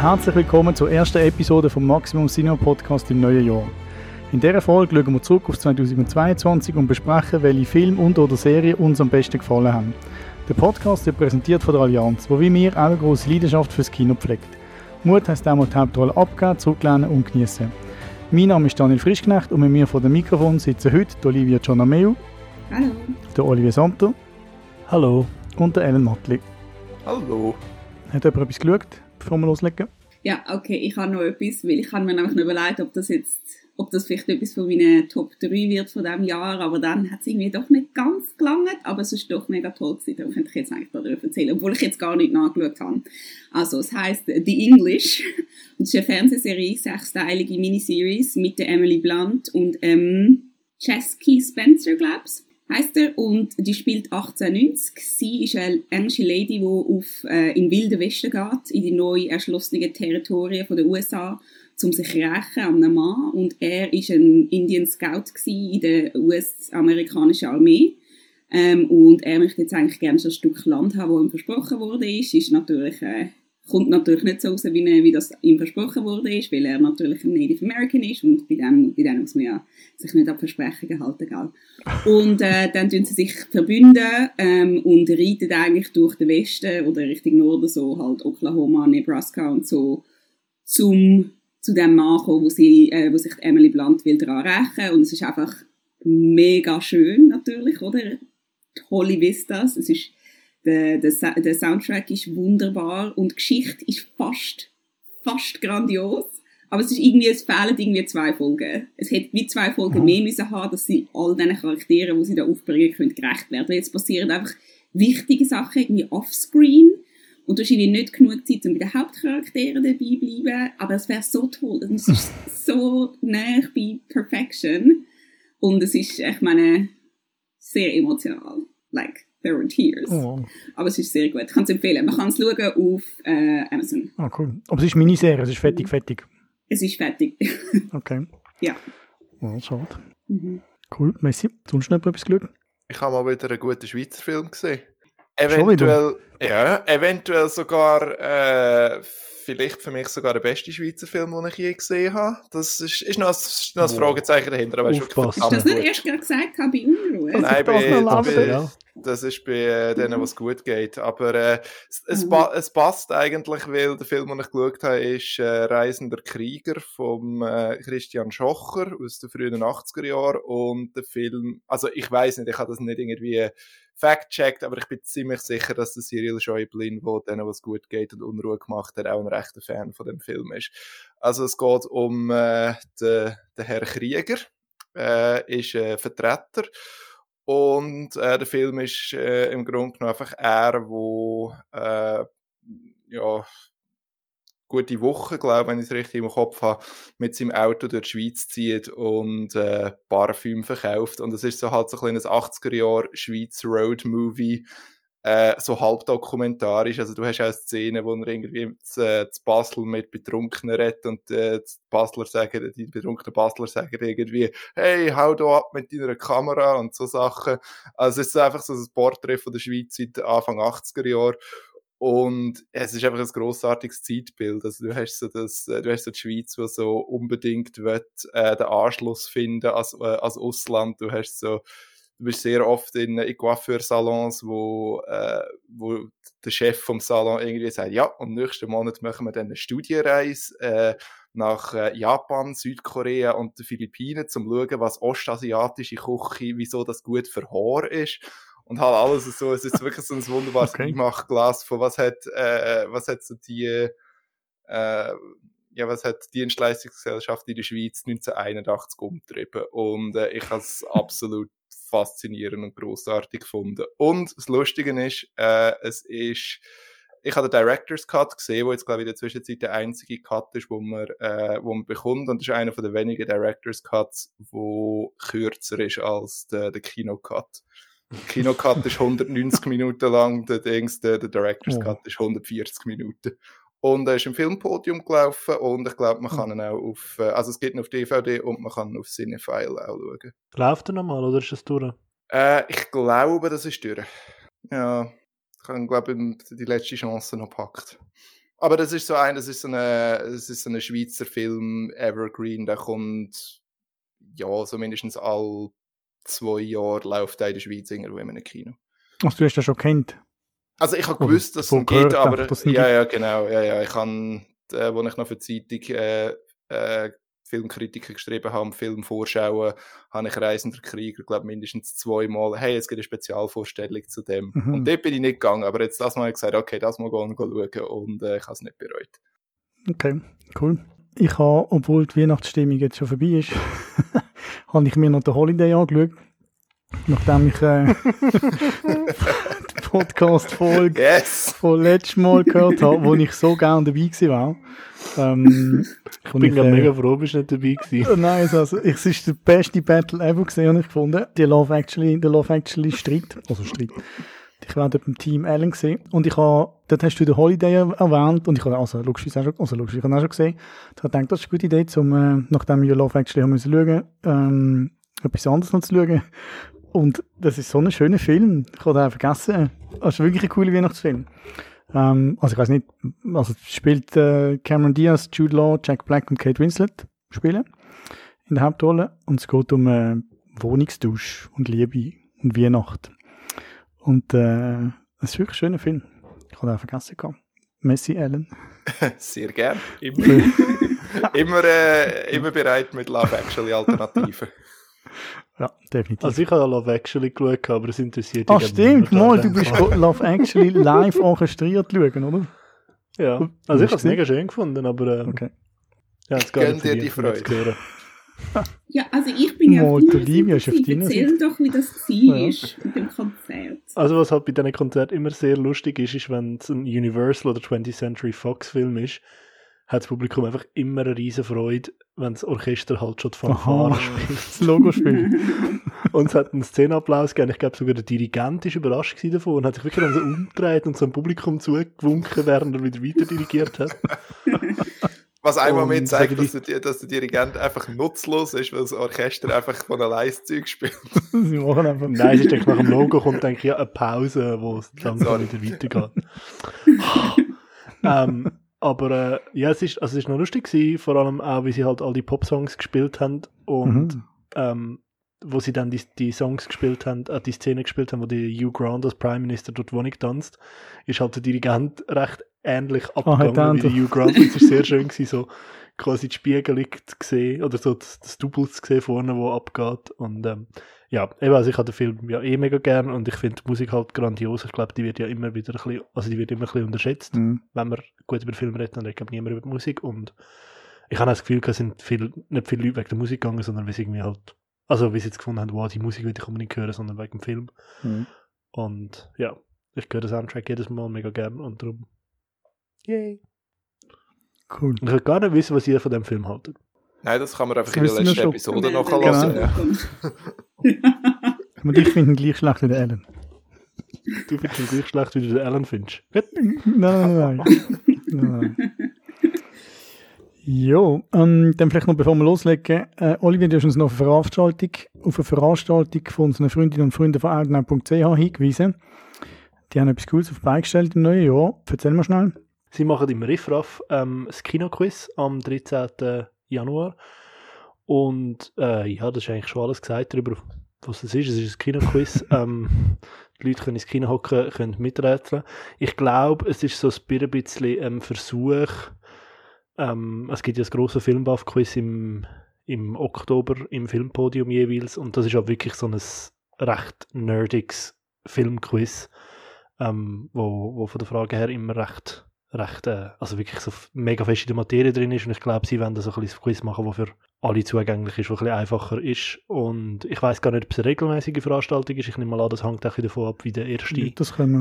Herzlich willkommen zur ersten Episode vom Maximum Cinema Podcast im neuen Jahr. In dieser Folge schauen wir zurück auf 2022 und besprechen, welche Filme und oder Serien uns am besten gefallen haben. Der Podcast wird präsentiert von der Allianz, wo wie mir auch eine große Leidenschaft fürs Kino pflegt. Mut heisst einmal die Hauptrolle abgeben, zurücklehnen und genießen. Mein Name ist Daniel Frischknecht und mit mir vor dem Mikrofon sitzen heute die Olivia Gianameu, Hallo. der Olivier Santo Hallo. und der Ellen Matli. Hallo. Hat jemand etwas geschaut, bevor wir loslegen? Ja, okay, ich habe noch etwas, weil ich habe mir nämlich noch überlegt, ob das jetzt, ob das vielleicht etwas von meinen Top 3 wird von diesem Jahr, aber dann hat es irgendwie doch nicht ganz gelangt, aber es ist doch mega toll gewesen, darum könnte ich jetzt eigentlich darüber erzählen, obwohl ich jetzt gar nicht nachgeschaut habe. Also, es heisst The English und es ist eine Fernsehserie, sechsteilige Miniseries mit Emily Blunt und ähm, Chesky Spencer, glaub's heißt er und die spielt 1890. Sie ist eine englische Lady, die auf äh, in wilden Westen geht, in die neu erschlossenen Territorien von der USA, um sich rächen an einem Mann. Und er ist ein Indian Scout in der US-amerikanischen Armee. Ähm, und er möchte jetzt eigentlich gerne so ein Stück Land haben, das ihm versprochen wurde. Ist, ist natürlich, äh, kommt natürlich nicht so raus, wie, wie das ihm versprochen wurde, weil er natürlich ein Native American ist und bei dem, bei dem muss man ja sich nicht an Versprechungen halten, gell? Und äh, dann tun sie sich verbünden ähm, und reiten eigentlich durch den Westen oder Richtung Norden, so halt Oklahoma, Nebraska und so, zum, zu dem Mann wo, sie, äh, wo sich Emily Blunt will daran rächen. Und es ist einfach mega schön natürlich, oder? Tolle Vistas. Es ist, der, der, Sa- der Soundtrack ist wunderbar und die Geschichte ist fast, fast grandios. Aber es ist irgendwie, es fehlen irgendwie zwei Folgen. Es hätte wie zwei Folgen mehr müssen haben, dass sie all diesen Charakteren, die sie da aufbringen, können gerecht werden. Jetzt passieren einfach wichtige Sachen irgendwie offscreen. Und du hast irgendwie nicht genug Zeit, um bei den Hauptcharakteren dabei zu bleiben. Aber es wäre so toll. Es ist so nah bei Perfection. Und es ist, ich meine, sehr emotional. Like, there were tears. Oh, Aber es ist sehr gut. Ich kann es empfehlen. Man kann es schauen auf äh, Amazon. ah, cool. Aber es ist Miniserie, es ist fertig, fertig. Es ist fertig. Okay. ja. Oh, schade. Mhm. Cool, Messi. Sonst noch etwas geschaut? Ich habe mal wieder einen guten Schweizer Film gesehen. Schon Eventuell, ja, eventuell sogar, äh, vielleicht für mich sogar der beste Schweizer Film, den ich je gesehen habe. Das ist, ist noch, ein, ist noch ein Wow. Fragezeichen dahinter, aber ist Aufpassen. Hast du das nicht erst gesagt habe bei Unruhe? Das Nein, ist das bei, bei, das ist bei äh, denen, Mhm. was gut geht. Aber äh, es, es, Mhm. pa es passt eigentlich, weil der Film, den ich geschaut habe, ist äh, Reisender Krieger vom äh, Christian Schocher aus den frühen 80er Jahren. Und der Film, also ich weiß nicht, ich habe das nicht irgendwie fact-checkt, aber ich bin ziemlich sicher, dass der Cyril Schäublin, wo denen, was gut geht und Unruhe gemacht hat, auch ein rechter Fan von dem Film ist. Also es geht um äh, den, den Herr Krieger, äh, ist äh, Vertreter und äh, der Film ist äh, im Grunde genommen einfach er, wo äh, ja gute Woche, glaube wenn ich es richtig im Kopf habe, mit seinem Auto durch die Schweiz zieht und äh, Parfüm verkauft. Und es ist so halt so ein kleines 80er-Jahr Schweiz Road-Movie, äh, so halb dokumentarisch. Also du hast auch Szenen, wo er irgendwie zu, äh, zu Basel mit Betrunkenen redet und äh, die Basler sagen, die betrunkenen Basler sagen irgendwie, hey, hau da ab mit deiner Kamera und so Sachen. Also es ist einfach so ein Porträt von der Schweiz seit Anfang 80er Jahre. Und es ist einfach ein grossartiges Zeitbild. Also du hast so das, äh, du hast so die Schweiz, die so unbedingt will, äh, den Anschluss finden als, äh, als Ausland. Du hast so, du bist sehr oft in, in Coiffeursalons, wo, äh, wo der Chef vom Salon irgendwie sagt, ja, und nächsten Monat machen wir dann eine Studienreise, äh, nach äh, Japan, Südkorea und den Philippinen, zum schauen, was ostasiatische Küche, wieso das gut für Haar ist und halt alles so, es ist wirklich so ein wunderbares Okay. okay. Glas von was hat, äh, was hat so die, äh, ja, was hat die Dienstleistungsgesellschaft in der Schweiz 1981 umgetrieben und äh, ich habe es absolut faszinierend und großartig gefunden. Und das Lustige ist, äh, es ist, ich habe den Director's Cut gesehen, wo jetzt glaube ich in der Zwischenzeit der einzige Cut ist, wo man, äh, wo man bekommt und das ist einer von den wenigen Director's Cuts, wo kürzer ist als der, der Kinocut. Kinocut ist 190 Minuten lang, der, Dings, der, der Director's. Cut ist 140 Minuten. Und er ist im Filmpodium gelaufen und ich glaube, man kann ihn auch auf, äh, also es gibt ihn auf DVD und man kann ihn auf Cinefile auch schauen. Läuft er nochmal oder ist das durch? Äh, ich glaube, das ist durch. Ja, ich habe, glaube die letzte Chance noch gepackt. Aber das ist so ein, das ist so eine, das ist so ein Schweizer Film, Evergreen, der kommt, ja, so mindestens all zwei Jahre läuft der in der Schweiz irgendwo in einem Kino. Also du hast das schon kennt. Also ich habe gewusst, dass es davon ihn gibt, gehört, aber ihn ja, ja, genau, ja, ja, ich habe, äh, wo ich noch für die Zeitung äh, äh, Filmkritiker geschrieben habe, Filmvorschauen, habe ich Reisender Krieger, glaube mindestens zweimal, hey, es gibt eine Spezialvorstellung zu dem. Mhm. Und dort bin ich nicht gegangen, aber jetzt das Mal habe ich gesagt, okay, das mal gehen, gehen schauen und äh, ich habe es nicht bereut. Okay, cool. Ich habe, obwohl die Weihnachtsstimmung jetzt schon vorbei ist, habe ich mir noch den Holiday angeschaut. Nachdem ich äh, die Podcast-Folge Yes! von letztes Mal gehört habe, wo ich so gerne dabei gewesen war. Ähm, Ich bin gerade mega froh, bist du nicht dabei gewesen. Äh, Nein, also, es ist der beste Battle ever gesehen, habe ich gefunden. Die Love Actually, der Love Actually Streit, also Streit. Ich war dort beim Team Allen gesehen und ich habe, dort hast du den Holiday er- erwähnt und ich habe, also logisch, auch schon, also ich habe auch schon gesehen. Ich habe gedacht, das ist eine gute Idee, um, äh, nachdem wir Love Actually haben müssen schauen, ähm, etwas anderes noch zu schauen. Und das ist so ein schöner Film. Ich habe den vergessen. Das ist wirklich ein cooler Weihnachtsfilm. Ähm, also ich weiß nicht, also spielt äh, Cameron Diaz, Jude Law, Jack Black und Kate Winslet spielen in der Hauptrolle und es geht um äh, Wohnungstausch und Liebe und Weihnacht. Und äh, ist wirklich ein schöner Film. Ich habe auch vergessen gehabt. Messi Allen. Sehr gern. Immer, immer, äh, immer bereit mit Love Actually Alternativen. Ja, definitiv. Also ich habe Love Actually geschaut, aber es interessiert ah, dich stimmt, mal, du bist Love Actually live orchestriert schauen, oder? Ja, also ich habe es mega schön gefunden, aber äh, Okay. ja, gar Gönn dir die Freude. Ja, also ich bin ja Mal, auf deiner Olivia ist auf Seite. Erzähl doch, wie das war mit dem Konzert. Also was halt bei diesen Konzerten immer sehr lustig ist, ist, wenn es ein Universal oder 20th Century Fox Film ist, hat das Publikum einfach immer eine riesen Freude, wenn das Orchester halt schon die Fanfare spielt. Das Logo spielt. Und es hat einen Szenenapplaus gegeben. Ich glaube sogar der Dirigent ist überrascht gewesen davon und hat sich wirklich dann so umgedreht und so dem Publikum zugewunken, während er wieder weiter dirigiert hat. Was einmal mir zeigt, dass der, dass der Dirigent einfach nutzlos ist, weil das Orchester einfach von allein das Zeug spielt. Sie machen einfach. Nein, es ist denke ich, nach dem Logo kommt denke ich ja eine Pause, wo es langsam Sorry. wieder weitergeht. ähm, aber äh, ja, es ist, also es ist noch lustig gewesen, vor allem auch, wie sie halt all die Popsongs gespielt haben und Mhm. ähm, wo sie dann die, die Songs gespielt haben, äh, die Szene gespielt haben, wo der Hugh Grant als Prime Minister dort Wohnung tanzt, ist halt der Dirigent recht ähnlich abgegangen hat wie er der Hugh Grant. Es ist sehr schön gewesen, so quasi die Spiegelung zu sehen, oder so das, das Double zu sehen vorne, wo abgeht. Und ähm, ja, eben, also ich habe den Film ja eh mega gern und ich finde die Musik halt grandios. Ich glaube, die wird ja immer wieder ein bisschen, also die wird immer ein bisschen unterschätzt Mhm. wenn wir gut über den Film reden, dann redet niemand über die Musik. Und ich habe auch das Gefühl, es sind viel, nicht viele Leute wegen der Musik gegangen, sondern weil sie irgendwie halt, also wie sie jetzt gefunden haben, wow, die Musik will ich unbedingt hören, sondern wegen dem Film. Mhm. Und ja, ich höre den Soundtrack jedes Mal mega gern und darum, yay. Cool. Und ich will gar nicht wissen, was ihr von dem Film haltet. Nein, das kann man einfach Das in der letzten. Episode Genau. nachhören. Ja. Und ich finde ihn gleich schlecht wie der Allen. Du findest ihn gleich schlecht, wie du den Alan findest. Gut. Nein, nein, nein. nein. Jo, ähm, dann vielleicht noch bevor wir loslegen. Äh, Olivier, du hast uns noch auf eine Veranstaltung, auf eine Veranstaltung von unseren Freundinnen und Freunden von outnow.ch hingewiesen. Die haben etwas Cooles auf die Beine gestellt im neuen Jahr. Erzähl mal schnell. Sie machen im Riffraff ähm, das Kinoquiz am 13. Januar. Und äh, ja, das ist eigentlich schon alles gesagt darüber, was es ist. Es ist ein Kinoquiz. ähm, die Leute können ins Kino hocken, können miträtseln. Ich glaube, es ist so ein bisschen ein Versuch. Ähm, es gibt ja das grosse Filmbuff-Quiz im, im Oktober im Filmpodium jeweils. Und das ist auch wirklich so ein recht nerdiges Filmquiz, ähm, wo, wo von der Frage her immer recht recht, äh, also wirklich so mega fest in der Materie drin ist und ich glaube, sie wollen da so ein bisschen Quiz machen, das für alle zugänglich ist, was ein bisschen einfacher ist und ich weiß gar nicht, ob es eine regelmäßige Veranstaltung ist, ich nehme mal an, das hängt auch wieder davon ab, wie der erste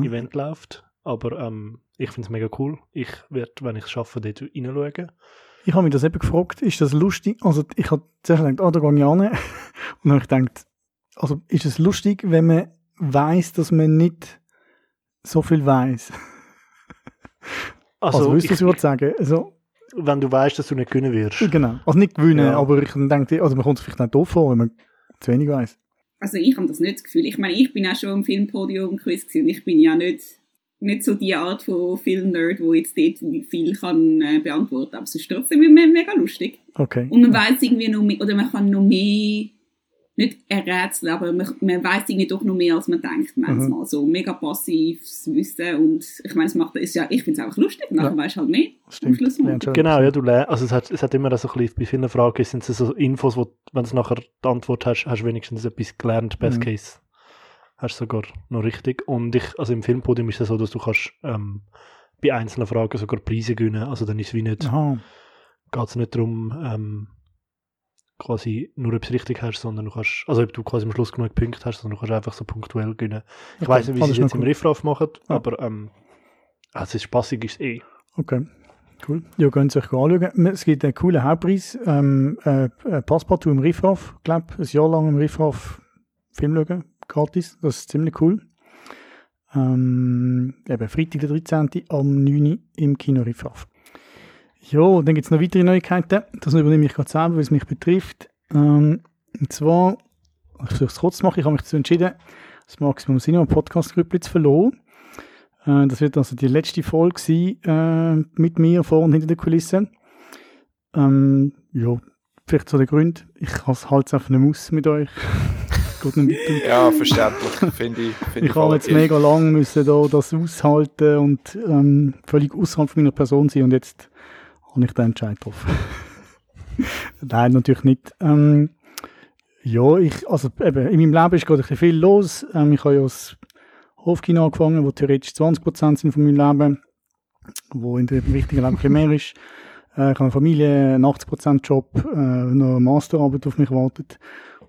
wir. Event läuft, aber ähm, ich finde es mega cool, ich werde, wenn ich es schaffe, dort reinschauen. Ich habe mich das eben gefragt, ist das lustig? Also ich habe zuerst gedacht, ah, da gehe ich an. Und dann habe ich gedacht, also ist es lustig, wenn man weiß, dass man nicht so viel weiß? Also, also willst du ich, es überhaupt sagen? Also, wenn du weißt, dass du nicht gewinnen wirst. genau. Also nicht gewinnen, Ja. aber ich denke, also man kommt es vielleicht nicht doof vor, wenn man zu wenig weiß. Also ich habe das nicht das Gefühl. Ich meine, ich bin auch schon im Filmpodium Quiz gewesen. und Ich bin ja nicht nicht so die Art von Film-Nerd, wo jetzt dort viel kann äh, beantworten kann. Aber es ist trotzdem me- mega lustig. Okay. Und man weiß irgendwie noch mehr, oder man kann noch mehr, nicht errätseln, aber man, man weiß irgendwie doch noch mehr, als man denkt, manchmal. So mega passives Wissen und ich meine, es macht, ist ja, ich finde es einfach lustig, nachher Ja. weißt du halt mehr. Stimmt. Du Genau, ja, du lernst, also es hat, es hat immer so ein bisschen, bei vielen Fragen sind es so Infos, wo, wenn du nachher die Antwort hast, hast du wenigstens etwas gelernt, best Mhm. case. Hast du sogar noch richtig. Und ich, also im Filmpodium ist es so, dass du kannst, ähm, bei einzelnen Fragen sogar Preise gewinnen. Also dann ist es wie nicht, geht es nicht darum, ähm, quasi nur ob es richtig hast, sondern du kannst, also ob du quasi am Schluss genug Punkte hast, sondern du kannst einfach so punktuell gewinnen. Ich Okay. weiß nicht, wie sie es jetzt noch im. Riffraff machen, Ja. aber ähm, also es ist spaßig ist eh. Okay. Cool. Ja, könnt ihr euch anschauen. Es gibt einen coolen Hauptpreis. Ähm, äh, äh, Passepartout im Riffraff. Ich glaube, ein Jahr lang im Riffraff Film schauen. Gratis. Das ist ziemlich cool. Ähm, eben Freitag, der 13. am 9. Uhr im Kino Riffraff. Ja, dann gibt es noch weitere Neuigkeiten. Das übernehme ich gerade selber, weil es mich betrifft. Ähm, und zwar, ich versuche es kurz zu machen, ich habe mich dazu entschieden, das Maximum Cinema Podcast Grüppli zu verloren. Äh, das wird also die letzte Folge sein, äh, mit mir vor und hinter der Kulisse. Ähm, ja, vielleicht so der Grund. Ich halte es einfach nicht aus mit euch. Nicht weiter. Ja, verständlich. Finde ich. Find Ich habe jetzt mega lang müssen da das aushalten und ähm, völlig außerhalb von meiner Person sein und jetzt habe ich den Entscheid getroffen. Nein, natürlich nicht. Ähm, ja, ich, also eben, in meinem Leben ist gerade ein bisschen viel los. Ähm, ich habe ja das Hofkino angefangen, wo theoretisch 20% sind von meinem Leben, wo in dem richtigen Leben ein bisschen mehr ist. Äh, ich habe eine Familie, einen 80% Job, äh, noch eine Masterarbeit auf mich wartet.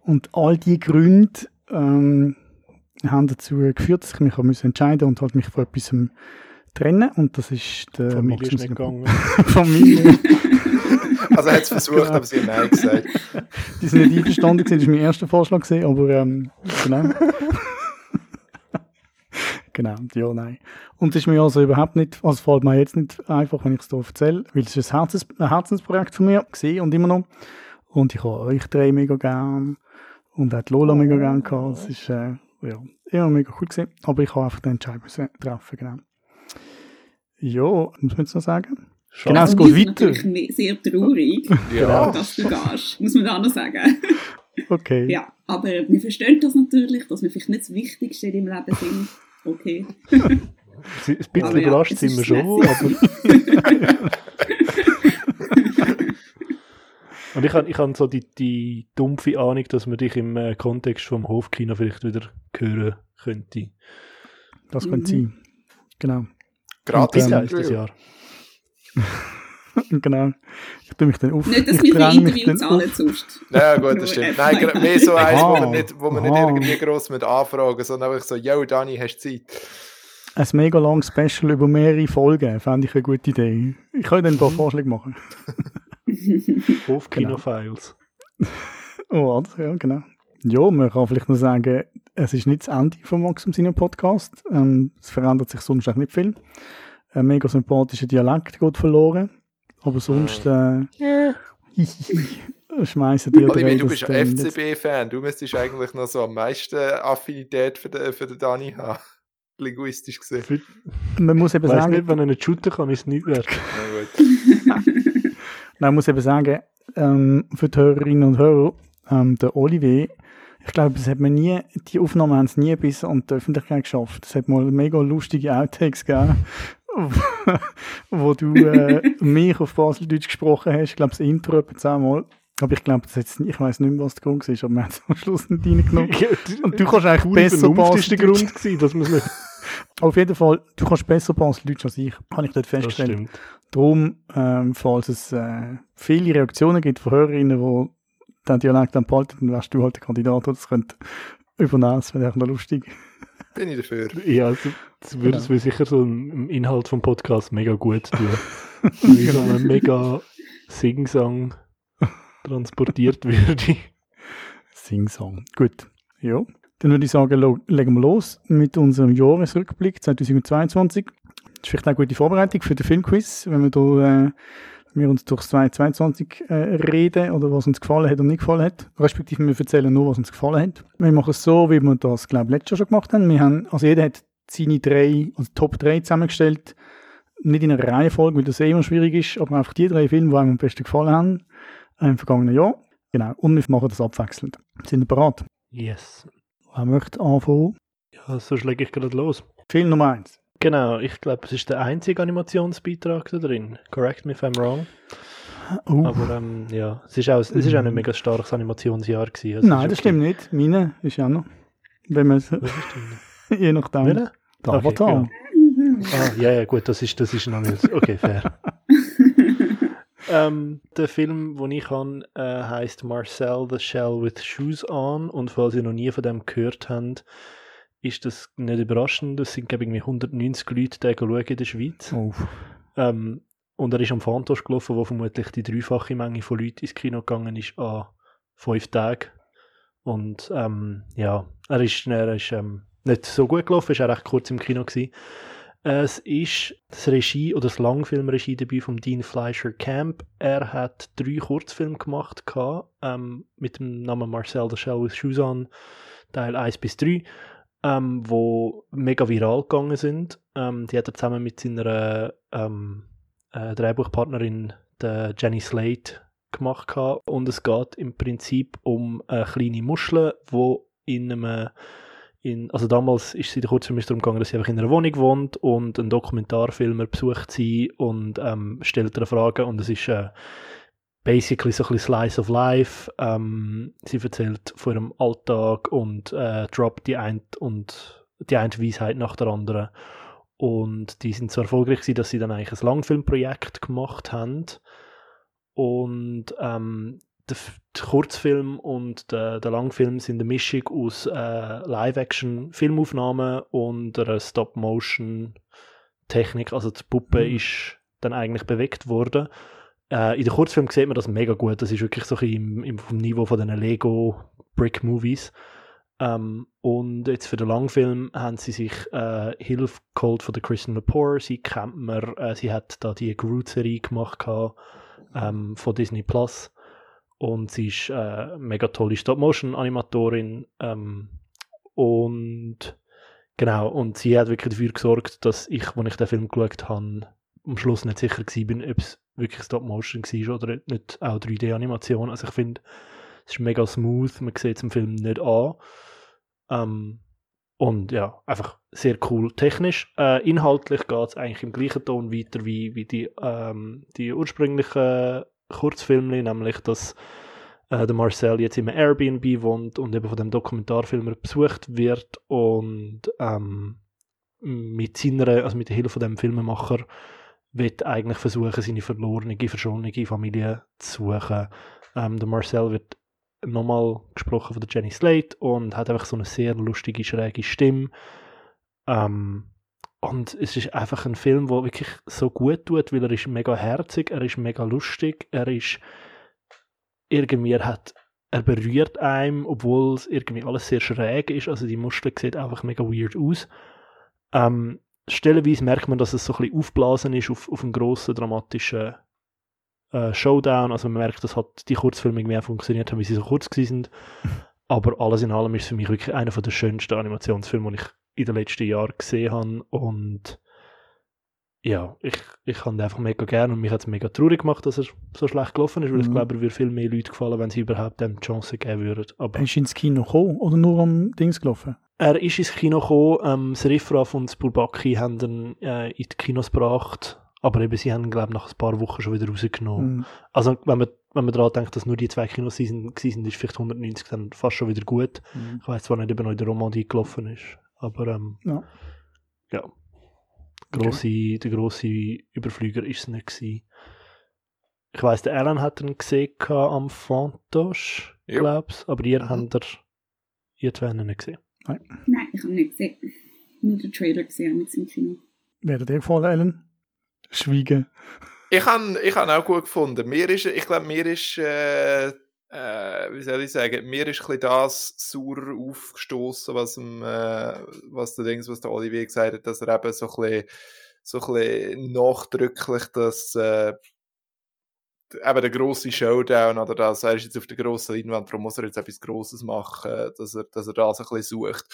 Und all die Gründe ähm, haben dazu geführt, dass ich mich müssen entscheiden und halt mich von etwas trennen. Und das ist der Familie ist Maximus nicht gegangen. Familie. Also, er hat es versucht, Genau. aber sie hat Nein gesagt. Die sind nicht einverstanden gewesen, das war mein erster Vorschlag, gewesen, aber ähm, genau. genau, ja, nein. Und es ist mir also überhaupt nicht, also es fällt mir jetzt nicht einfach, wenn ich es hier erzähle, weil es ist ein, Herzens, ein Herzensprojekt von mir gewesen und immer noch. Und ich habe euch drei mega gern und auch die Lola mega gern gehabt. Es ist, äh, ja, immer mega cool gewesen. Aber ich habe einfach den Entscheid müssen treffen, genau. Ja, muss man jetzt noch sagen? Schade. Genau, es Und geht weiter. natürlich sehr traurig, Ja. dass du gehst, muss man da noch sagen. Okay. Ja, aber wir verstehen das natürlich, dass wir vielleicht nicht das Wichtigste im Leben sind. Okay. Ein bisschen Aber ja, überrascht es sind wir schon, aber Und ich habe ich hab so die, die dumpfe Ahnung, dass man dich im äh, Kontext vom Hofkino vielleicht wieder hören könnte. Das könnte Mhm. sein. Genau. Gratis. Ähm, das Jahr. genau. Ich tue mich dann auf. Nicht, dass ich wir für Interview zahlen sonst. Ja, gut, das stimmt. Nein, mehr so eins, wo man nicht, wo man nicht irgendwie gross mit anfragen, sondern einfach so, yo, Dani, hast du Zeit? Ein mega langes Special über mehrere Folgen fände ich eine gute Idee. Ich könnte dann ein paar Vorschläge machen. Hofkino-Files. Oh, das, ja, genau. Ja, man kann vielleicht noch sagen, es ist nicht das Ende vom Maxim Sinne Podcast. Ähm, es verändert sich sonst auch nicht viel. Ein mega sympathischer Dialekt geht verloren. Aber sonst, äh, schmeißen die Oliver, drei du das bist ein FCB-Fan. Du müsstest eigentlich noch so am meisten Affinität für den, für den Dani haben. Linguistisch gesehen. Man muss eben Ich weiß sagen, nicht, wenn er nicht shooten kann, ist es nicht wert. Nein, man muss eben sagen, ähm, für die Hörerinnen und Hörer, ähm, der Olivier, ich glaube, das hat man nie, die Aufnahmen haben es nie bis an die Öffentlichkeit geschafft. Es hat mal mega lustige Outtakes gegeben, wo du äh, mich auf Baseldeutsch gesprochen hast. Ich glaube, das Intro etwa zehnmal. Aber ich glaube, das jetzt, ich weiß nicht mehr, was der Grund war, aber wir haben es am Schluss nicht reingenommen. Und du kannst eigentlich Pure besser ist der. Grund gewesen, dass man es nicht... Auf jeden Fall, du kannst besser Baseldeutsch als ich, habe ich dort Das festgestellt. stimmt. Darum, ähm, falls es äh, viele Reaktionen gibt von Hörerinnen, die den Dialekt dann behalten, dann wärst du halt der Kandidat, der das könnte übernehmen. Das wäre noch lustig. Bin ich dafür. Ja, also, das würde Genau. es mir sicher so im Inhalt vom Podcast mega gut tun. Wie so ein mega Singsang transportiert würde. Sing-Song. Gut. Ja. Dann würde ich sagen, legen wir los mit unserem Jahresrückblick 2022. Das ist vielleicht eine gute Vorbereitung für den Filmquiz, wenn wir, da, äh, wir uns durch 2022 äh, reden oder was uns gefallen hat und nicht gefallen hat. Respektive wir erzählen nur, was uns gefallen hat. Wir machen es so, wie wir das, glaube ich, letztes Jahr schon gemacht haben. Wir haben also jeder hat seine drei, also Top 3 zusammengestellt. Nicht in einer Reihenfolge, weil das eh immer schwierig ist, aber einfach die drei Filme, die einem am besten gefallen haben im vergangenen Jahr. Genau, und wir machen das abwechselnd. Sind wir bereit? Yes. Wer möchte anfangen? Ja, so schläge ich gerade los. Film Nummer 1. Genau, ich glaube, es ist der einzige Animationsbeitrag da drin. Correct me if I'm wrong. Oh. Aber ähm, ja, es ist, auch, es ist auch ein mega starkes Animationsjahr gewesen. Also Nein, es das stimmt nicht. Meine ist ja noch. Wenn man denn? je nachdem. Welcher? Der Okay, Avatar. Ah, ja, ja, gut, das ist, das ist noch nicht. Okay, fair. ähm, der Film, den ich habe, äh, heißt Marcel the Shell with Shoes On. Und falls ihr noch nie von dem gehört habt, ist das nicht überraschend. Es sind, glaube ich, irgendwie 190 Leute, die schauen in der Schweiz. Oh. Ähm, und er ist am Fantosch gelaufen, wo vermutlich die dreifache Menge von Leuten ins Kino gegangen ist an fünf Tagen. Und ähm, ja, er ist, er ist ähm, nicht so gut gelaufen, ist auch recht kurz im Kino gewesen. Es ist das Regie oder das Langfilmregie-Debüt von Dean Fleischer Camp. Er hat drei Kurzfilme gemacht ähm, mit dem Namen Marcel the Shell with Shoes On, Teil 1 bis 3, ähm, wo mega viral gegangen sind. Ähm, die hat er zusammen mit seiner ähm, äh, Drehbuchpartnerin, der Jenny Slate, gemacht gehabt. Und es geht im Prinzip um eine kleine Muschel, wo in einem in, also damals ist sie kurz darum gegangen, dass sie einfach in einer Wohnung wohnt und ein Dokumentarfilmer besucht sie und ähm, stellt ihr Fragen und es ist äh, basically so ein bisschen Slice of Life. Ähm, sie erzählt von ihrem Alltag und äh, droppt die eine und die eine Weisheit nach der anderen. Und die sind so erfolgreich gewesen, dass sie dann eigentlich ein Langfilmprojekt gemacht haben. Und ähm, der, Kurzfilm und der, der Langfilm sind eine Mischung aus äh, Live-Action-Filmaufnahmen und einer Stop-Motion-Technik. Also die Puppe Mhm. ist dann eigentlich bewegt worden. Äh, in den Kurzfilm sieht man das mega gut. Das ist wirklich so ein im, im vom Niveau von den Lego-Brick-Movies. Ähm, und jetzt für den Langfilm haben sie sich äh, Hilfe geholt von der Kristen Lepore. Sie kennt man, äh, sie hat da die Groot-Serie gemacht gehabt, ähm, von Disney Plus. Und sie ist äh, mega tolle Stop-Motion-Animatorin. Ähm, und genau, und sie hat wirklich dafür gesorgt, dass ich, als ich den Film geschaut habe, am Schluss nicht sicher bin, ob es wirklich Stop-Motion war oder nicht auch 3D-Animation. Also ich finde, es ist mega smooth, man sieht es im Film nicht an. Ähm, und ja, einfach sehr cool technisch. Äh, inhaltlich geht es eigentlich im gleichen Ton weiter wie, wie die, ähm, die ursprünglichen Kurzfilme, nämlich dass äh, der Marcel jetzt im Airbnb wohnt und eben von dem Dokumentarfilmer besucht wird und ähm, mit seiner, also mit der Hilfe von dem Filmemacher wird eigentlich versuchen, seine verlorene, verschollene Familie zu suchen. Ähm, der Marcel wird nochmal gesprochen von der Jenny Slate und hat einfach so eine sehr lustige, schräge Stimme. Ähm, und es ist einfach ein Film, der wirklich so gut tut, weil er ist mega herzig, er ist mega lustig, er ist irgendwie, er hat, er berührt einem, obwohl es irgendwie alles sehr schräg ist, also die Muster sieht einfach mega weird aus. Ähm, stellenweise merkt man, dass es so ein bisschen aufblasen ist auf, auf einen grossen, dramatischen äh, Showdown, also man merkt, dass halt die Kurzfilme auch funktioniert haben, wie sie so kurz sind. Aber alles in allem ist es für mich wirklich einer der schönsten Animationsfilme, die ich in den letzten Jahren gesehen habe. Und ja, ich, ich habe ihn einfach mega gerne und mich hat es mega traurig gemacht, dass er so schlecht gelaufen ist, weil ich Mhm. glaube, er würde viel mehr Leute gefallen, wenn sie überhaupt dem die Chance geben würden. Aber du ins Kino gekommen oder nur am Dings gelaufen? er ist ins Kino gekommen, ähm, das Riffraff und das Bulbaki haben ihn äh, in die Kinos gebracht, aber eben sie haben ihn, glaube ich, nach ein paar Wochen schon wieder rausgenommen. Mhm. Also wenn man, wenn man daran denkt, dass nur die zwei Kinos sind, ist vielleicht 190 dann fast schon wieder gut. Mhm. Ich weiß zwar nicht, ob er noch in der Romandie gelaufen ist, aber ähm, Ja. ja. Grosse, Der grosse Überflüger ist es nicht gewesen. Ich weiss, der Alan hat ihn gesehen am Fantosch, Ja. glaub's, aber ihr Mhm. habt er, ihr zwei ihn nicht gesehen. Nein, ich habe nicht gesehen. Nur den Trailer gesehen mit im Kino. Wer hat dir gefallen, Ellen? Schweigen. Ich habe ich han auch gut gefunden. Mir ist, ich glaube, mir ist, äh, äh, wie soll ich sagen, mir ist ein das sauer aufgestoßen, was, äh, was der Dings, was der Olivier gesagt hat, dass er eben so ein bisschen, so ein nachdrücklich das, äh, eben der grosse Showdown oder das, er ist jetzt auf der grossen Leinwand, darum muss er jetzt etwas Grosses machen, dass er, dass er das ein bisschen sucht.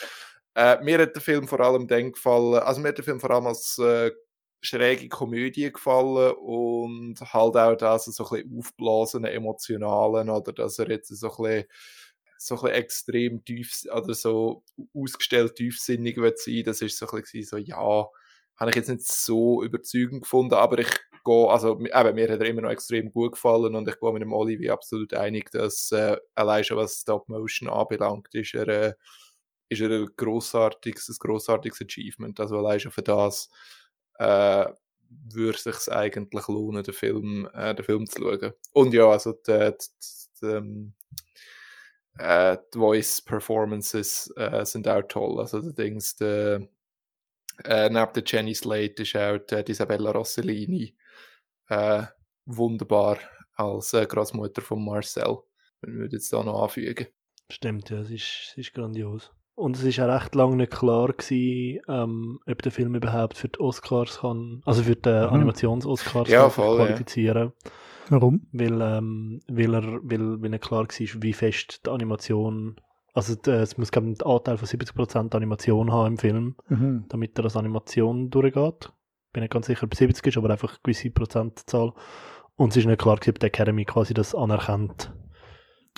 Äh, mir hat der Film vor allem dann gefallen, also mir hat der Film vor allem als äh, schräge Komödie gefallen und halt auch das so ein bisschen aufblasene, emotionalen, oder dass er jetzt so ein bisschen, so ein extrem tief, oder so ausgestellt tiefsinnig wird sein, das ist so ein bisschen so, ja, habe ich jetzt nicht so überzeugend gefunden, aber ich gehe, also eben, mir hat er immer noch extrem gut gefallen und ich gehe mit dem Olivier absolut einig, dass äh, allein schon was Stop Motion anbelangt, ist er, äh, ist er ein grossartiges, ein grossartiges Achievement, also allein schon für das äh, würde es sich eigentlich lohnen, den Film, äh, den Film zu schauen. Und ja, also die, die, die, ähm, äh, die Voice Performances äh, sind auch toll. Also die Dings, die, äh, neben der Jenny Slate ist auch die, Isabella Rossellini äh, wunderbar als äh, Großmutter von Marcel. Wenn wir jetzt da noch anfügen. Stimmt, ja, es ist, es ist grandios. Und es war auch recht lange nicht klar, gewesen, ähm, ob der Film überhaupt für die Oscars kann, also für die mhm. Animations-Oscars ja, qualifizieren. Ja. Warum? Weil, ähm, weil, er, weil, weil nicht klar war, wie fest die Animation, also die, es muss glaube einen Anteil von 70% Animation haben im Film, mhm. damit er als Animation durchgeht. Bin nicht ganz sicher, ob 70 ist, aber einfach eine gewisse Prozentzahl. Und es ist nicht klar, ob die Academy quasi das anerkennt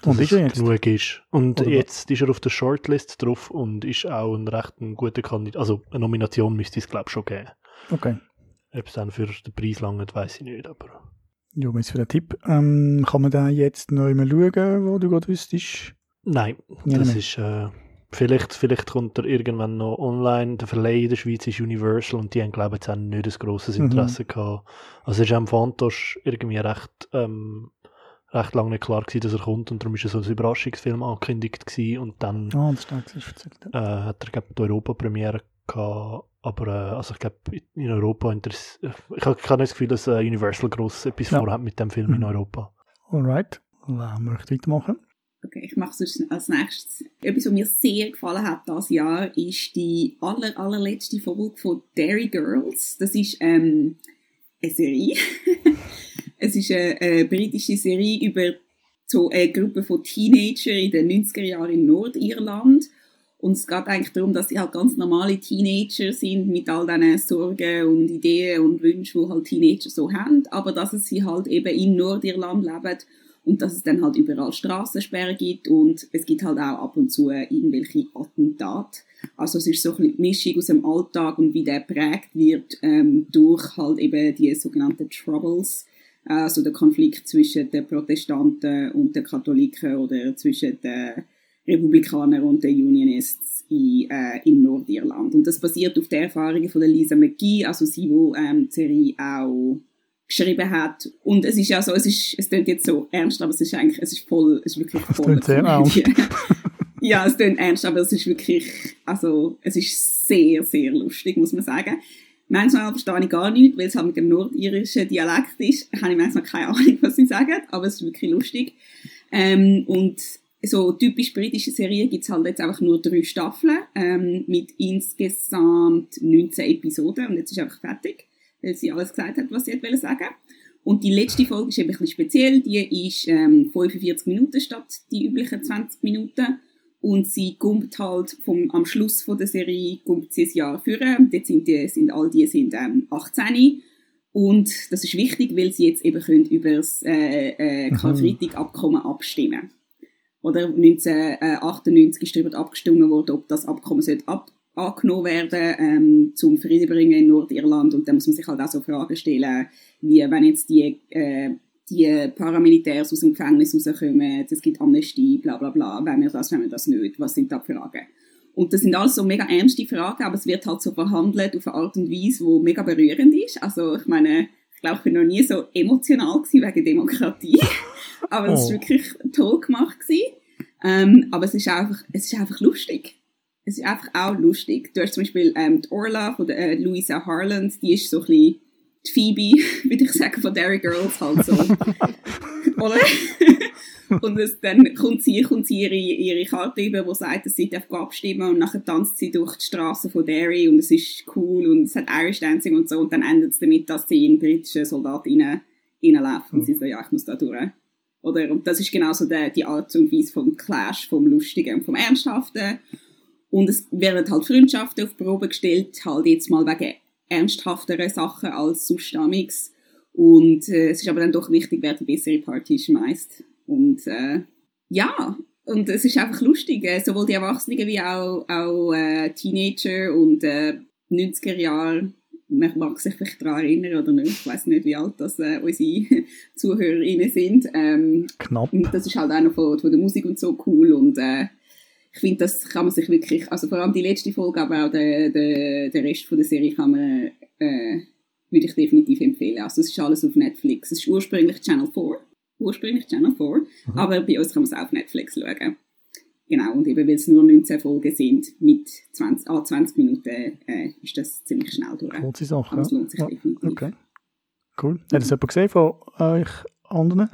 und ist jetzt? genug ist. Und Oder jetzt ist er auf der Shortlist drauf und ist auch ein recht ein guter Kandidat. Also eine Nomination müsste es, glaube ich, schon geben. Okay. Ob es dann für den Preis langt, weiß ich nicht, aber... Ja, was für ein Tipp. Ähm, kann man da jetzt noch einmal schauen, wo du gerade wüsstest? Nein, ja, das ist... Äh, vielleicht, vielleicht kommt er irgendwann noch online. Der Verleih in der Schweiz ist Universal und die haben, glaube ich, jetzt nicht ein grosses mhm. Interesse mhm. gehabt. Also es ist am Fantosch irgendwie recht... Ähm, recht lange nicht klar gewesen, dass er kommt und darum war er so ein Überraschungsfilm angekündigt gewesen und dann oh, das äh, hat er glaube die Europa-Premiere gehabt, aber äh, also ich glaube in Europa ich habe hab nicht das Gefühl, dass äh, Universal gross etwas ja. vorhat mit dem Film mhm. in Europa. Alright, dann möchte ich weitermachen. Okay, ich mache es als nächstes. Etwas, was mir sehr gefallen hat dieses Jahr, ist die aller, allerletzte Folge von Dairy Girls. Das ist ähm, eine Serie. Es ist eine, eine britische Serie über so eine Gruppe von Teenager in den 90er Jahren in Nordirland. Und es geht eigentlich darum, dass sie halt ganz normale Teenager sind mit all diesen Sorgen und Ideen und Wünschen, die halt Teenager so haben, aber dass es sie halt eben in Nordirland leben und dass es dann halt überall Straßensperren gibt und es gibt halt auch ab und zu irgendwelche Attentate. Also es ist so eine Mischung aus dem Alltag und wie der prägt wird ähm, durch halt eben die sogenannten Troubles also der Konflikt zwischen den Protestanten und den Katholiken oder zwischen den Republikanern und den Unionists in, äh, in Nordirland. Und das basiert auf den Erfahrungen von der Lisa McGee, also sie, die ähm, die Serie auch geschrieben hat. Und es ist ja so, es ist, es klingt jetzt so ernst, aber es ist eigentlich, es ist voll, es ist wirklich voll. sehr ernst. ja, es klingt ernst, aber es ist wirklich, also, es ist sehr, sehr lustig, muss man sagen. Manchmal verstehe ich gar nichts, weil es halt mit dem nordirischen Dialekt ist. Da habe ich manchmal keine Ahnung, was sie sagen, aber es ist wirklich lustig. Ähm, und so typisch britische Serien gibt es halt jetzt einfach nur drei Staffeln ähm, mit insgesamt 19 Episoden und jetzt ist einfach fertig, weil sie alles gesagt hat, was sie wollte sagen. Und die letzte Folge ist eben ein bisschen speziell, die ist ähm, 45 Minuten statt die üblichen 20 Minuten und sie kommt halt vom, am Schluss von der Serie kommt sie ein Jahr führen. Dort sind, die, sind all die sind ähm, 18 und das ist wichtig, weil sie jetzt eben können über das äh, äh, Karfreitag-Abkommen abstimmen. Oder 1998 ist darüber abgestimmt worden, ob das Abkommen ab angenommen werden ähm, zum Frieden bringen in Nordirland und da muss man sich halt auch so Fragen stellen, wie wenn jetzt die äh, die Paramilitärs aus dem Gefängnis rauskommen, es gibt Amnestie, bla bla bla, wenn wir das, wenn wir das nicht, was sind da Fragen? Und das sind alles so mega ernste Fragen, aber es wird halt so verhandelt auf eine Art und Weise, die mega berührend ist. Also ich meine, ich glaube, ich bin noch nie so emotional gewesen wegen Demokratie, aber es oh. ist wirklich toll gemacht gewesen. Ähm, aber es ist einfach, es ist einfach lustig. Es ist einfach auch lustig. Du hast zum Beispiel ähm, die Orla von der, äh, Louisa Harland, die ist so ein bisschen die Phoebe, würde ich sagen, von Dairy Girls halt so. Oder? und es, dann kommt sie, kommt sie ihre, ihre Karte über, die sagt, dass sie darf abstimmen und nachher tanzt sie durch die Straßen von Derry und es ist cool und es hat Irish Dancing und so und dann endet es damit, dass sie in britische Soldat rein, reinläuft und sie so, ja, ich muss da durch. Oder, und das ist genau so die, Art und Weise vom Clash, vom Lustigen und vom Ernsthaften. Und es werden halt Freundschaften auf die Probe gestellt, halt jetzt mal wegen ernsthaftere Sachen als sonst Und äh, es ist aber dann doch wichtig, wer die bessere Party schmeißt. Und äh, ja, und es ist einfach lustig, äh, sowohl die Erwachsenen wie auch, auch äh, Teenager und äh, 90er Jahre. Man mag sich vielleicht daran erinnern oder nicht. Ich weiß nicht, wie alt das äh, unsere ZuhörerInnen sind. Ähm, Knapp. Und das ist halt auch noch von, von der Musik und so cool. Und äh, ich finde, das kann man sich wirklich, also vor allem die letzte Folge, aber auch der, der, der Rest von der Serie kann man, äh, würde ich definitiv empfehlen. Also es ist alles auf Netflix. Es ist ursprünglich Channel 4. Ursprünglich Channel 4. Mhm. Aber bei uns kann man es auch auf Netflix schauen. Genau, und eben weil es nur 19 Folgen sind, mit 20, ah, 20 Minuten, äh, ist das ziemlich schnell durch. Kurze Sache, Aber es lohnt sich ja. definitiv. Okay. Cool. Hat das jemand gesehen von euch anderen?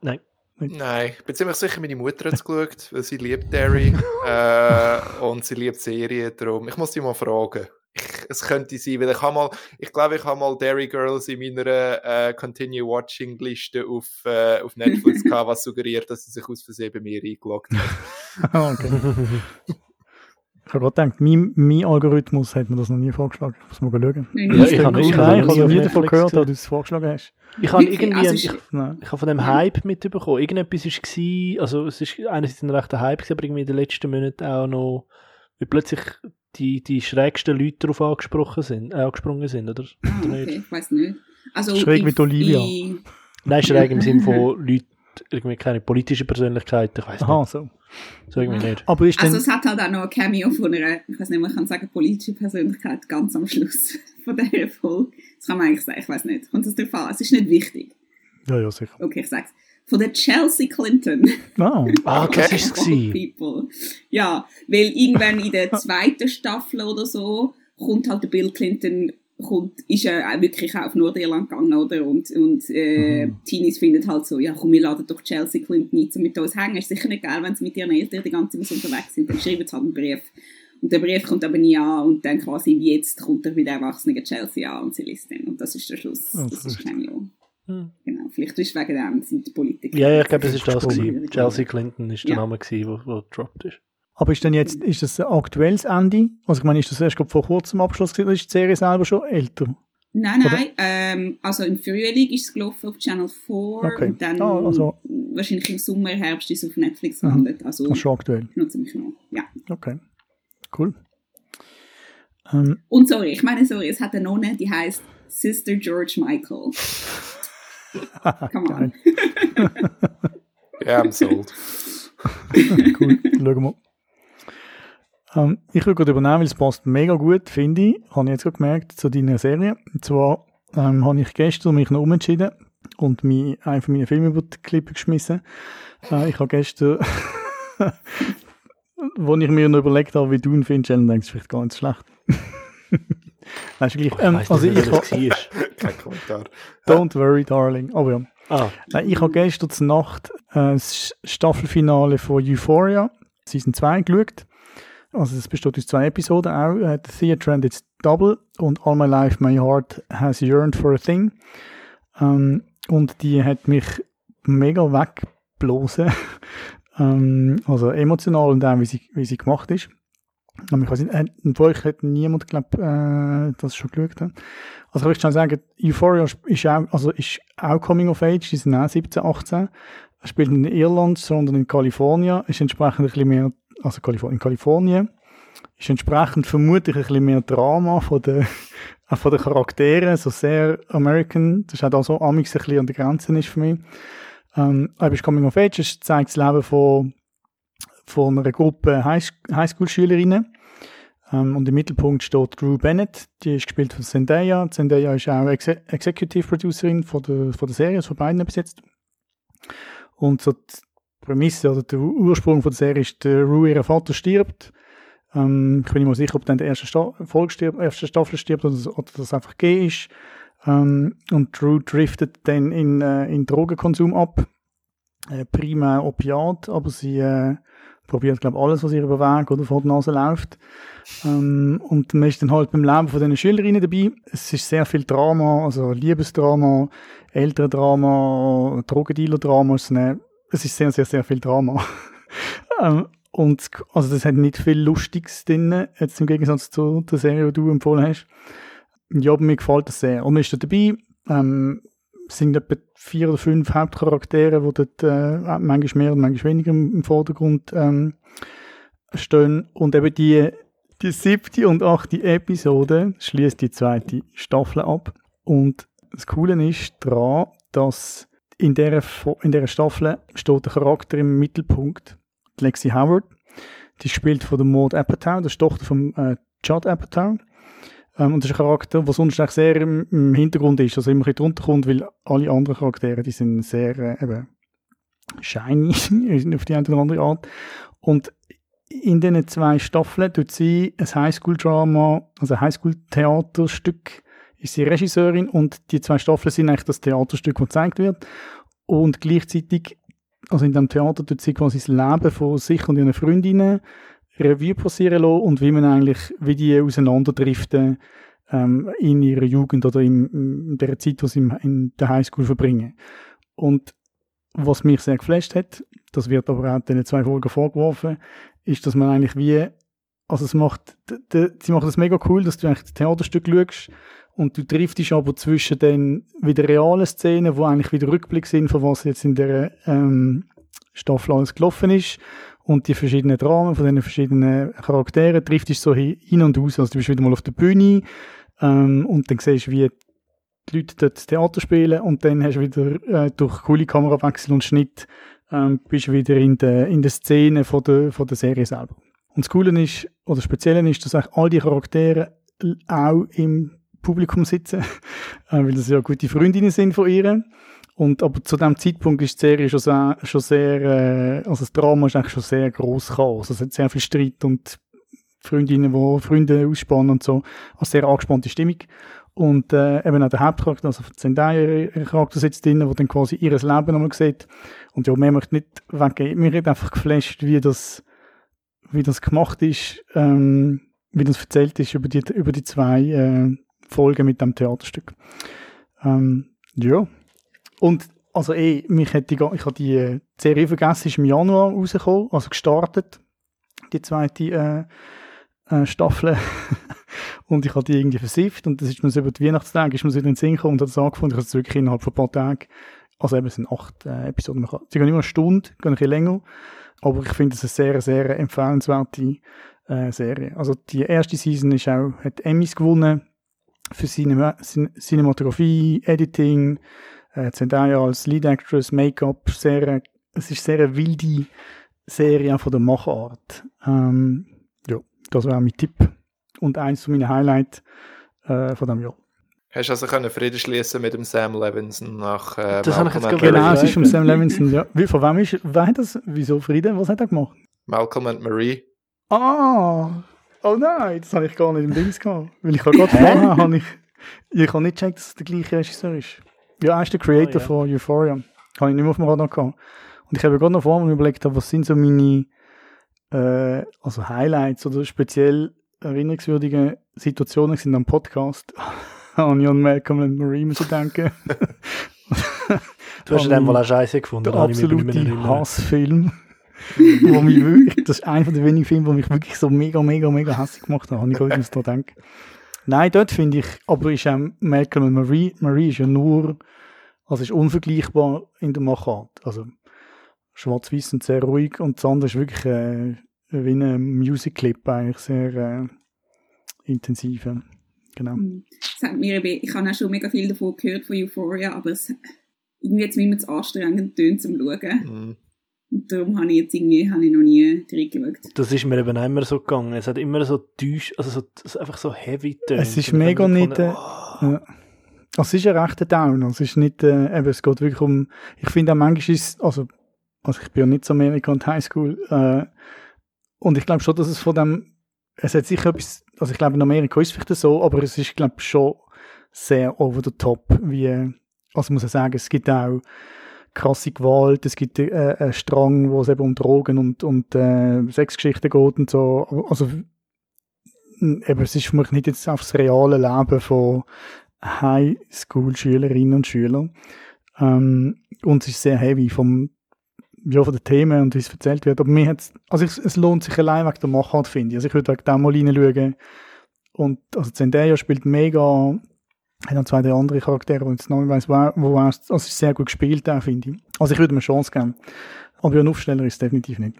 Nein. Nein, ich bin ziemlich sicher, meine Mutter hat es geschaut, weil sie liebt Derry äh, und sie liebt Serien, darum. Ich muss die mal fragen. Ich, es könnte sein, weil ich habe mal, ich glaube, ich habe mal Derry Girls in meiner äh, Continue Watching Liste auf, äh, auf Netflix gehabt, was suggeriert, dass sie sich aus Versehen bei mir eingeloggt hat. Okay. Ich habe gerade gedacht, mein, mein Algorithmus hat mir das noch nie vorgeschlagen. Ich muss mal schauen. Ja, ich habe ich noch nie noch nie auf davon Netflix gehört, dass du es vorgeschlagen hast. Ich habe irgendwie, Also ich, ich habe von dem Hype mitbekommen. Irgendetwas war, gewesen, also es ist einerseits ein rechter Hype, gewesen, aber irgendwie in den letzten Monaten auch noch, wie plötzlich die, die schrägsten Leute darauf angesprochen sind, äh, angesprungen sind, oder? Ah, okay, ich weiß nicht. Also Schräg die Olivia. in- Nein, schräg im Sinne von Leuten, irgendwie keine politische Persönlichkeit, ich weiß Aha, nicht. so. So irgendwie nicht. Aber ist Also es hat halt auch noch ein Cameo von einer, ich weiß nicht, man kann sagen, politische Persönlichkeit ganz am Schluss von der Folge. Das kann man eigentlich sagen, ich weiß nicht. Kommt das drauf an? Es ist nicht wichtig. ja, ja, sicher. Okay, ich sag's. Von der Chelsea Clinton. Ah, Ah, Okay. das ist es. People. Ja, weil irgendwann in der zweiten Staffel oder so kommt halt der Bill Clinton kommt, ist er auch wirklich auch auf Nordirland gegangen, oder? Und, und äh, Mhm. Teenies finden halt so, ja komm, wir laden doch Chelsea Clinton ein, um mit uns hängen. Ist sicher nicht geil, wenn sie mit ihren Eltern die ganze Zeit unterwegs sind. Dann schreiben sie halt einen Brief. Und der Brief kommt aber nie an und dann quasi wie jetzt kommt er bei der erwachsenen Chelsea an und sie liest den. Und das ist der Schluss. Oh, das ist. Cameo. Hm. Genau, vielleicht ist wegen dem sind die Politiker. Ja, ja, ich glaube, das ist das gewesen. Chelsea Clinton ist der Ja. Name gewesen, wo, wo gedroppt ist. Aber ist denn jetzt, ist das ein aktuelles Ende? Also ich meine, ist das erst vor kurzem Abschluss gewesen, oder ist die Serie selber schon älter? Nein, nein. Ähm, also im Frühling ist es gelaufen auf Channel 4 Okay. und dann Ah, also- wahrscheinlich im Sommer, Herbst ist es auf Netflix Mhm. gelandet. Also Das ist schon aktuell. noch ziemlich noch. Ja. Okay. Cool. Ähm, Und sorry, ich meine sorry, es hat eine Nonne, die heißt Sister George Michael. Come on. Ja, I'm sold. cool. Schauen wir. Ähm, ich will gerade übernehmen, weil es passt mega gut, finde ich. Habe ich jetzt gerade gemerkt, zu deiner Serie. Und zwar ähm, habe ich gestern mich noch umentschieden und mich einen von meinen Filmen über die Klippe geschmissen. Äh, ich habe gestern, wo ich mir noch überlegt habe, wie du ihn findest, dann denkst du vielleicht gar nicht so schlecht. Weißt du gleich, ähm, weiss also nicht, ich wer das habe. Kein Kommentar. don't worry, darling. Aber ja. Ah, Nein, ich habe gestern zur Nacht äh, das Staffelfinale von Euphoria, Season 2, geschaut. Also es besteht aus zwei Episoden auch. Äh, The Theatre and It's Double und All My Life My Heart Has Yearned for a Thing. Ähm, und die hat mich mega weggeblasen. ähm, also emotional und auch, wie sie, wie sie gemacht ist. Aber ich weiß nicht, äh, euch hat niemand, glaub, äh, das schon geschaut. Hat. Also ich schon sagen, Euphoria ist auch, also ist auch Coming of Age, die sind auch 17, 18. Er spielt nicht in Irland, sondern in Kalifornien. Ist entsprechend ein bisschen mehr, also in Kalifornien. Ist entsprechend vermutlich ein bisschen mehr Drama von den, von den Charakteren, so sehr American. Das ist auch da so amix ein bisschen an der Grenze ist für mich. Ähm, aber ist Coming of Age, es zeigt das Leben von, von einer Gruppe High- Highschool-Schülerinnen. Ähm, und im Mittelpunkt steht Drew Bennett, die ist gespielt von Zendaya. Zendaya ist auch Exe Executive Producerin von der, von der Serie, also von beiden bis jetzt. Und so Prämisse oder der Ursprung von der Serie ist, der Rue, ihr Vater stirbt. Ähm, ich bin nicht sicher, ob dann die erste Folge stirbt, erste Staffel stirbt oder, oder das einfach gay ist. Ähm, und Drew driftet dann in, äh, in Drogenkonsum ab. Äh, prima Opiat, aber sie äh, probiert, glaube alles, was ihr über Weg oder vor der Nase läuft. Ähm, und man ist dann halt beim Leben von diesen Schülerinnen dabei. Es ist sehr viel Drama, also Liebesdrama, Elterndrama, Drogendealer-Drama. Es ist es ist sehr, sehr, sehr viel Drama. ähm, und also das hat nicht viel Lustiges drin, jetzt im Gegensatz zu der Serie, die du empfohlen hast. Ja, aber mir gefällt das sehr. Und man ist da dabei, ähm, sind etwa vier oder fünf Hauptcharaktere, die dort äh, manchmal mehr und manchmal weniger im, im Vordergrund ähm, stehen. Und eben die, die siebte und achte Episode schließt die zweite Staffel ab. Und das Coole ist daran, dass in dieser, in dieser Staffel steht der Charakter im Mittelpunkt. Lexi Howard, die spielt von der Maud Apatow, das ist die Tochter von äh, Judd Apatow. Ähm, und das ist ein Charakter, der sonst eigentlich sehr im, im, Hintergrund ist, also immer ein bisschen drunter kommt, weil alle anderen Charaktere, die sind sehr äh, eben shiny auf die eine oder andere Art. Und in diesen zwei Staffeln tut sie ein Highschool-Drama, also ein Highschool-Theaterstück, ist sie Regisseurin und die zwei Staffeln sind eigentlich das Theaterstück, das gezeigt wird. Und gleichzeitig, also in dem Theater tut sie quasi das Leben von sich und ihren Freundinnen Revue passieren lassen und wie man eigentlich, wie die auseinanderdriften ähm, in ihrer Jugend oder in, in der Zeit, die sie in der Highschool verbringen. Und was mich sehr geflasht hat, das wird aber auch in den zwei Folgen vorgeworfen, ist, dass man eigentlich wie, also es macht, sie macht das mega cool, dass du eigentlich das Theaterstück schaust und du triffst aber zwischen den wieder realen Szenen, wo eigentlich wieder Rückblick sind, von was jetzt in der ähm, Staffel alles gelaufen ist und die verschiedenen Dramen von den verschiedenen Charakteren trifft dich so hin und aus. Also du bist wieder mal auf der Bühne ähm, und dann siehst du, wie die Leute dort Theater spielen und dann hast du wieder äh, durch coole Kamerawechsel und Schnitt ähm, bist du wieder in der, in der Szene von der, von der Serie selber. Und das Coole ist, oder Spezielle ist, dass eigentlich all die Charaktere auch im Publikum sitzen, äh, weil das ja gute Freundinnen sind von ihr. Und, aber zu dem Zeitpunkt ist die Serie schon sehr, schon sehr äh, also das Drama ist eigentlich schon sehr gross Chaos. Also es hat sehr viel Streit und Freundinnen, die Freunde ausspannen und so. Also sehr angespannte Stimmung. Und äh, eben auch der Hauptcharakter, also Zendaya, ihr Charakter sitzt drin, der dann quasi ihr Leben nochmal sieht. Und ja, mehr möchte nicht weggehen. Mir hat einfach geflasht, wie das, wie das gemacht ist, ähm, wie das erzählt ist über die, über die zwei äh, Folgen mit dem Theaterstück. Ähm, ja. Und also eh, mich hätte die, ich habe die Serie vergessen, ist im Januar rausgekommen, also gestartet, die zweite äh, äh, Staffel. und ich habe die irgendwie versifft und das ist mir so über die Weihnachtstage, ist mir so in den Sinn gekommen und hat es angefangen, ich habe es wirklich innerhalb von ein paar Tagen, also eben es sind acht äh, Episoden, sie gehen immer eine Stunde, gehen ein bisschen länger, aber ich finde es eine sehr, sehr empfehlenswerte äh, Serie. Also die erste Season ist auch, hat Emmys gewonnen, für Cinema, Cinematografie, Editing, äh, Zendaya als Lead Actress, Make-up, sehr, es ist sehr eine wilde Serie von der Machart. Ähm, ja, das war mein Tipp und eins von meinen Highlights äh, von dem Jahr. Hast du also können Frieden schließen mit dem Sam Levinson nach äh, Das habe ich jetzt gerade Genau, es ist um Sam Levinson, ja. Wie, von wem ist, wer das? Wieso Frieden? Was hat er gemacht? Malcolm and Marie. Ah! Oh nein, das habe ich gar nicht im Dings gehabt. Weil ich habe gerade vorher, habe ich, ich habe nicht gecheckt, dass es der gleiche Regisseur ist. Ja, er ist der Creator oh, ja. von Euphoria. Habe ich nicht mehr auf dem Radar gehabt. Und ich habe gerade noch vorher überlegt, was sind so meine äh, also Highlights oder speziell erinnerungswürdige Situationen sind am Podcast. an Malcolm und Marie müssen denken. du hast den wohl auch scheiße gefunden. Der absolute Hassfilm. wo mich wirklich, das ist einer der wenigen Filme, wo mich wirklich so mega, mega, mega hässlich gemacht hat, habe ich heute da denken. Nein, dort finde ich, aber ist auch Malcolm und Marie, Marie ist ja nur, also ist unvergleichbar in der Machart. Also schwarz-weiß und sehr ruhig und das andere ist wirklich äh, wie ein Music-Clip eigentlich, sehr äh, intensiv. Genau. Hm. Mir, ich habe auch schon mega viel davon gehört, von Euphoria, aber es irgendwie jetzt immer zu anstrengend tönt zum Schauen. Mhm. Und darum habe ich jetzt irgendwie habe ich noch nie reingeschaut. Das ist mir eben auch immer so gegangen. Es hat immer so düsch, also so, einfach so heavy tönt. Es ist mega nicht... Äh, oh. ja. Es ist ein rechter Down. Es ist nicht, äh, eben, es geht wirklich um, ich finde auch manchmal ist, also, also ich bin ja nicht so Amerika und Highschool, äh, und ich glaube schon, dass es von dem, es hat sicher etwas, also ich glaube in Amerika ist es vielleicht so, aber es ist, glaube ich, schon sehr over the top, wie, also muss ich sagen, es gibt auch, krasse Gewalt, es gibt äh, einen Strang, wo es eben um Drogen und, und äh, Sexgeschichten geht und so. Also eben, es ist für mich nicht jetzt aufs reale Leben von Highschool-Schülerinnen und Schülern. Ähm, und es ist sehr heavy vom ja, von den Themen und wie es erzählt wird. Aber mir hat's, also ich, es lohnt sich allein wegen der Machart, finde ich. Also ich würde wegen dem mal reinschauen. Und also Zendaya spielt mega, hat dann zwei, drei andere Charaktere, und jetzt noch nicht weiss, wo, wo er, also es ist sehr gut gespielt, auch, finde ich. Also ich würde mir eine Chance geben. Aber ein Aufsteller ist es definitiv nicht.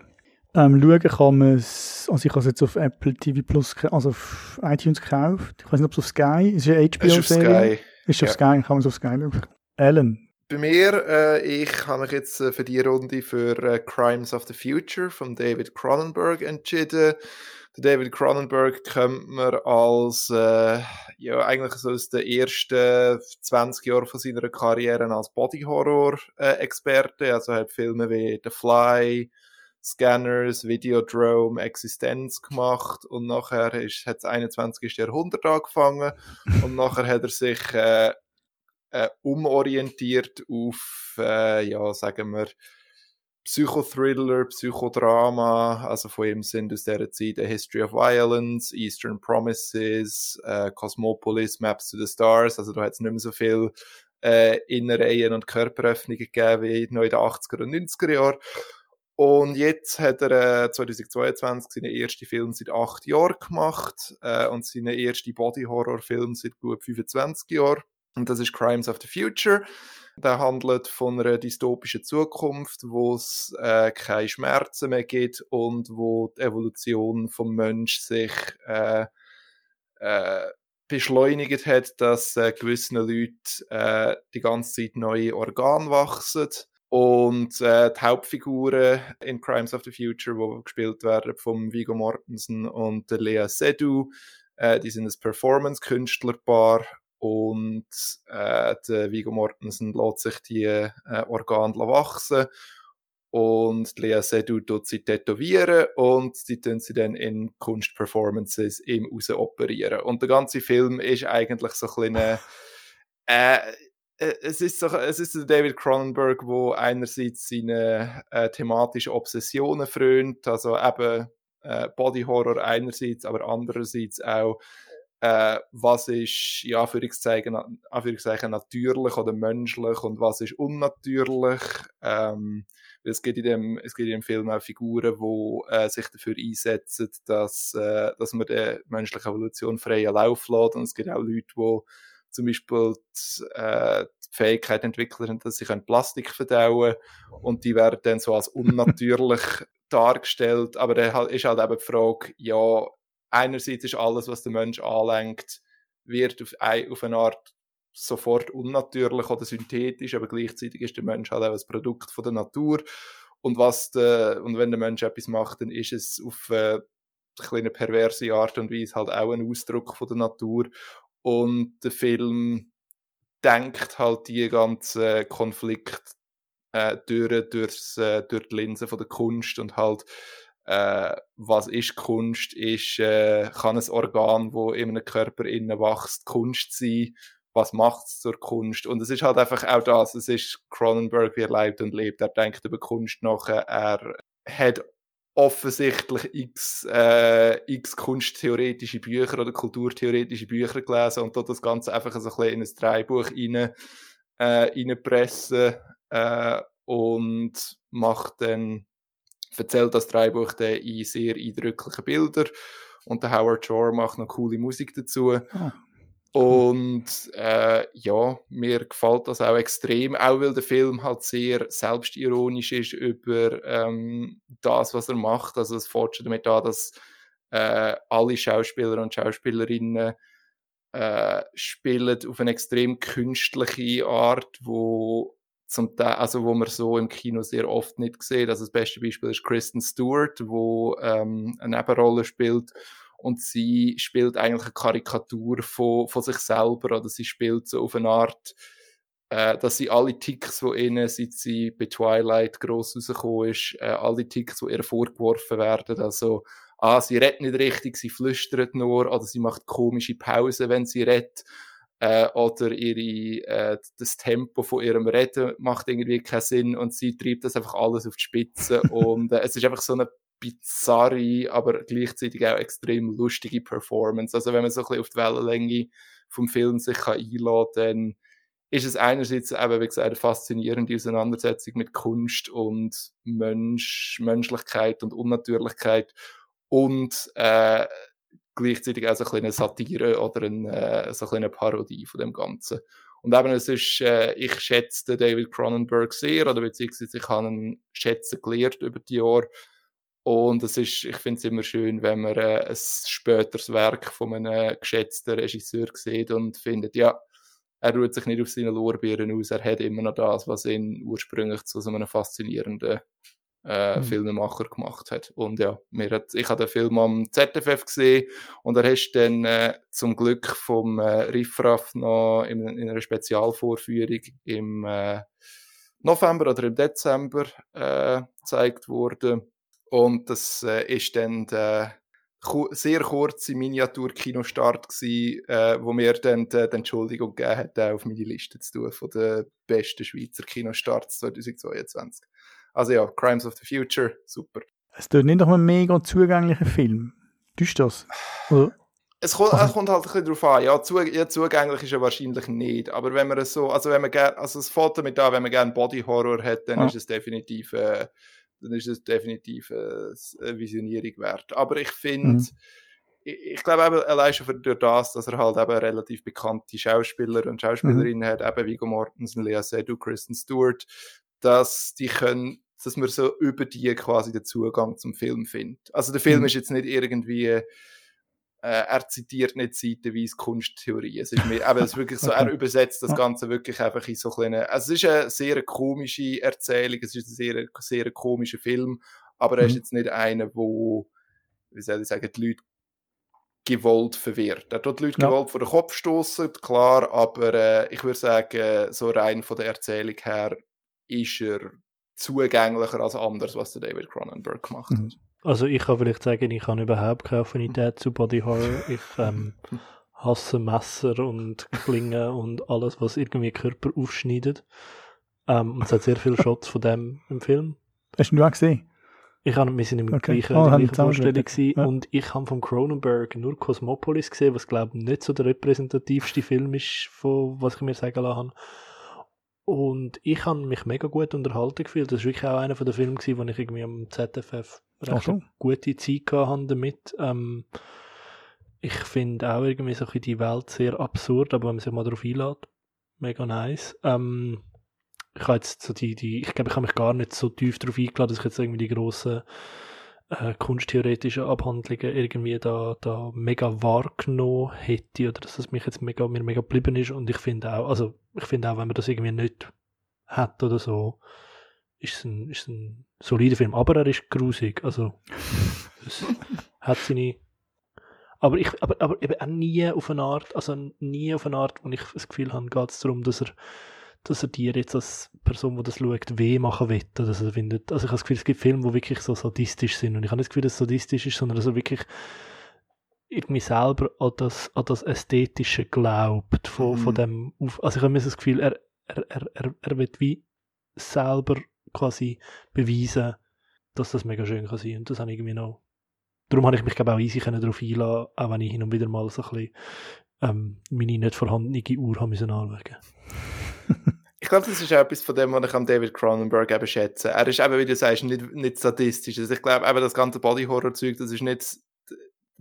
Ähm, schauen kann man es, also ich habe es jetzt auf Apple TV Plus, also auf iTunes gekauft. Ich weiß nicht, ob es auf Sky, ist eine HBO-Serie. Ist auf ja. Sky, kann man es auf Sky schauen. Alan. Bei mir, äh, ich habe mich jetzt äh, für die Runde für äh, Crimes of the Future von David Cronenberg entschieden. Der David Cronenberg kennt man als, äh, ja, eigentlich so aus den ersten 20 Jahren von seiner Karriere als Body-Horror-Experte. Also hat Filme wie The Fly, Scanners, Videodrome, Existenz gemacht und nachher ist, hat das 21. Jahrhundert angefangen und nachher hat er sich äh, äh, umorientiert auf, äh, ja, sagen wir, Psychothriller, Psychodrama, also von ihm sind aus dieser Zeit A History of Violence, Eastern Promises, äh, Cosmopolis, Maps to the Stars, also da hat es nicht mehr so viel äh, Innereien und Körperöffnungen gegeben wie noch in den 80er und 90er Jahren. Und jetzt hat er äh, 2022 seinen ersten Film seit acht Jahren gemacht äh, und seinen ersten Body-Horror-Film seit gut 25 Jahren. Und das ist Crimes of the Future. Der handelt von einer dystopischen Zukunft, wo es äh, keine Schmerzen mehr gibt und wo die Evolution vom Mensch sich äh, äh, beschleunigt hat, dass äh, gewissen Leuten äh, die ganze Zeit neue Organe wachsen. Und äh, die Hauptfiguren in Crimes of the Future, die gespielt werden von Vigo Mortensen und Lea Seydoux, äh, die sind ein Performance-Künstlerpaar und äh, der Viggo Mortensen lässt sich die äh, Organe wachsen und Lea Seydoux tut sie tätowieren und sie tun sie dann in Kunstperformances im raus operieren. Und der ganze Film ist eigentlich so ein bisschen äh, äh, es ist, so, es ist David Cronenberg, wo einerseits seine äh, thematischen Obsessionen frönt, also eben äh, Body Horror einerseits, aber andererseits auch äh, was ist, ja, Anführungszeichen, Anführungszeichen natürlich oder menschlich und was ist unnatürlich. Ähm, es gibt in dem, es gibt in dem Film auch Figuren, die äh, sich dafür einsetzen, dass, äh, dass man der menschlichen Evolution freien Lauf lässt. Und es gibt auch Leute, die zum Beispiel die, äh, die Fähigkeit entwickeln, dass sie Plastik verdauen und die werden dann so als unnatürlich dargestellt. Aber da ist halt eben die Frage, ja, einerseits ist alles, was der Mensch anlenkt, wird auf, auf eine Art sofort unnatürlich oder synthetisch, aber gleichzeitig ist der Mensch halt auch ein Produkt von der Natur. Und, was der, und wenn der Mensch etwas macht, dann ist es auf eine kleine perverse Art und Weise halt auch ein Ausdruck von der Natur. Und der Film denkt halt die ganzen Konflikte äh, durch, durchs, äh, durch die Linse von der Kunst und halt äh, was ist Kunst, ist, äh, kann ein Organ, wo in einem Körper innen wächst, Kunst sein, was macht es zur Kunst? Und es ist halt einfach auch das, es ist Cronenberg, wie er lebt und lebt, er denkt über Kunst nach, er hat offensichtlich x, äh, x kunsttheoretische Bücher oder kulturtheoretische Bücher gelesen und dort das Ganze einfach so ein bisschen in ein Dreibuch rein, äh, reinpressen äh, und macht dann erzählt das Dreibuch dann in sehr eindrücklichen Bildern und der Howard Shore macht noch coole Musik dazu. Ah. Und äh, ja, mir gefällt das auch extrem, auch weil der Film halt sehr selbstironisch ist über ähm, das, was er macht. Also es fängt schon damit an, dass äh, alle Schauspieler und Schauspielerinnen äh, spielen auf eine extrem künstliche Art, wo zum Teil, also wo man so im Kino sehr oft nicht sieht. Also das beste Beispiel ist Kristen Stewart, wo ähm, eine Nebenrolle spielt und sie spielt eigentlich eine Karikatur von, von sich selber oder sie spielt so auf eine Art, äh, dass sie alle Ticks, die ihnen, seit sie bei Twilight gross rausgekommen ist, äh, alle Ticks, die ihr vorgeworfen werden, also ah, sie redet nicht richtig, sie flüstert nur oder sie macht komische Pausen, wenn sie redet äh, oder ihre, äh, das Tempo von ihrem Reden macht irgendwie keinen Sinn und sie treibt das einfach alles auf die Spitze und äh, es ist einfach so eine bizarre, aber gleichzeitig auch extrem lustige Performance. Also wenn man so ein bisschen auf die Wellenlänge vom Film sich kann einladen dann ist es einerseits eben, wie gesagt, eine faszinierende Auseinandersetzung mit Kunst und Mensch, Menschlichkeit und Unnatürlichkeit und äh, gleichzeitig auch so eine kleine Satire oder eine, äh, so eine Parodie von dem Ganzen. Und eben, es ist, äh, ich schätze David Cronenberg sehr, oder beziehungsweise ich habe ihn schätzen gelernt über die Jahre. Und es ist, ich finde es immer schön, wenn man äh, ein späteres Werk von einem geschätzten Regisseur sieht und findet, ja, er ruht sich nicht auf seine Lorbeeren aus, er hat immer noch das, was ihn ursprünglich zu so einem faszinierenden äh, mhm. Filmemacher gemacht hat. Und ja, mir hat, ich habe den Film am ZFF gesehen und er hast dann äh, zum Glück vom äh, Riffraff noch in, in einer Spezialvorführung im äh, November oder im Dezember äh, gezeigt worden. Und das äh, ist dann der sehr kurze Miniatur-Kinostart gsi, äh, wo mir dann die, die Entschuldigung gegeben hat, auf meine Liste zu tun von den besten Schweizer Kinostarts 2022. Also ja, Crimes of the Future, super. Es tut nicht noch ein mega zugänglicher Film. Tust du das? Oder? Es kommt, es kommt halt ein bisschen darauf an. Ja, zu, ja, zugänglich ist er wahrscheinlich nicht. Aber wenn man es so, also wenn man gerne, also es Foto mit da, wenn man gerne Body Horror hat, dann ja. ist es definitiv, äh, dann ist es definitiv äh, eine Visionierung wert. Aber ich finde, mhm. ich, ich glaube eben allein schon durch das, dass er halt eben relativ bekannte Schauspieler und Schauspielerinnen mhm. hat, eben Viggo Mortensen, Lea Seydoux, Kristen Stewart, dass die können, dass man so über die quasi den Zugang zum Film findet. Also der Film mhm. ist jetzt nicht irgendwie, äh, er zitiert nicht seitenweise Kunsttheorie. Es ist mehr, aber es ist wirklich so, er übersetzt das Ganze wirklich einfach in so kleine, also es ist eine sehr komische Erzählung, es ist ein sehr, sehr komischer Film, aber er ist mhm. jetzt nicht einer, wo, wie soll ich sagen, die Leute gewollt verwirrt. Er tut die Leute ja. gewollt vor den Kopf stoßen, klar, aber äh, ich würde sagen, so rein von der Erzählung her ist er zugänglicher als anders, was der David Cronenberg gemacht hat. Mhm. Also ich kann vielleicht sagen, ich habe überhaupt keine Affinität zu Body Horror. Ich ähm, hasse Messer und Klingen und alles, was irgendwie Körper aufschneidet. Ähm, und es hat sehr viele Shots von dem im Film. Hast du ihn auch gesehen? Ich habe, wir sind im okay. gleichen, oh, gleichen Vorstellung ja. und ich habe von Cronenberg nur Cosmopolis gesehen, was glaube ich nicht so der repräsentativste Film ist, von was ich mir sagen lassen habe. Und ich habe mich mega gut unterhalten gefühlt. Das war wirklich auch einer der Filme, wo ich irgendwie am ZFF recht so. gute Zeit hatte damit. Ähm, ich finde auch irgendwie so die Welt sehr absurd, aber wenn man sich mal darauf einlädt, mega nice. Ähm, ich habe jetzt so die, die, ich glaube, ich habe mich gar nicht so tief darauf eingeladen, dass ich jetzt irgendwie die grossen äh, kunsttheoretischen Abhandlungen irgendwie da, da mega wahrgenommen hätte oder dass das mich jetzt mega, mir mega geblieben ist. Und ich finde auch, also ich finde auch, wenn man das irgendwie nicht hat oder so, ist es ein, ist ein solider Film, aber er ist grusig, also es hat seine aber ich, aber, aber eben auch nie auf eine Art, also nie auf eine Art, wo ich das Gefühl habe, geht es darum, dass er dass er dir jetzt als Person, die das schaut, weh machen will. Findet. Also ich habe das Gefühl, es gibt Filme, die wirklich so sadistisch sind. Und ich habe nicht das Gefühl, dass es sadistisch ist, sondern dass er wirklich irgendwie selber an das, an das Ästhetische glaubt. Von, mhm. von dem also ich habe mir das Gefühl, er, er, er, er, er wird wie selber quasi beweisen, dass das mega schön kann sein. Und das habe ich irgendwie noch darum habe ich mich glaube auch easy darauf einlassen, auch wenn ich hin und wieder mal so ein bisschen ähm, meine nicht vorhandene Uhr haben müssen anschauen ich glaube, das ist etwas von dem, was ich an David Cronenberg eben schätze. Er ist eben, wie du sagst, nicht, nicht sadistisch. Also ich glaube, eben das ganze Body-Horror-Zeug, das ist nicht.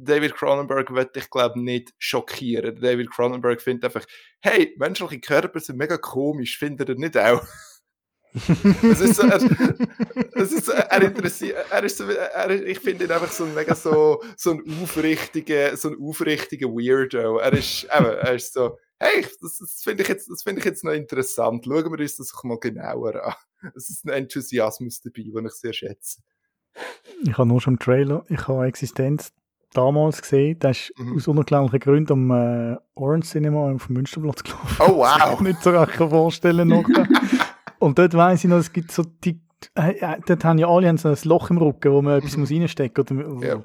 David Cronenberg wird dich, glaube nicht schockieren. David Cronenberg findet einfach, hey, menschliche Körper sind mega komisch, findet er nicht auch? es ist so, er, es ist so, er interessiert, er ist so, er, ich finde ihn einfach so ein mega so, so ein aufrichtiger, so ein aufrichtiger Weirdo. Er ist, eben, er ist so, hey, das, das finde ich, jetzt, find ich jetzt noch interessant. Schauen wir uns das mal genauer an. Es ist ein Enthusiasmus dabei, den ich sehr schätze. Ich habe nur schon im Trailer, ich habe Existenz damals gesehen, der ist mhm. aus unerklärlichen Gründen am äh, Orange Cinema auf dem Münsterplatz gelaufen. Oh wow! Das kann ich nicht so recht vorstellen noch. Und dort weiss ich noch, es gibt so die, äh, äh, dort haben ja alle so ein Loch im Rücken, wo man etwas mhm. muss reinstecken muss. Ja.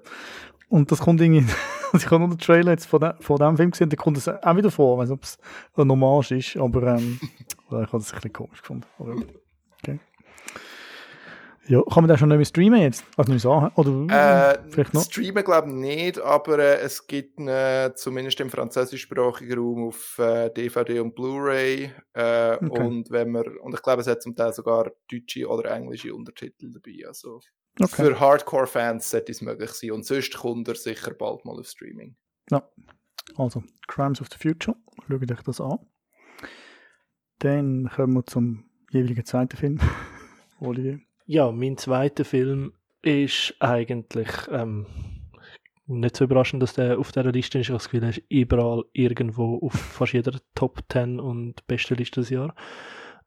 Und das kommt irgendwie, ich habe nur den Trailer jetzt von, de, von dem Film gesehen, da kommt es auch wieder vor, nicht, ob es ein Hommage ist, aber ähm, ich habe das ein bisschen komisch gefunden. Okay. Ja, kann man das schon nicht mehr streamen jetzt? Also nicht sagen? Oder Äh, vielleicht noch? streamen glaube ich nicht, aber äh, es gibt äh, zumindest im französischsprachigen Raum auf äh, DVD und Blu-ray äh, Okay. und wenn man und ich glaube es hat zum Teil sogar deutsche oder englische Untertitel dabei. Also Okay. für Hardcore-Fans sollte es möglich sein und sonst kommt er sicher bald mal auf Streaming. Also, Crimes of the Future. Schaut euch das an. Dann kommen wir zum jeweiligen zweiten Film. Olivier. Ja, mein zweiter Film ist eigentlich ähm, nicht so überraschend, dass der auf dieser Liste ist. Ich habe das Gefühl, er ist überall irgendwo auf fast jeder Top 10 und beste Liste des Jahres.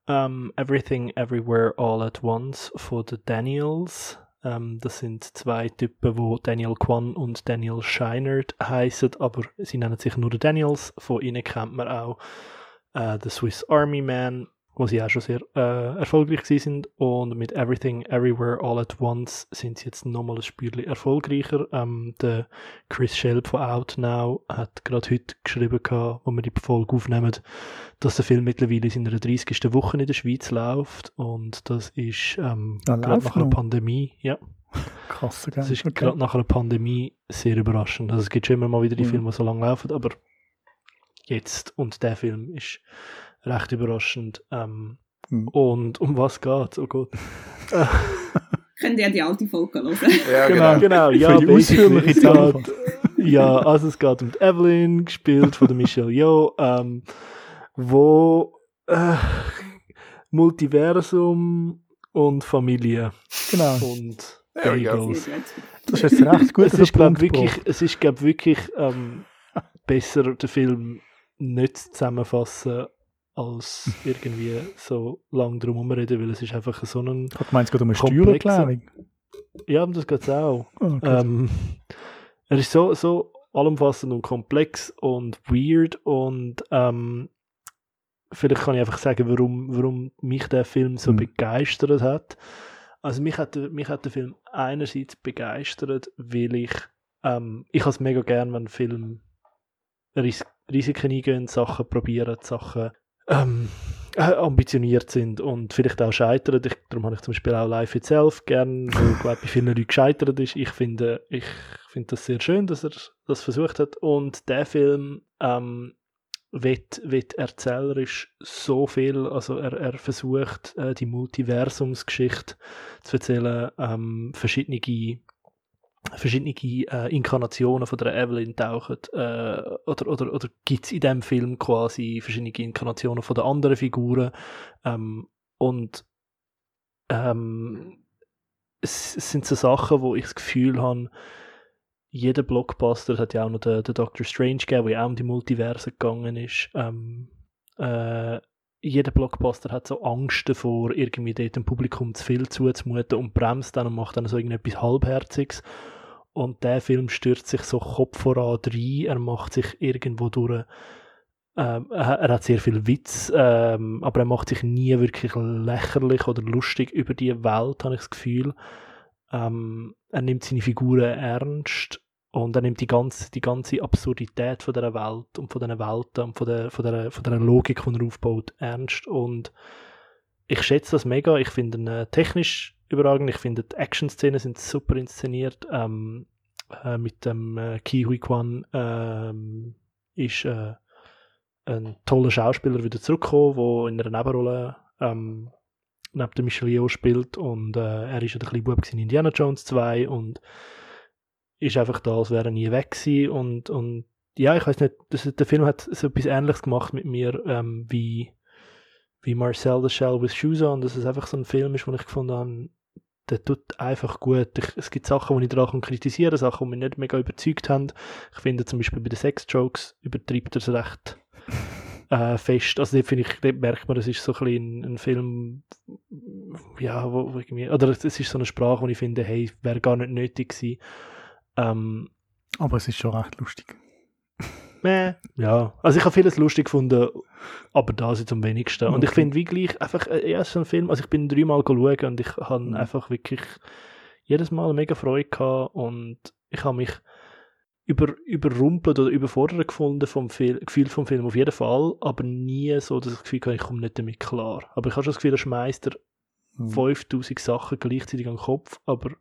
Ähm, Everything Everywhere All at Once von den Daniels. Ähm, das sind zwei Typen, wo Daniel Kwan und Daniel Scheinert heißen, aber sie nennen sich nur Daniels. Von ihnen kennt man auch äh, The Swiss Army Man, wo sie auch schon sehr äh, erfolgreich gewesen sind und mit Everything Everywhere All at Once sind sie jetzt nochmal ein Spürchen erfolgreicher. Ähm, der Chris Shelb von Out Now hat gerade heute geschrieben, gehabt, wo wir die Folge aufnehmen, dass der Film mittlerweile in seiner 30. Woche in der Schweiz läuft und das ist ähm, gerade nach einer? Pandemie, ja, Krass, gell? das ist Okay. gerade nach einer Pandemie sehr überraschend. Also es gibt schon immer mal wieder die Mhm. Filme, die so lange laufen, aber jetzt und der Film ist recht überraschend. Ähm, Mhm. Und um was geht's? Oh Gott. Könnt ihr die alte Folge hören? Ja, Genau. genau. genau, ja, Für die basically, geht, ja, also es geht um die Evelyn, gespielt von der Michelle Yeoh, ähm, wo äh, Multiversum und Familie Genau. und There go. Gut. Das ist jetzt recht gut. es ist, glaube wirklich, es ist, glaub, wirklich ähm, besser, den Film nicht zusammenfassen, als irgendwie so lang drum herumreden, weil es ist einfach so ein... Ich habe gemeint, es geht um eine Steuererklärung. Ja, um das geht's auch. Oh. Ähm, er ist so, so allumfassend und komplex und weird und ähm, vielleicht kann ich einfach sagen, warum, warum mich der Film so Mhm. begeistert hat. Also mich hat, der- mich hat der Film einerseits begeistert, weil ich ähm, ich habe es mega gern, wenn Film Ris Risiken eingehen, Sachen probieren, Sachen ähm, äh, ambitioniert sind und vielleicht auch scheitern. Ich, darum habe ich zum Beispiel auch Life Itself gern, wo glaube bei vielen Leuten gescheitert ist. Ich finde, ich finde das sehr schön, dass er das versucht hat. Und der Film ähm, wird, wird erzählerisch so viel, also er, er versucht äh, die Multiversumsgeschichte zu erzählen, ähm, verschiedene verschiedene äh, Inkarnationen von der Evelyn tauchen äh, oder, oder, oder gibt es in dem Film quasi verschiedene Inkarnationen von den anderen Figuren ähm, und ähm, es, es sind so Sachen, wo ich das Gefühl habe, jeder Blockbuster hat ja auch noch den, den Doctor Strange gegeben, wo ja auch um die Multiverse gegangen ist. Ähm, äh, jeder Blockbuster hat so Angst davor, irgendwie dort dem Publikum zu viel zuzumuten und bremst dann und macht dann so irgendetwas Halbherziges. Und der Film stürzt sich so Kopf voran rein, er macht sich irgendwo durch. Ähm, er hat sehr viel Witz, ähm, aber er macht sich nie wirklich lächerlich oder lustig über die Welt, habe ich das Gefühl. Ähm, er nimmt seine Figuren ernst und er nimmt die ganze, die ganze Absurdität von dieser Welt und von diesen Welten und von der, von der, von der Logik, die er aufbaut, ernst. Und ich schätze das mega. Ich finde ihn äh, technisch überragend. Ich finde, die Action-Szenen sind super inszeniert. Ähm, äh, mit dem äh, Ki Hui Kwan ähm, ist äh, ein toller Schauspieler wieder zurückgekommen, der in einer Nebenrolle ähm, neben der Michelle Yeoh spielt und äh, er ist ja der kleine Bub in Indiana Jones 2 und ist einfach da, als wäre er nie weg gewesen und, und ja, ich weiß nicht, das, der Film hat so etwas Ähnliches gemacht mit mir, ähm, wie, wie Marcel the Shell with Shoes on, dass es einfach so ein Film ist, wo ich gefunden habe, der tut einfach gut. Ich, es gibt Sachen, die ich daran kritisieren kann, Sachen, die mich nicht mega überzeugt haben. Ich finde zum Beispiel bei den Sex-Jokes übertreibt er es recht äh, fest. Also dort, finde ich, dort merkt man, das ist so ein, bisschen ein Film, ja, wo, wo irgendwie, oder es ist so eine Sprache, wo ich finde, hey, wäre gar nicht nötig gewesen. Ähm, Aber es ist schon recht lustig. Meh. Ja, also ich habe vieles lustig gefunden, aber das jetzt am wenigsten. Und ich finde, wie gleich, einfach, äh, ja, so ein Film, also ich bin dreimal schauen und ich habe Mhm. einfach wirklich jedes Mal mega Freude gehabt und ich habe mich über, überrumpelt oder überfordert gefunden vom Fil Gefühl vom Film, auf jeden Fall, aber nie so, dass ich das Gefühl hatte, ich komme nicht damit klar. Aber ich habe schon das Gefühl, er schmeißt er Mhm. 5000 Sachen gleichzeitig am Kopf, aber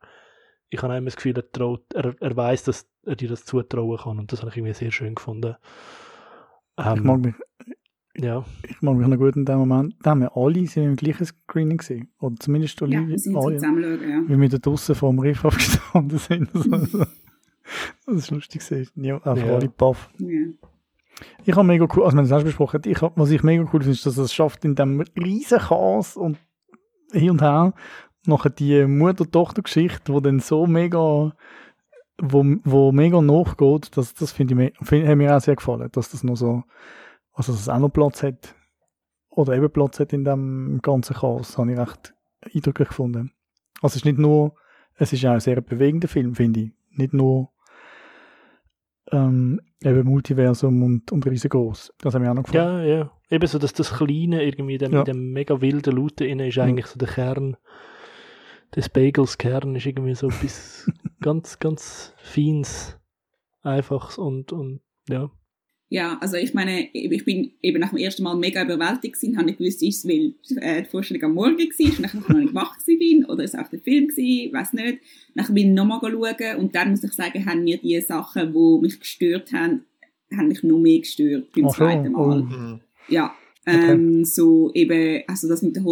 ich habe immer das Gefühl, er, traut, er, er weiß, dass dir das zutrauen kann und das habe ich irgendwie sehr schön gefunden. Ich Ähm, mag mich, ja, ich mag mich noch gut in dem Moment. Da haben wir alle sind im gleichen Screening gesehen. Oder zumindest Ja, Olivia. wir sind so alle, ja. wie wir da draussen vor dem Riff abgestanden sind. Also, das ist lustig gesehen. Ja, einfach Ja. alle baff. ja. Ich habe mega cool, also wir haben es besprochen, ich hab, was ich mega cool finde, ist, dass es schafft in dem riesen Chaos und hin und her nachher die Mutter-Tochter-Geschichte, wo dann so mega wo, wo mega nachgeht, das, das finde ich mir, find, hat mir auch sehr gefallen, dass das noch so, also dass es auch noch Platz hat oder eben Platz hat in dem ganzen Chaos, habe ich recht eindrücklich gefunden. Also es ist nicht nur, es ist auch ein sehr bewegender Film, finde ich. Nicht nur ähm, eben Multiversum und, und riesengroß. Das hat mir auch noch gefallen. ja, ja. Eben so, dass das Kleine irgendwie dem, Ja. dem mega wilden Laute inne ist eigentlich so der Kern des Bagels Kern ist irgendwie so etwas ganz, ganz Feins, Einfaches und, und ja. Ja, also ich meine, ich bin eben nach dem ersten Mal mega überwältigt gewesen, habe nicht gewusst, ist es, weil äh, die Vorstellung am Morgen war und ich noch nicht wach gewesen bin, oder ist es auch der Film gewesen, weiß nicht. Dann bin ich nochmal schauen und dann muss ich sagen, haben mir die Sachen, die mich gestört haben, haben mich noch mehr gestört beim Ach so, zweiten Mal. oh. Ja, Okay. ähm, so eben, also das mit dem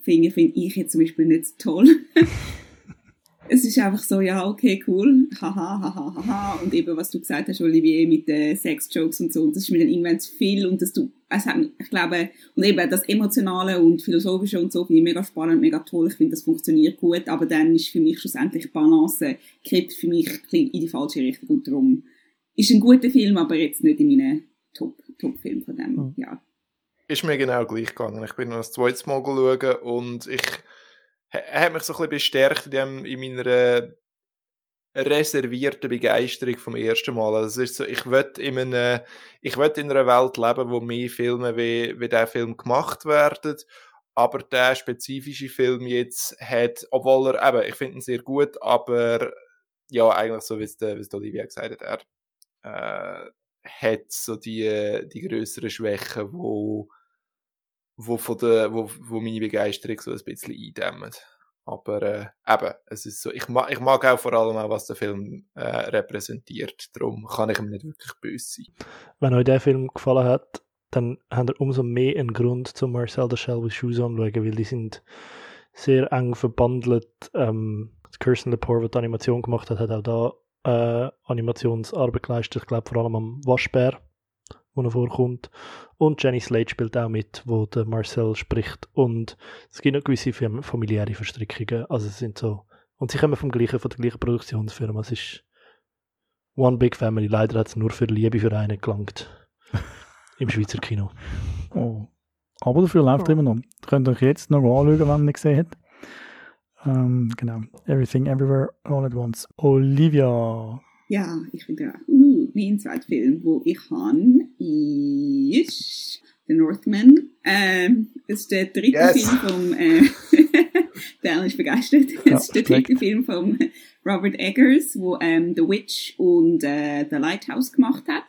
Hotdog-Finger finde ich jetzt zum Beispiel nicht so toll. es ist einfach so, ja, okay, cool, haha, haha, haha, und eben, was du gesagt hast, Olivier, mit den Sex-Jokes und so, und das ist mir dann irgendwann zu viel, und das du, mich- ich glaube, und eben das Emotionale und Philosophische und so finde ich mega spannend, mega toll, ich finde, das funktioniert gut, aber dann ist für mich schlussendlich die Balance, kippt für mich in die falsche Richtung, und darum ist ein guter Film, aber jetzt nicht in meinen Top, Top-Film von dem, Mhm. ja. Ist mir genau gleich gegangen. Ich bin noch das zweite Mal schauen und ich hat mich so ein bisschen bestärkt in, dem, in meiner reservierten Begeisterung vom ersten Mal. Also es ist so, ich will in einer, in einer Welt leben, wo mehr Filme wie, wie der Film gemacht werden. Aber der spezifische Film jetzt hat, obwohl er, eben, ich finde ihn sehr gut, aber ja, eigentlich so, wie es, Olivia gesagt hat, er äh, hat so die, die größeren Schwächen, wo, wo, von der, wo, wo meine Begeisterung so ein bisschen eindämmen. Aber äh, eben, es ist so, ich mag, ich mag auch vor allem auch, was der Film äh, repräsentiert. Darum kann ich ihm nicht wirklich böse sein. Wenn euch der Film gefallen hat, dann habt ihr umso mehr einen Grund zum Marcel the Shell with Shoes anschauen, weil die sind sehr eng verbandelt. Ähm, Kirsten Lepore, die die Animation gemacht hat, hat auch da äh, Animationsarbeit geleistet. Ich glaube vor allem am Waschbär, wo er vorkommt. Und Jenny Slate spielt auch mit, wo der Marcel spricht. Und es gibt noch gewisse fam- familiäre Verstrickungen. Also es sind so. Und sie kommen vom gleichen, von der gleichen Produktionsfirma. Es ist One Big Family. Leider hat es nur für Liebe für einen gelangt. Im Schweizer Kino. Oh. Aber dafür läuft er immer noch. Könnt ihr euch jetzt noch anschauen, wenn ihr ihn gesehen habt. Ähm, genau. Everything, Everywhere, All at Once. Olivia. Ja, ich bin dran. Uh, mein zweiter Film, wo ich habe, ist The Northman. Ähm, es ist der dritte Yes. Film vom, äh, der ist begeistert. Ja, es ist der dritte Film von Robert Eggers, wo ähm, The Witch und äh, The Lighthouse gemacht hat.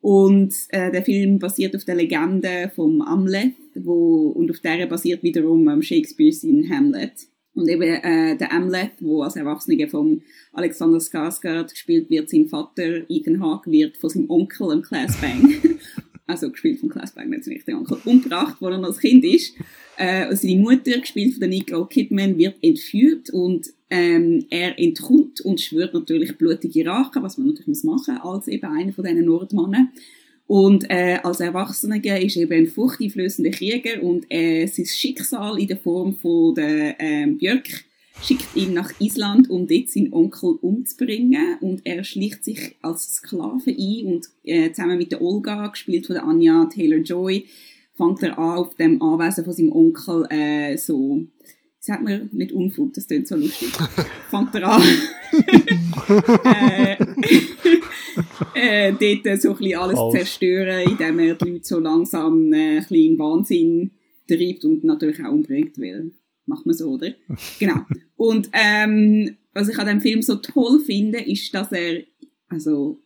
Und äh, der Film basiert auf der Legende vom Amleth, wo, und auf der basiert wiederum ähm, Shakespeare's in Hamlet. Und eben äh, der Amleth, wo als Erwachsener vom Alexander Skarsgård gespielt wird, sein Vater Ethan Hawke wird von seinem Onkel, im Class Bang, also gespielt von Class Bang, nicht richtig Onkel, umgebracht, wo er noch als Kind ist. Äh, und seine Mutter, gespielt von der Nicole Kidman, wird entführt und ähm, er entkommt und schwört natürlich blutige Rache, was man natürlich muss machen als eben einer von diesen Nordmannen. Und äh, als Erwachsener ist er eben ein furchteinflößender Krieger und äh, sein Schicksal in der Form von der ähm, Björk schickt ihn nach Island, um dort seinen Onkel umzubringen. Und er schlicht sich als Sklave ein und äh, zusammen mit der Olga, gespielt von der Anja Taylor-Joy, fängt er an, auf dem Anwesen von seinem Onkel äh, so, sagt mir nicht Unfug, das klingt so lustig, fängt er an, äh, äh, dort so ein bisschen alles Falsch. zerstören, indem er die Leute so langsam äh, ein bisschen in Wahnsinn treibt und natürlich auch umbringt, weil macht man so, oder? genau. Und ähm, was ich an dem Film so toll finde, ist, dass er also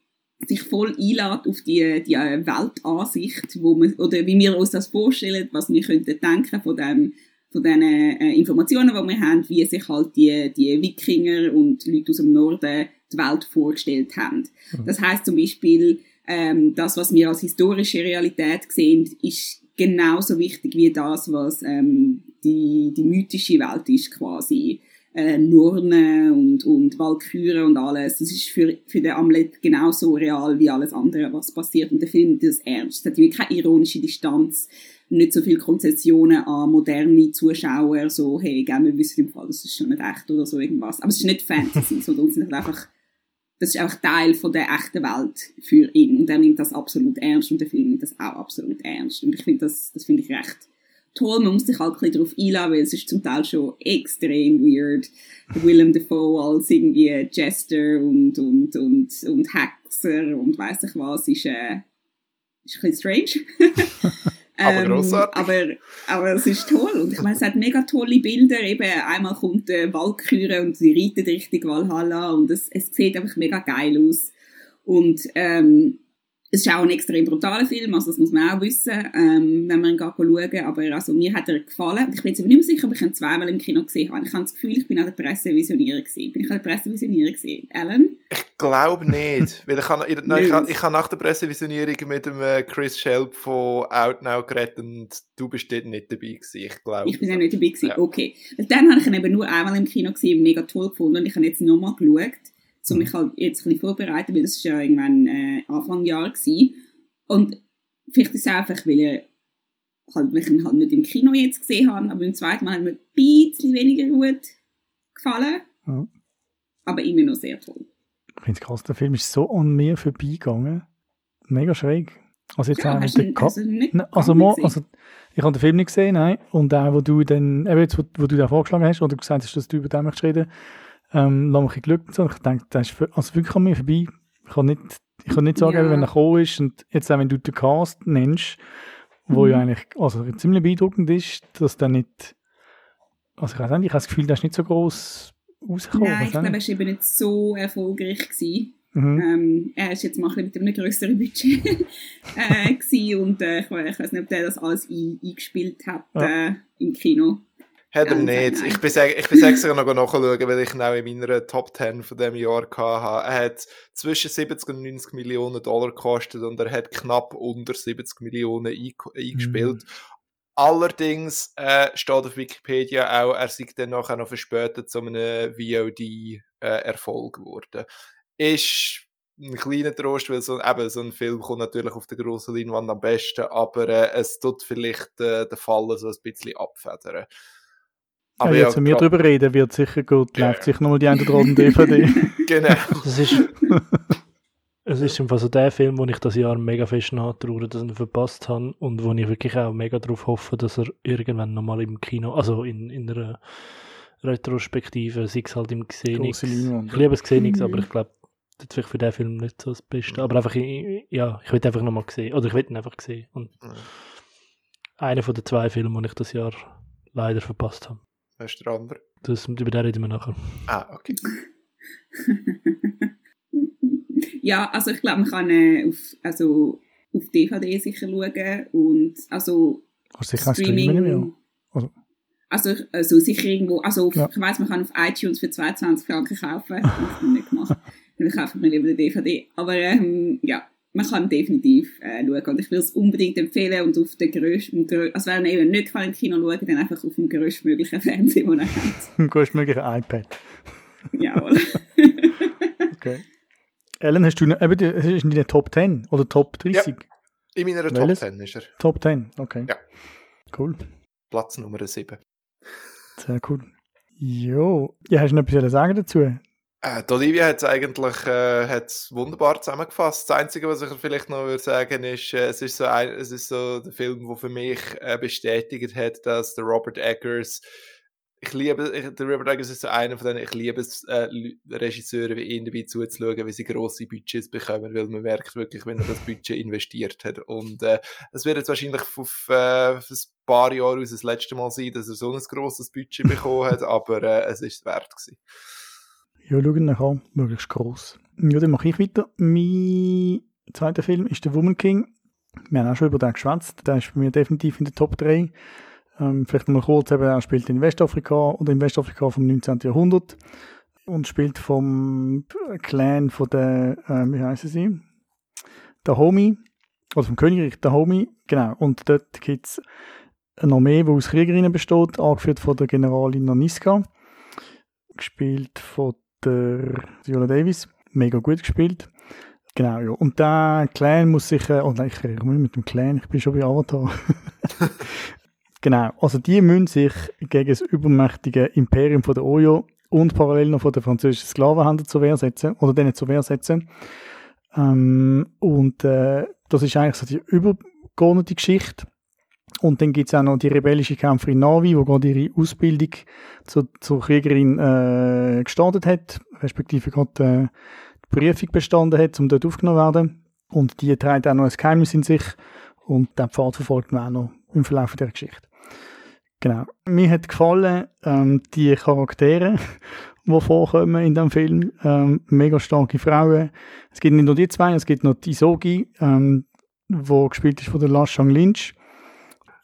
sich voll einlädt auf die, die äh, Weltansicht, wo man, oder wie wir uns das vorstellen, was wir könnten denken von dem von diesen äh, Informationen, die wir haben, wie sich halt die, die Wikinger und Leute aus dem Norden die Welt vorgestellt haben. Mhm. Das heißt zum Beispiel, ähm, das, was wir als historische Realität sehen, ist genauso wichtig wie das, was ähm, die, die mythische Welt ist quasi. Äh, Nurne und, und Walküre und alles. Das ist für, für den Amlet genauso real wie alles andere, was passiert. Und der Film das ernst. Es hat wirklich keine ironische Distanz nicht so viele Konzessionen an moderne Zuschauer, so, hey, gell, wir wissen im Fall, das ist schon nicht echt oder so irgendwas. Aber es ist nicht Fantasy, sondern es ist einfach, das ist einfach Teil von der echten Welt für ihn. Und er nimmt das absolut ernst und der Film nimmt das auch absolut ernst. Und ich finde das, das finde ich recht toll. Man muss sich halt ein bisschen darauf einladen, weil es ist zum Teil schon extrem weird. Willem Dafoe als irgendwie Jester und, und, und, und Hexer und weiss ich was, ist, äh, ist ein bisschen strange. Aber ähm, grossartig. Aber, aber es ist toll. Und ich meine, es hat mega tolle Bilder. Eben, einmal kommt der Walküre und sie reitet richtig Valhalla und es, es sieht einfach mega geil aus. Und, ähm, es ist auch ein extrem brutaler Film, also das muss man auch wissen, ähm, wenn man ihn schauen Aber also, mir hat er gefallen. Ich bin jetzt aber nicht mehr sicher, ob ich ihn zweimal im Kino gesehen habe. Ich habe das Gefühl, ich bin an der Pressevisionierung gesehen. Bin ich an der Pressevisionierung gesehen? Alan? Ich glaube nicht. weil ich habe, nein, ich, habe, ich habe nach der Pressevisionierung mit dem äh, Chris Shelp von Outnow geredet und du bist dort nicht dabei gewesen, ich glaube. Ich bin auch nicht dabei gewesen, ja. okay. Dann habe ich ihn eben nur einmal im Kino gesehen, mega toll gefunden und ich habe jetzt nochmal geschaut so mich halt jetzt ein bisschen vorbereiten, weil das war ja irgendwann äh, Anfang Jahr gewesen. Und vielleicht ist es einfach, weil ich halt, weil ich ihn halt nicht im Kino jetzt gesehen habe, aber im zweiten Mal hat mir ein bisschen weniger gut gefallen. Ja. Aber immer noch sehr toll. Ich finde es krass, der Film ist so an mir vorbeigegangen. Mega schräg. Also jetzt ja, auch hast du, also nicht also, mal, also ich habe den Film nicht gesehen, nein. Und auch, wo du dann, eben jetzt, wo, wo du da vorgeschlagen hast, oder gesagt hast, dass du über den möchtest reden, ähm, lass mich Glück so. Ich denke, das ist für, also wirklich an mir vorbei. Ich kann nicht, ich kann nicht sagen, ja. wenn er gekommen ist und jetzt auch wenn du den Cast nennst, wo mhm. ja eigentlich also ziemlich beeindruckend ist, dass der nicht, also ich weiß nicht, ich habe das Gefühl, der ist nicht so groß rausgekommen. Nein, ich glaube, er war eben nicht so erfolgreich gewesen. Mhm. Ähm, er ist jetzt mal ein mit einem größeren Budget äh, und äh, ich, ich weiß nicht, ob der das alles ein, eingespielt hat ja. äh, im Kino. Hat er nicht. Ich bin, ich bin extra noch nachschauen, weil ich ihn auch in meiner Top 10 von diesem Jahr hatte. Er hat zwischen 70 und 90 Millionen Dollar gekostet und er hat knapp unter 70 Millionen eingespielt. Mhm. Allerdings äh, steht auf Wikipedia auch, er sei dann nachher noch verspätet zu einem VOD-Erfolg äh, geworden. Ist ein kleiner Trost, weil so, eben, so ein Film kommt natürlich auf der grossen Leinwand am besten, aber äh, es tut vielleicht äh, den Fall so ein bisschen abfedern. Aber ja, jetzt, wenn wir darüber reden, wird sicher gut. Ja. Läuft sich nochmal die eine oder andere DVD. genau. Das ist, es ist einfach so der Film, wo ich das Jahr mega fest nachtraue, dass ich ihn verpasst habe und wo ich wirklich auch mega darauf hoffe, dass er irgendwann nochmal im Kino, also in, in einer Retrospektive, sei es halt im Xenix. Ich liebe es Xenix, mhm. aber ich glaube, das ist vielleicht für den Film nicht so das Beste. Aber einfach, ja, ich will einfach nochmal sehen. Oder ich will ihn einfach sehen. Und mhm. einer von den zwei Filmen, die ich das Jahr leider verpasst habe. Wer ist der andere? Das, über den reden wir nachher. Ah, okay. ja, also ich glaube, man kann äh, auf, also auf DVD sicher schauen und also also sicher Streaming, ja. also. also, also sicher irgendwo, also ja. ich weiss, man kann auf iTunes für 22 Franken kaufen, das habe ich nicht gemacht, dann kaufe ich mir lieber die DVD, aber ähm, ja, man kann definitiv äh, schauen. Und ich will es unbedingt empfehlen und auf den grössten, also wenn ihr eben nicht kann im Kino schauen dann einfach auf dem größtmöglichen Fernseher, den ihr habt. Im größtmöglichen iPad. Jawohl. okay. Ellen, hast du noch, eben, ist in deiner Top 10 oder Top 30? Ja, in meiner Welches? Top 10 ist er. Top 10, okay. Ja. Cool. Platz Nummer 7. Sehr cool. Jo. Ja, hast du noch etwas sagen dazu? Äh, Olivia hat es eigentlich äh, wunderbar zusammengefasst. Das Einzige, was ich vielleicht noch würde sagen, ist, äh, es ist so ein, es ist so der Film, der für mich äh, bestätigt hat, dass der Robert Eggers ich liebe, ich, der Robert Eggers ist so einer von denen, ich liebe es, äh, Regisseure wie ihn dabei zuzuschauen, wie sie grosse Budgets bekommen, weil man merkt wirklich, wenn er das Budget investiert hat. Und äh, es wird jetzt wahrscheinlich auf, äh, auf ein paar Jahre aus das letzte Mal sein, dass er so ein grosses Budget bekommen hat, aber äh, es ist es wert gewesen. Ja, schauen nachher möglichst gross. Ja, dann mache ich weiter. Mein zweiter Film ist der Woman King. Wir haben auch schon über den geschwätzt. Der ist bei mir definitiv in der Top 3. Ähm, vielleicht mal kurz, eben, er spielt in Westafrika oder in Westafrika vom 19. Jahrhundert und spielt vom Clan von der, äh, wie heißen sie? Dahomey, oder vom Königreich Dahomey, genau. Und dort gibt es eine Armee, die aus Kriegerinnen besteht, angeführt von der Generalin Naniska, gespielt von der Viola Davis, mega gut gespielt. Genau, ja. Und der Clan muss sich, äh, oh nein, ich rede mit dem Clan, ich bin schon bei Avatar. genau, also die müssen sich gegen das übermächtige Imperium von der Oyo und parallel noch von den französischen Sklavenhändlern zur Wehr setzen, oder denen zur Wehr setzen. Ähm, und äh, das ist eigentlich so die übergeordnete Geschichte. Und dann gibt es auch noch die rebellische Kämpferin Navi, die gerade ihre Ausbildung zu, zur Kriegerin äh, gestartet hat, respektive gerade äh, die Prüfung bestanden hat, um dort aufgenommen zu werden. Und die trägt auch noch ein Geheimnis in sich und der Pfad verfolgt man auch noch im Verlauf der Geschichte. Genau. Mir hat gefallen, ähm, die Charaktere, die vorkommen in dem Film. Ähm, mega starke Frauen. Es gibt nicht nur die zwei, es gibt noch die Isogi, ähm, wo gespielt ist von der Lashang Lynch.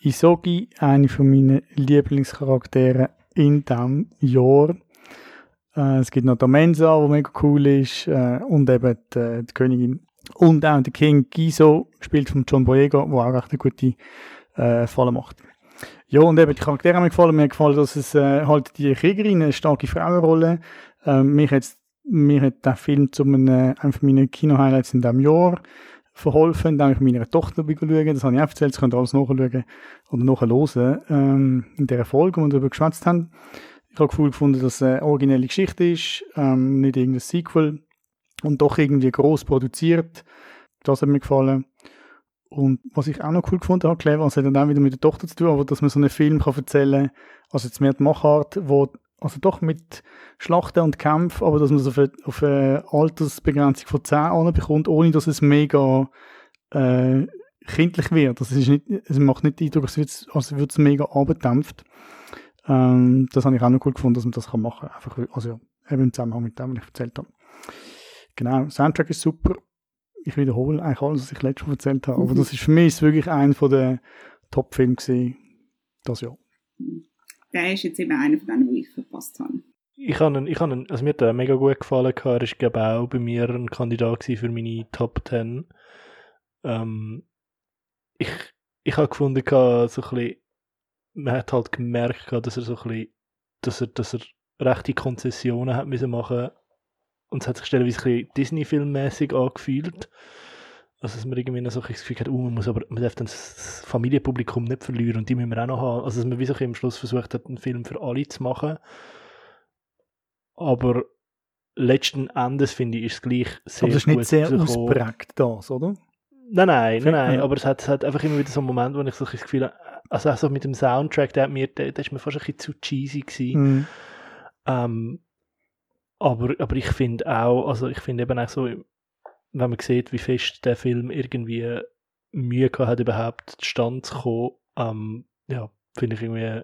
Isogi, eine von meinen Lieblingscharaktere in diesem Jahr. Äh, es gibt noch die Mensa, die mega cool ist, äh, und eben die, die, Königin. Und auch der King Giso, gespielt von John Boyega, der auch recht eine gute äh, Falle macht. Ja, und eben die Charaktere haben mir gefallen. Mir hat gefallen, dass es äh, halt die Kriegerin eine starke Frauenrolle. Ähm, mich, hat's, mir hat der Film zu einem, einem meiner Kino-Highlights in diesem Jahr verholfen, indem ich meiner Tochter schauen. Das habe ich auch erzählt, das könnt ihr alles nachschauen oder nachhören ähm, in dieser Folge, wo wir darüber geschwätzt haben. Ich habe Gefühl gefunden, dass es eine originelle Geschichte ist, ähm, nicht irgendein Sequel und doch irgendwie groß produziert. Das hat mir gefallen. Und was ich auch noch cool gefunden habe, clever, also hat dann auch wieder mit der Tochter zu tun, aber dass man so einen Film kann erzählen kann, also jetzt mehr die Machart, wo also doch mit Schlachten und Kämpfen, aber dass man das auf eine, auf eine Altersbegrenzung von 10 anbekommt, ohne dass es mega äh, kindlich wird. Das ist nicht, es macht nicht den Eindruck, als, würde es mega abgedämpft. Ähm, das habe ich auch noch cool gefunden, dass man das kann machen kann. Einfach, also ja, eben im Zusammenhang mit dem, was ich erzählt habe. Genau, Soundtrack ist super ich wiederhole eigentlich alles, was ich letztes Mal erzählt habe. Mhm. Aber das ist für mich wirklich einer der Top-Filme das Jahr. Der ist jetzt eben einer von denen, die ich verpasst habe. Ich habe ich habe also mir hat er mega gut gefallen. Er war, glaube auch bei mir ein Kandidat für meine Top 10. Ähm, ich, ich habe gefunden, so ein bisschen, man hat halt gemerkt, dass er so ein bisschen, dass er, dass er rechte Konzessionen hat müssen machen und es hat sich stellenweise ein bisschen Disney-filmmäßig angefühlt. Also, dass man irgendwie noch so ein Gefühl hat, uh, man muss aber, man darf dann das Familienpublikum nicht verlieren und die müssen wir auch noch haben. Also, dass man wie so am Schluss versucht hat, einen Film für alle zu machen. Aber letzten Endes, finde ich, ist es gleich sehr Aber es ist nicht sehr ausprägt, das, oder? Nein, nein, nein, nein, aber es hat, es hat einfach immer wieder so einen Moment, wo ich so das Gefühl habe, also auch so mit dem Soundtrack, der, hat mir, der, der ist mir fast ein bisschen zu cheesy gewesen. Mm. Ähm, aber, aber ich finde auch, also ich finde eben auch so, wenn man sieht, wie fest der Film irgendwie Mühe gehabt hat, überhaupt zustande zu kommen, ähm, ja, finde ich irgendwie,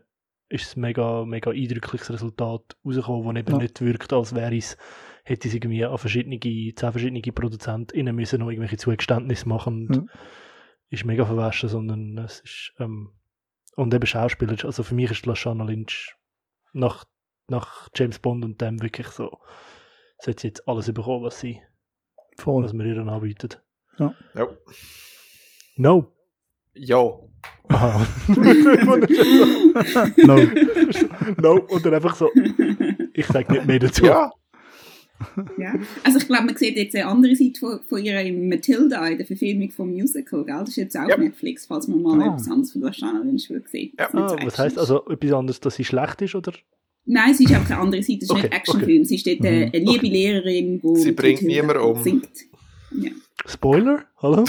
ist es mega, mega eindrückliches Resultat rausgekommen, das eben ja. nicht wirkt, als wäre es, hätte es irgendwie an verschiedene, zehn verschiedene ProduzentInnen müssen noch irgendwelche Zugeständnisse machen und ja. ist mega verwaschen, sondern es ist, ähm, und eben Schauspieler, also für mich ist Lashana Lynch nach nach James Bond und dem wirklich so, sollte sie jetzt alles bekommen, was sie, Voll. was man ihr dann anbietet. Ja. ja. No. Ja. Aha. no. no. Und dann einfach so, ich sage nicht mehr dazu. Ja. ja. Also ich glaube, man sieht jetzt eine andere Seite von, von ihrer Matilda in der Verfilmung vom Musical, gell? Das ist jetzt auch ja. Netflix, falls man mal ah. etwas anderes von der Channel Lynch sehen ja. ah, Was heisst also etwas anderes, dass sie schlecht ist, oder? Nein, sie ist einfach eine andere Seite. Es ist okay, nicht Actionfilm. Okay. Sie ist dort eine, eine liebe okay. Lehrerin, die Sie bringt niemanden um. Singt. Ja. Spoiler? Hallo?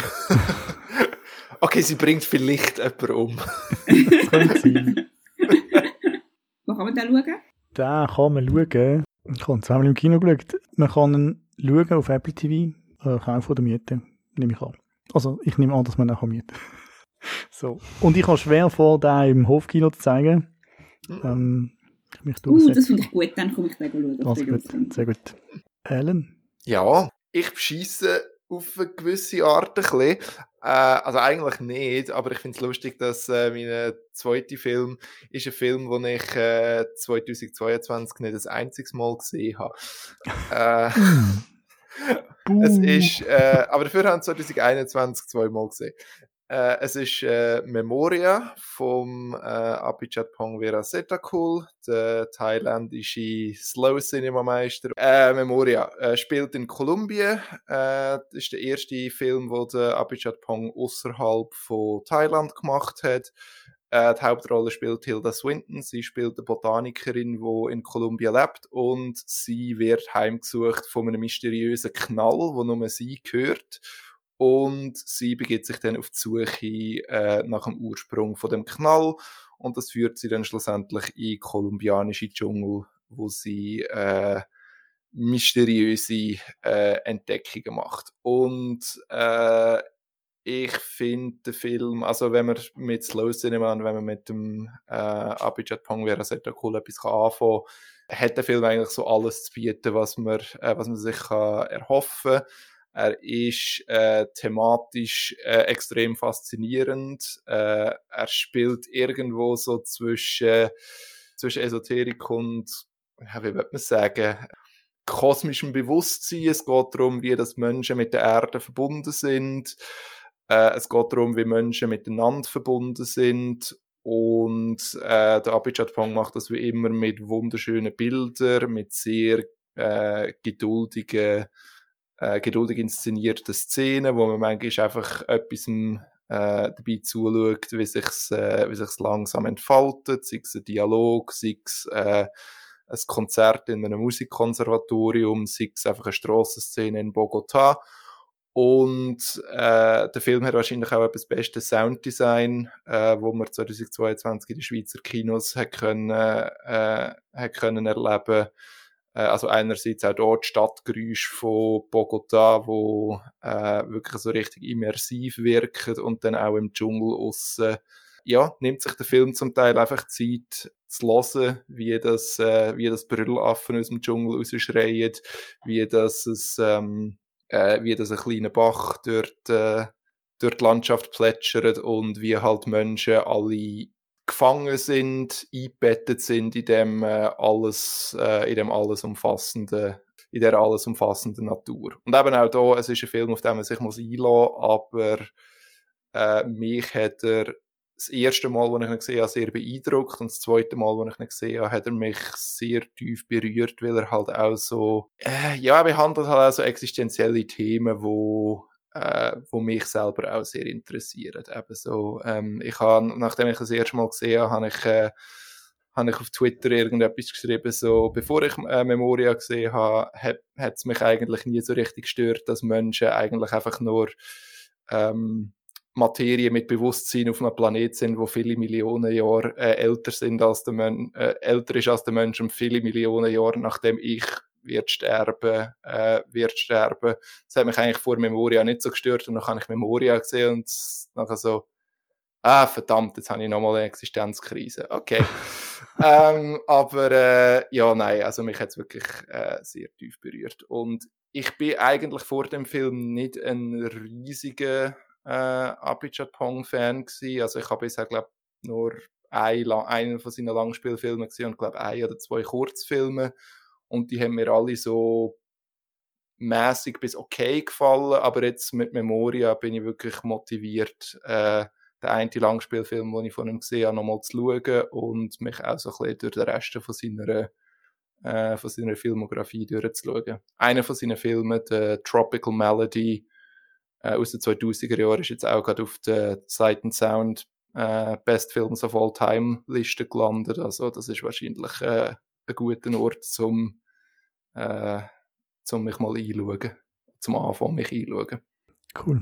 okay, sie bringt vielleicht jemanden um. das könnte sein. Wo kann man den schauen? Den kann man schauen. Ich habe zweimal im Kino geschaut. Man kann ihn schauen auf Apple TV, äh, kaufen oder mieten, nehme ich an. Also, ich nehme an, dass man ihn auch mieten So. Und ich habe schwer vor, den im Hofkino zu zeigen. Ähm, mich uh, das finde ich gut, dann komme ich den schauen. Also gut, sehr gut. Alan? Ja, ich bescheisse auf eine gewisse Art ein bisschen. Äh, also eigentlich nicht, aber ich finde es lustig, dass äh, mein zweiter Film ist ein Film, den ich äh, 2022 nicht das einziges Mal gesehen habe. äh, es ist, äh, aber dafür haben 2021 zweimal gesehen. Äh, es ist äh, Memoria vom äh, Abhijat-Pong Verasetakul, der thailändische Slow Cinema Meister. Äh, Memoria äh, spielt in Kolumbien. Äh, das ist der erste Film, wo der Abhijat-Pong außerhalb von Thailand gemacht hat. Äh, die Hauptrolle spielt Hilda Swinton. Sie spielt eine Botanikerin, die in Kolumbien lebt und sie wird heimgesucht von einem mysteriösen Knall, wo nur sie gehört und sie begibt sich dann auf die Suche äh, nach dem Ursprung von dem Knall und das führt sie dann schlussendlich in kolumbianische Dschungel, wo sie äh, mysteriöse äh, Entdeckungen macht. Und äh, ich finde den Film, also wenn man mit Slow Cinema und wenn man mit dem äh, Abhijat Pongwera sehr cool etwas kann anfangen hat der Film eigentlich so alles zu bieten, was man, äh, was man sich kann erhoffen kann. Er ist äh, thematisch äh, extrem faszinierend. Äh, er spielt irgendwo so zwischen, zwischen Esoterik und, ja, wie würde man sagen, kosmischem Bewusstsein. Es geht darum, wie das Menschen mit der Erde verbunden sind. Äh, es geht darum, wie Menschen miteinander verbunden sind. Und äh, der Abhijat Pong macht das wie immer mit wunderschönen Bildern, mit sehr äh, geduldigen äh, geduldig inszenierte Szenen, wo man manchmal einfach etwas äh, dabei zuschaut, wie sich's, äh, langsam entfaltet, sei es ein Dialog, sei es äh, ein Konzert in einem Musikkonservatorium, sei es einfach eine Strassenszene in Bogota. Und äh, der Film hat wahrscheinlich auch das beste Sounddesign, äh, wo man 2022 in den Schweizer Kinos hat können, äh, hat können erleben also einerseits auch dort Stadtgeräusche von Bogota, wo äh, wirklich so richtig immersiv wirken und dann auch im Dschungel aussen. Ja, nimmt sich der Film zum Teil einfach Zeit zu hören, wie das, äh, wie das Brüllaffen aus dem Dschungel rausschreien, wie das, es, ähm, äh, wie das ein kleiner Bach dort, äh, durch die Landschaft plätschert und wie halt Menschen alle gefangen sind, eingebettet sind in dem äh, alles, äh, in dem alles umfassenden, in der alles umfassenden Natur. Und eben auch da, es ist ein Film, auf den man sich muss einlassen, aber äh, mich hat er das erste Mal, als ich ihn gesehen habe, sehr beeindruckt und das zweite Mal, als ich ihn gesehen habe, hat er mich sehr tief berührt, weil er halt auch so, äh, ja, er behandelt halt auch so existenzielle Themen, wo äh, wo mich selber auch sehr interessiert. Eben so, ähm, ich habe, nachdem ich das erste Mal gesehen habe, habe ich, äh, habe ich auf Twitter irgendetwas geschrieben, so, bevor ich äh, Memoria gesehen habe, hat es mich eigentlich nie so richtig gestört, dass Menschen eigentlich einfach nur ähm, Materie mit Bewusstsein auf einem Planet sind, wo viele Millionen Jahre äh, älter sind als der Men äh, älter ist als der Mensch und viele Millionen Jahre nachdem ich wird sterben, äh, wird sterben. Das hat mich eigentlich vor Memoria nicht so gestört und dann habe ich Memoria gesehen und nachher so, ah, verdammt, jetzt habe ich nochmal eine Existenzkrise. Okay. ähm, aber äh, ja, nein, also mich hat es wirklich äh, sehr tief berührt. Und ich bin eigentlich vor dem Film nicht ein riesiger äh, Abhijat Pong-Fan gewesen. Also ich habe bisher, glaube nur ein, einen von seinen Langspielfilmen gesehen und glaube ein oder zwei Kurzfilme und die haben mir alle so mäßig bis okay gefallen, aber jetzt mit Memoria bin ich wirklich motiviert, äh, den einen Langspielfilm, den ich von ihm gesehen habe, nochmal zu schauen und mich auch so ein bisschen durch den Rest von seiner, äh, von seiner Filmografie durchzuschauen. Einer von seinen Filmen, der Tropical Melody äh, aus den 2000er Jahren, ist jetzt auch gerade auf der Sight and Sound äh, Best Films of All Time Liste gelandet. Also das ist wahrscheinlich äh, ein guter Ort, zum äh, zum mich mal einschauen. Zum Anfang mich einschauen. Cool.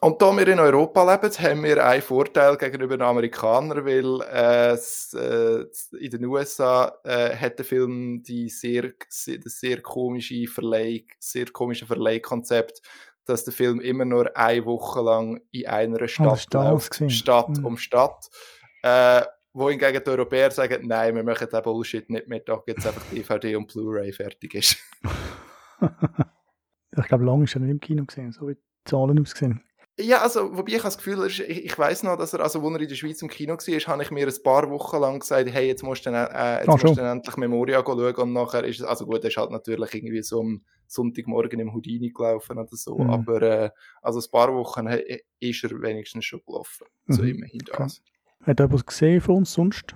Und da wir in Europa leben, haben wir einen Vorteil gegenüber den Amerikanern, weil äh, äh, in den USA äh, hat der Film die sehr, sehr, sehr komische Verleih, sehr komische Verleihkonzept, dass der Film immer nur eine Woche lang in einer Stadt oh, läuft, Stadt mhm. um Stadt. Äh, wohingegen die Europäer sagen, nein, wir machen den Bullshit nicht mehr, da jetzt einfach DVD und Blu-ray fertig ist. ich glaube, lange ist er nicht im Kino gesehen, so wie die Zahlen aussehen. Ja, also, wobei ich das Gefühl ich, ich weiß noch, dass er, also, als er in der Schweiz im Kino war, habe ich mir ein paar Wochen lang gesagt, hey, jetzt musst du dann, äh, jetzt Ah, musst du endlich Memoria schauen und nachher ist es, also gut, er ist halt natürlich irgendwie so am Sonntagmorgen im Houdini gelaufen oder so, Mhm. aber, äh, also ein paar Wochen he- ist er wenigstens schon gelaufen. So Mhm. immerhin das. Hat jemand gesehen von uns sonst?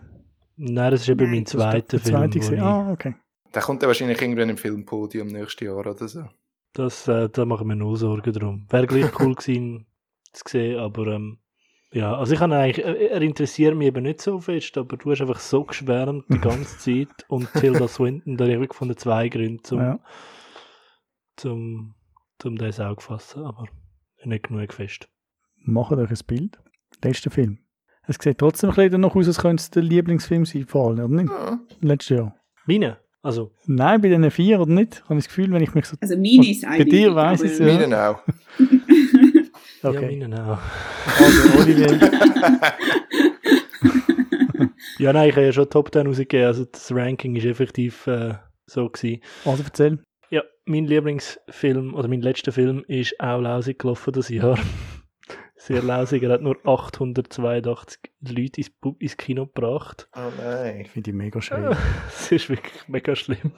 Nein, das ist eben mein zweiter Film. zweite Ah, okay. Der kommt dann wahrscheinlich irgendwann im Filmpodium nächstes Jahr oder so. Das, äh, da machen wir null Sorgen drum. Wäre gleich cool gewesen zu sehen, aber ähm, ja, also ich habe eigentlich, er interessiert mich eben nicht so fest, aber du hast einfach so geschwärmt die ganze Zeit und Tilda Swinton, da habe ich wirklich von den zwei Gründen zum, Ja. zum, zum das Auge fassen, aber nicht genug fest. Macht euch ein Bild. Letzter Film. Es sieht trotzdem ein bisschen danach aus, als könnte es der Lieblingsfilm sein, vor allem, oder nicht? Ja. Letztes Jahr. Meine? Also, Nein, bei den vier, oder nicht? Habe ich das Gefühl, wenn ich mich so... Also meine ist Bei eindeutig. dir weiss aber- ich's, ja. Meinen auch. ja, Okay. meine auch. Also, Olivier. Ja, nein, ich habe ja schon Top 10 rausgegeben, also das Ranking ist effektiv äh, so gewesen. Also, erzähl. Ja, mein Lieblingsfilm oder mein letzter Film ist auch lausig gelaufen das Jahr. Sehr lausig. Er hat nur 882 Leute ins, ins Kino gebracht. Oh nein. Finde ich mega schön. Das ist wirklich mega schlimm.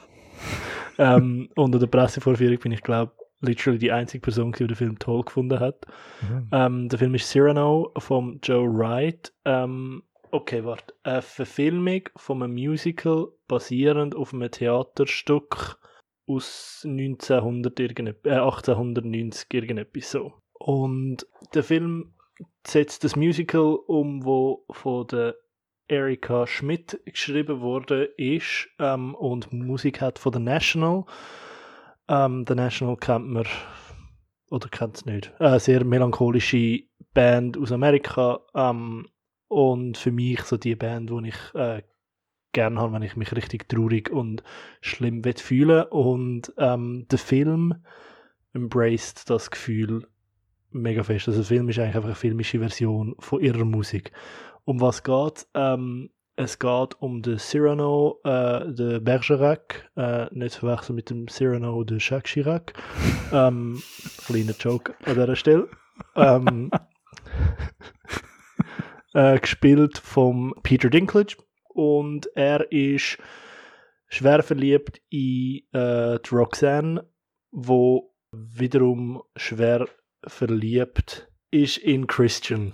ähm, unter der Pressevorführung bin ich, glaube literally die einzige Person, die den Film toll gefunden hat. Mhm. Ähm, der Film ist Cyrano von Joe Wright. Ähm, okay, warte. Eine Verfilmung von einem Musical basierend auf einem Theaterstück aus 1900 irgende- äh, 1890 irgendetwas so. Und der Film setzt das Musical um, wo von der Erika Schmidt geschrieben wurde ist ähm, und Musik hat von der National. Ähm, der National kennt man oder kennt es nicht. Eine sehr melancholische Band aus Amerika ähm, und für mich so die Band, die ich äh, gerne habe, wenn ich mich richtig traurig und schlimm will fühlen und ähm, der Film embraced das Gefühl mega fest. Also der Film ist eigentlich einfach eine filmische Version von ihrer Musik. Um was geht? Ähm, es geht um den Cyrano äh, de Bergerac, äh, nicht verwechseln mit dem Cyrano de Jacques Chirac. ähm, kleiner Joke an dieser Stelle. Ähm, äh, gespielt vom Peter Dinklage und er ist schwer verliebt in äh, die Roxanne, wo wiederum schwer verliebt ist in Christian.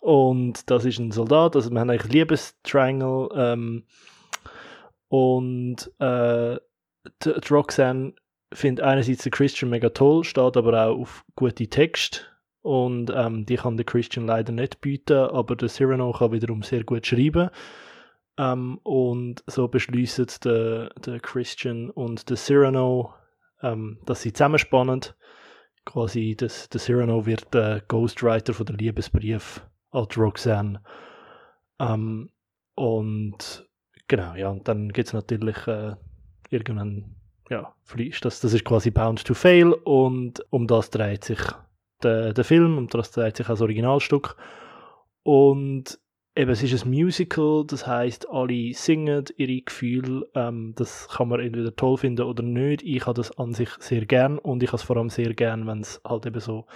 Und das ist ein Soldat, also wir haben eigentlich Liebestriangle ähm, und äh, die, die Roxanne findet einerseits den Christian mega toll, steht aber auch auf gute Texte und ähm, die kann der Christian leider nicht bieten, aber der Cyrano kann wiederum sehr gut schreiben. Ähm, und so beschließen der, der Christian und der Cyrano, ähm, dass sie zusammenspannen. Quasi, das, der Cyrano wird der Ghostwriter von der Liebesbrief an Roxanne. Ähm, und genau, ja, und dann gibt es natürlich äh, irgendwann, ja, fließt das, das ist quasi Bound to Fail und um das dreht sich der, der Film, um das dreht sich auch das Originalstück. Und eben, es ist ein Musical, das heißt, alle singen ihre Gefühle. Ähm, das kann man entweder toll finden oder nicht. Ich habe das an sich sehr gern und ich habe es vor allem sehr gern, wenn es halt eben so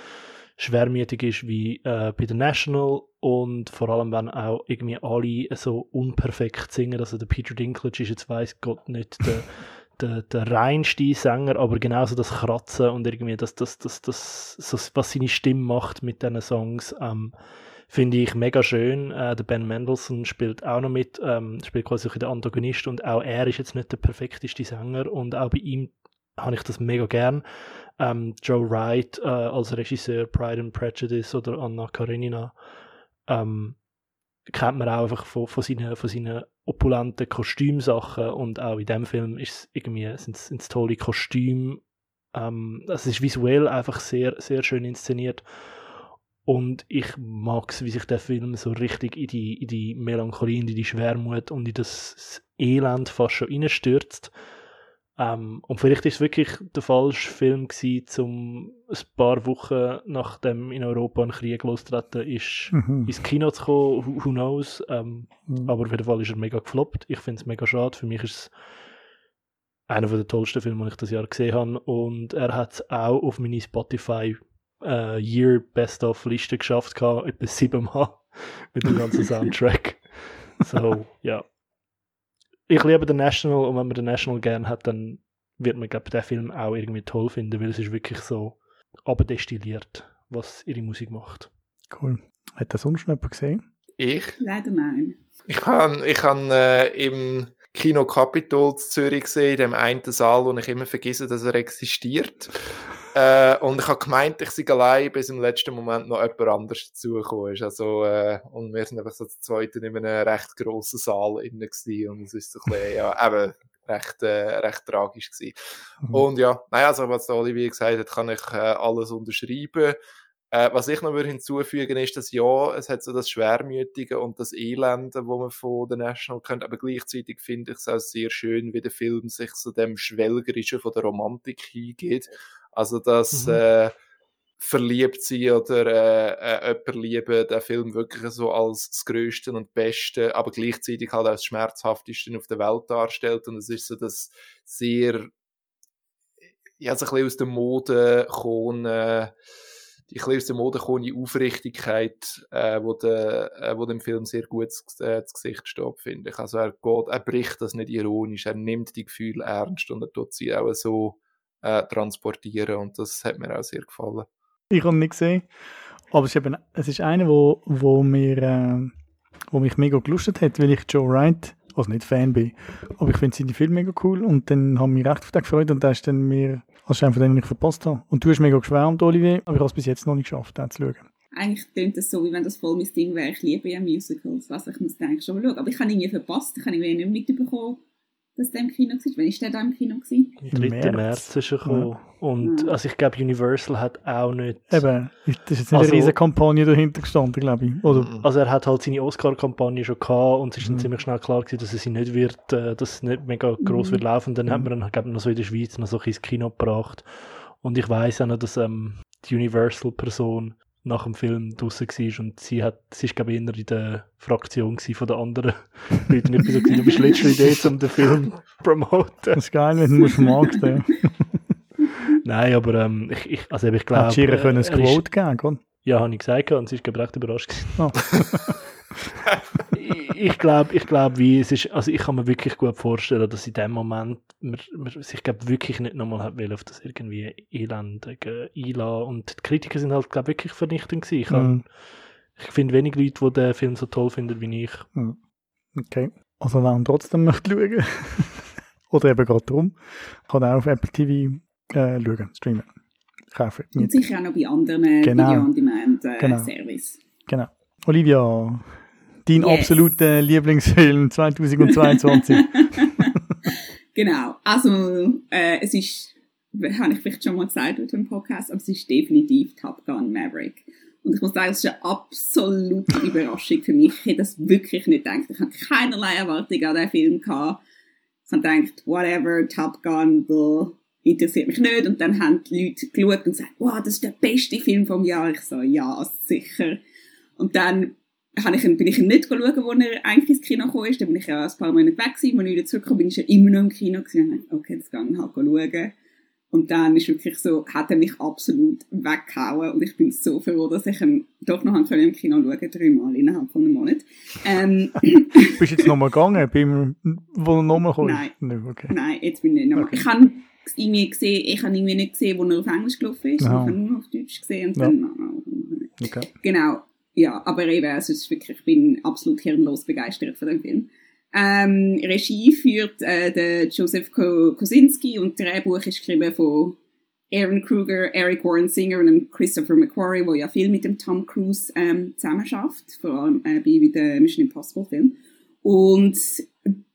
schwermütig ist wie äh, bei The National und vor allem, wenn auch irgendwie alle so unperfekt singen. Also der Peter Dinklage ist jetzt weiß Gott nicht der, der, der reinste Sänger, aber genauso das Kratzen und irgendwie das, das, das, das, so, was seine Stimme macht mit diesen Songs, ähm, finde ich mega schön. Äh, der Ben Mendelssohn spielt auch noch mit, ähm, spielt quasi auch der Antagonist und auch er ist jetzt nicht der perfekteste Sänger und auch bei ihm habe ich das mega gern. Ähm, Joe Wright äh, als Regisseur Pride and Prejudice oder Anna Karenina ähm, kennt man auch einfach von, von, seinen, von seinen opulenten Kostümsachen und auch in dem Film ist irgendwie sind es tolle Kostüme. Ähm, es ist visuell einfach sehr sehr schön inszeniert und ich mag es, wie sich der Film so richtig in die, in die Melancholie, in die Schwermut und in das Elend fast schon reinstürzt. Ähm, und vielleicht ist es wirklich der falsche Film gewesen, um ein paar Wochen nachdem in Europa ein Krieg losgetreten ist, Mhm. ins Kino zu kommen. Who, knows? Ähm, Mhm. aber auf jeden Fall ist er mega gefloppt. Ich finde es mega schade. Für mich ist es einer der tollsten Filme, die ich das Jahr gesehen habe. Und er hat es auch auf meine Spotify äh, Year Best of Liste geschafft, gehabt, etwa siebenmal mit dem ganzen Soundtrack. so, ja. Ich liebe den National und wenn man den National gern hat, dann wird man, glaube den Film auch irgendwie toll finden, weil es ist wirklich so abdestilliert, was ihre Musik macht. Cool. Hat das sonst noch jemand gesehen? Ich? Leider nein. Ich habe ich han, äh, im Kino Capitol Zürich gesehen, in dem einen Saal, wo ich immer vergesse, dass er existiert. Äh, und ich habe gemeint, ich sei allein, bis im letzten Moment noch jemand anderes dazugekommen ist. Also, äh, und wir sind einfach so zu zweit in einem recht grossen Saal innen gewesen. Und es ist so ein bisschen, ja, eben, recht, äh, recht tragisch gewesen. Mhm. Und ja, naja, also was der Olivier gesagt hat, kann ich äh, alles unterschreiben. Äh, was ich noch würde hinzufügen ist, dass ja, es hat so das Schwermütige und das Elende, wo man von The National kennt, aber gleichzeitig finde ich es auch sehr schön, wie der Film sich so dem Schwelgerischen von der Romantik hingeht. Also, dass Mhm. äh, verliebt sein oder äh, äh, jemand lieben, den Film wirklich so als das Größte und Beste, aber gleichzeitig halt das Schmerzhafteste auf der Welt darstellt. Und es ist so das sehr, ja, so ein bisschen aus der Mode kommen, äh, die ein bisschen aus der Mode kommende Aufrichtigkeit, äh, wo, der, äh, wo dem Film sehr gut äh, Gesicht steht, finde ich. Also er geht, er bricht das nicht ironisch, er nimmt die Gefühle ernst und er tut sie auch so äh, transportieren und das hat mir auch sehr gefallen. Ich habe ihn nicht gesehen. Aber es ist, eben, es ist einer, wo, wo, mir, äh, wo mich mega gelustet hat, weil ich Joe Wright, also nicht Fan bin, aber ich finde seine Filme mega cool und dann haben mich recht auf den gefreut und der ist dann mir als einer von denen, den ich verpasst habe. Und du hast mega geschwärmt, Olivier, aber ich habe es bis jetzt noch nicht geschafft, den zu schauen. Eigentlich klingt das so, wie wenn das voll mein Ding wäre. Ich liebe ja Musicals, was ich muss eigentlich schon mal schauen. Aber ich habe ihn irgendwie verpasst, ich habe ihn nicht mitbekommen, dass der im Kino war. Wann war der da im Kino? Gewesen? Am 3. März. März ist er gekommen. Und Ja. also ich glaube, Universal hat auch nicht. Eben, das ist jetzt nicht Also- eine riesige Kampagne dahinter gestanden, glaube ich. Oder, Mhm. Also er hat halt seine Oscar-Kampagne schon gehabt und es ist dann Mhm. ziemlich schnell klar gewesen, dass es nicht wird, äh, dass es nicht mega groß Mhm. wird laufen. Dann hat Mhm. man dann, glaube ich, noch so in der Schweiz noch so ein bisschen ins Kino gebracht. Und ich weiß auch noch, dass ähm, die Universal-Person nach dem Film draußen war und sie hat, sie ist glaube ich eher in der Fraktion von den anderen Leuten. Ich bin so gewesen, du bist letztlich Idee, um den Film zu promoten. das ist geil, wenn du musst vermarkten Nein, aber ähm, ich, ich, also ich glaube... Hättest du ihr können ein Quote geben können? Ja, habe ich gesagt und sie ist, glaube ich, recht überrascht gewesen. Ich glaube, ich glaub, wie es ist, also ich kann mir wirklich gut vorstellen, dass in dem Moment man, man sich glaub, wirklich nicht nochmal hat will auf das irgendwie elendige einlassen und die Kritiker sind halt glaub, wirklich vernichtend gewesen. Ich, Mhm. ich finde wenig Leute, die den Film so toll finden wie ich. Okay. Also wer ihn trotzdem möchte schauen, oder eben gerade darum, kann auch auf Apple TV äh, schauen, streamen. Kaufen. Und sicher auch noch bei anderen Genau. Video-on-Demand-Service. Genau. Service. Genau. Olivia, dein Yes. absoluter Lieblingsfilm 2022. Genau. Also, äh, es ist, habe ich vielleicht schon mal gesagt mit dem Podcast, aber es ist definitiv Top Gun Maverick. Und ich muss sagen, es ist eine absolute Überraschung für mich. Ich hätte das wirklich nicht gedacht. Ich habe keinerlei Erwartung an diesen Film gehabt. Ich habe gedacht, whatever, Top Gun, blah, interessiert mich nicht. Und dann haben die Leute geschaut und gesagt, wow, das ist der beste Film vom Jahr. Ich so, ja, sicher. Und dann habe ich, bin ich nicht schauen, wo er eigentlich ins Kino gekommen ist. Dann bin ich ja ein paar Monate weg gewesen. Als ich wieder zurückgekommen bin, ist er immer noch im Kino gewesen. Ich okay, jetzt gehe ich halt schauen. Und dann ist wirklich so, hat er mich absolut weggehauen. Und ich bin so froh, dass ich ihn doch noch können im Kino schauen konnte, dreimal innerhalb von einem Monat. Ähm, Bist du jetzt nochmal gegangen, beim, wo er nochmal kam? Nein. Nicht, okay. Nein, jetzt bin ich nicht mehr. Okay. Ich habe irgendwie gesehen, ich habe irgendwie nicht gesehen, wo er auf Englisch gelaufen ist. Aha. Ich habe nur auf Deutsch gesehen und Ja. dann, okay. Genau, ja, aber eben, also ist wirklich, ich bin absolut hirnlos begeistert von dem Film. Ähm, Regie führt äh, der Joseph Ko Kosinski und Drehbuch ist geschrieben von Aaron Kruger, Eric Warren Singer und Christopher McQuarrie, der ja viel mit dem Tom Cruise ähm, zusammenarbeitet, vor allem äh, bei den Mission Impossible Film. Und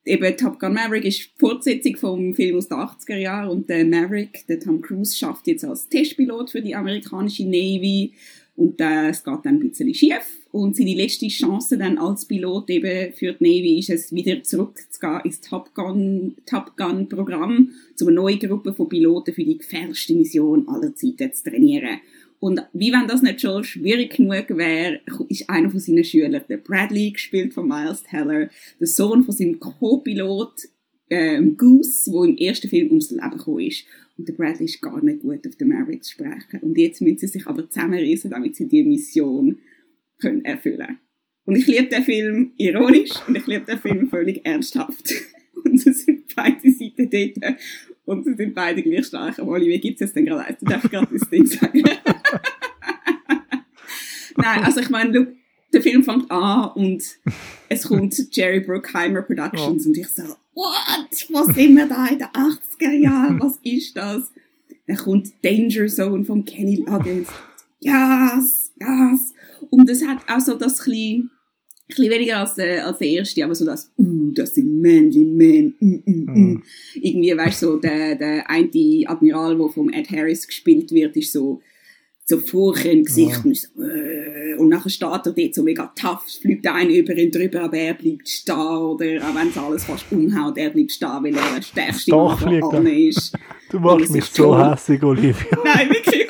eben Top Gun Maverick ist Fortsetzung vom Film aus den 80er Jahren und der Maverick, der Tom Cruise, schafft jetzt als Testpilot für die amerikanische Navy und es geht dann ein bisschen schief und seine letzte Chance dann als Pilot eben für die Navy ist es wieder zurückzugehen ins Top Gun, Top Gun Programm, zu einer neuen Gruppe von Piloten für die gefährlichste Mission aller Zeiten zu trainieren. Und wie wenn das nicht schon schwierig genug wäre, ist einer von seinen Schülern, der Bradley, gespielt von Miles Teller, der Sohn von seinem Co-Pilot, ähm, Goose, wo im ersten Film ums Leben gekommen ist. Und der Bradley ist gar nicht gut auf den Maverick zu sprechen. Und jetzt müssen sie sich aber zusammenreißen, damit sie die Mission können erfüllen Und ich liebe den Film ironisch und ich liebe den Film völlig ernsthaft. Und es sind beide Seiten dort und sie sind beide gleich stark. Aber Oli, wie gibt es denn gerade eins? Du darfst gerade das Ding sagen. Nein, also ich meine, der Film fängt an und es kommt Jerry Bruckheimer Productions oh. und ich so, what? Was sind wir da in den 80er Jahren? Was ist das? Dann kommt Danger Zone von Kenny Loggins. Yes, yes. Und es hat auch so das bisschen, bisschen weniger als, äh, als der erste, aber so das, uh, das sind manly men, uh, uh. Mm. Irgendwie, weißt du, so der, der eine Admiral, der vom Ed Harris gespielt wird, ist so, so Furche im Gesicht ja. und, so, äh, und nachher steht er dort so mega tough, fliegt einer über ihn drüber, aber er bleibt stehen oder auch wenn es alles fast umhaut, er bleibt stehen, weil er der stärkste Doch, Mann ist. Du machst mich so hässig, Olivia. Nein, wirklich.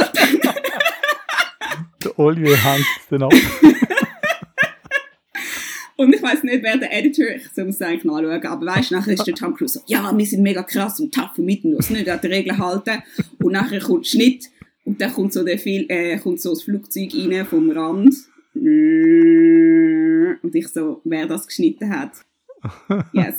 der Olivia hängt dann ab. Und ich weiß nicht, wer der Editor, ich soll es eigentlich nachschauen, aber weißt du, nachher ist der Tom Cruise so, ja, wir sind mega krass und tough und mitten uns nicht an die Regeln halten. Und nachher kommt Schnitt und dann kommt so, der Fil äh, kommt so das Flugzeug rein vom Rand. Und ich so, wer das geschnitten hat. Yes.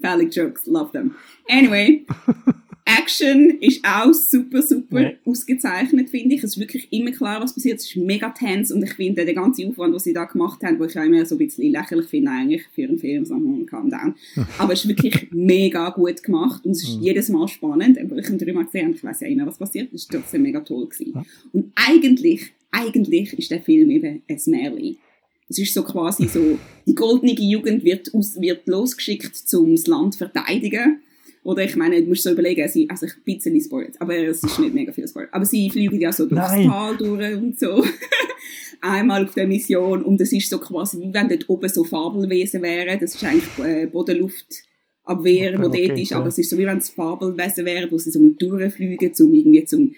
Valid Jokes, love them. Anyway, Action ist auch super, super ja. ausgezeichnet, finde ich. Es ist wirklich immer klar, was passiert. Es ist mega tense und ich finde, der ganze Aufwand, den sie da gemacht haben, wo ich auch immer so ein bisschen lächerlich finde, eigentlich für einen Film, so Calm Down. Aber es ist wirklich mega gut gemacht und es ist mhm. jedes Mal spannend. Obwohl ich ihn dreimal gesehen habe, ich weiß ja immer, was passiert. Es war trotzdem mega toll. Gewesen. Und eigentlich, eigentlich ist der Film eben ein Märchen. Es ist so quasi so, die goldene Jugend wird, aus, wird losgeschickt, um das Land zu verteidigen oder ich meine, du musst so überlegen, sie, also ich ein bisschen Spoiler, aber es ist nicht mega viel Spoiler. Aber sie fliegen ja so durchs Nein. Tal durch und so. Einmal auf der Mission und es ist so quasi, wie wenn dort oben so Fabelwesen wären. Das ist eigentlich äh, Bodenluftabwehr, okay, wo okay, dort ist, aber es ist so, wie wenn es Fabelwesen wären, wo sie so mit durchfliegen, um irgendwie zum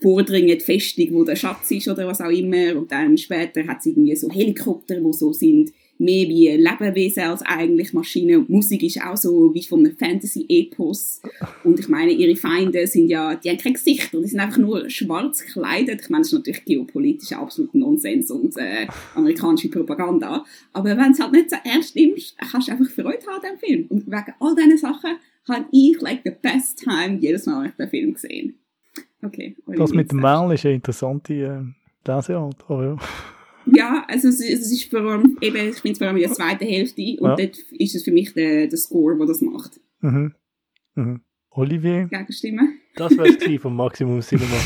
vordringen, die Festung, wo der Schatz ist oder was auch immer. Und dann später hat es irgendwie so Helikopter, wo so sind, mehr wie Lebewesen als eigentlich Maschinen. Und Musik ist auch so wie von einem Fantasy-Epos. Und ich meine, ihre Feinde sind ja, die haben kein Gesicht die sind einfach nur schwarz gekleidet. Ich meine, das ist natürlich geopolitisch absolut Nonsens und äh, amerikanische Propaganda. Aber wenn es halt nicht so ernst nimmst, kannst du einfach Freude haben an dem Film. Und wegen all diesen Sachen habe ich like the best time jedes Mal, wenn ich den Film gesehen Okay. Das mit dem Merl ist eine interessante äh, Leseart. Oh, ja. Ja, also es, es ist vor allem, eben, ich finde es vor allem in der zweiten Hälfte und ja. dort ist es für mich der, der Score, der das macht. Mhm. Mhm. Olivier? Gegenstimmen? Das wäre es vom Maximum Cinema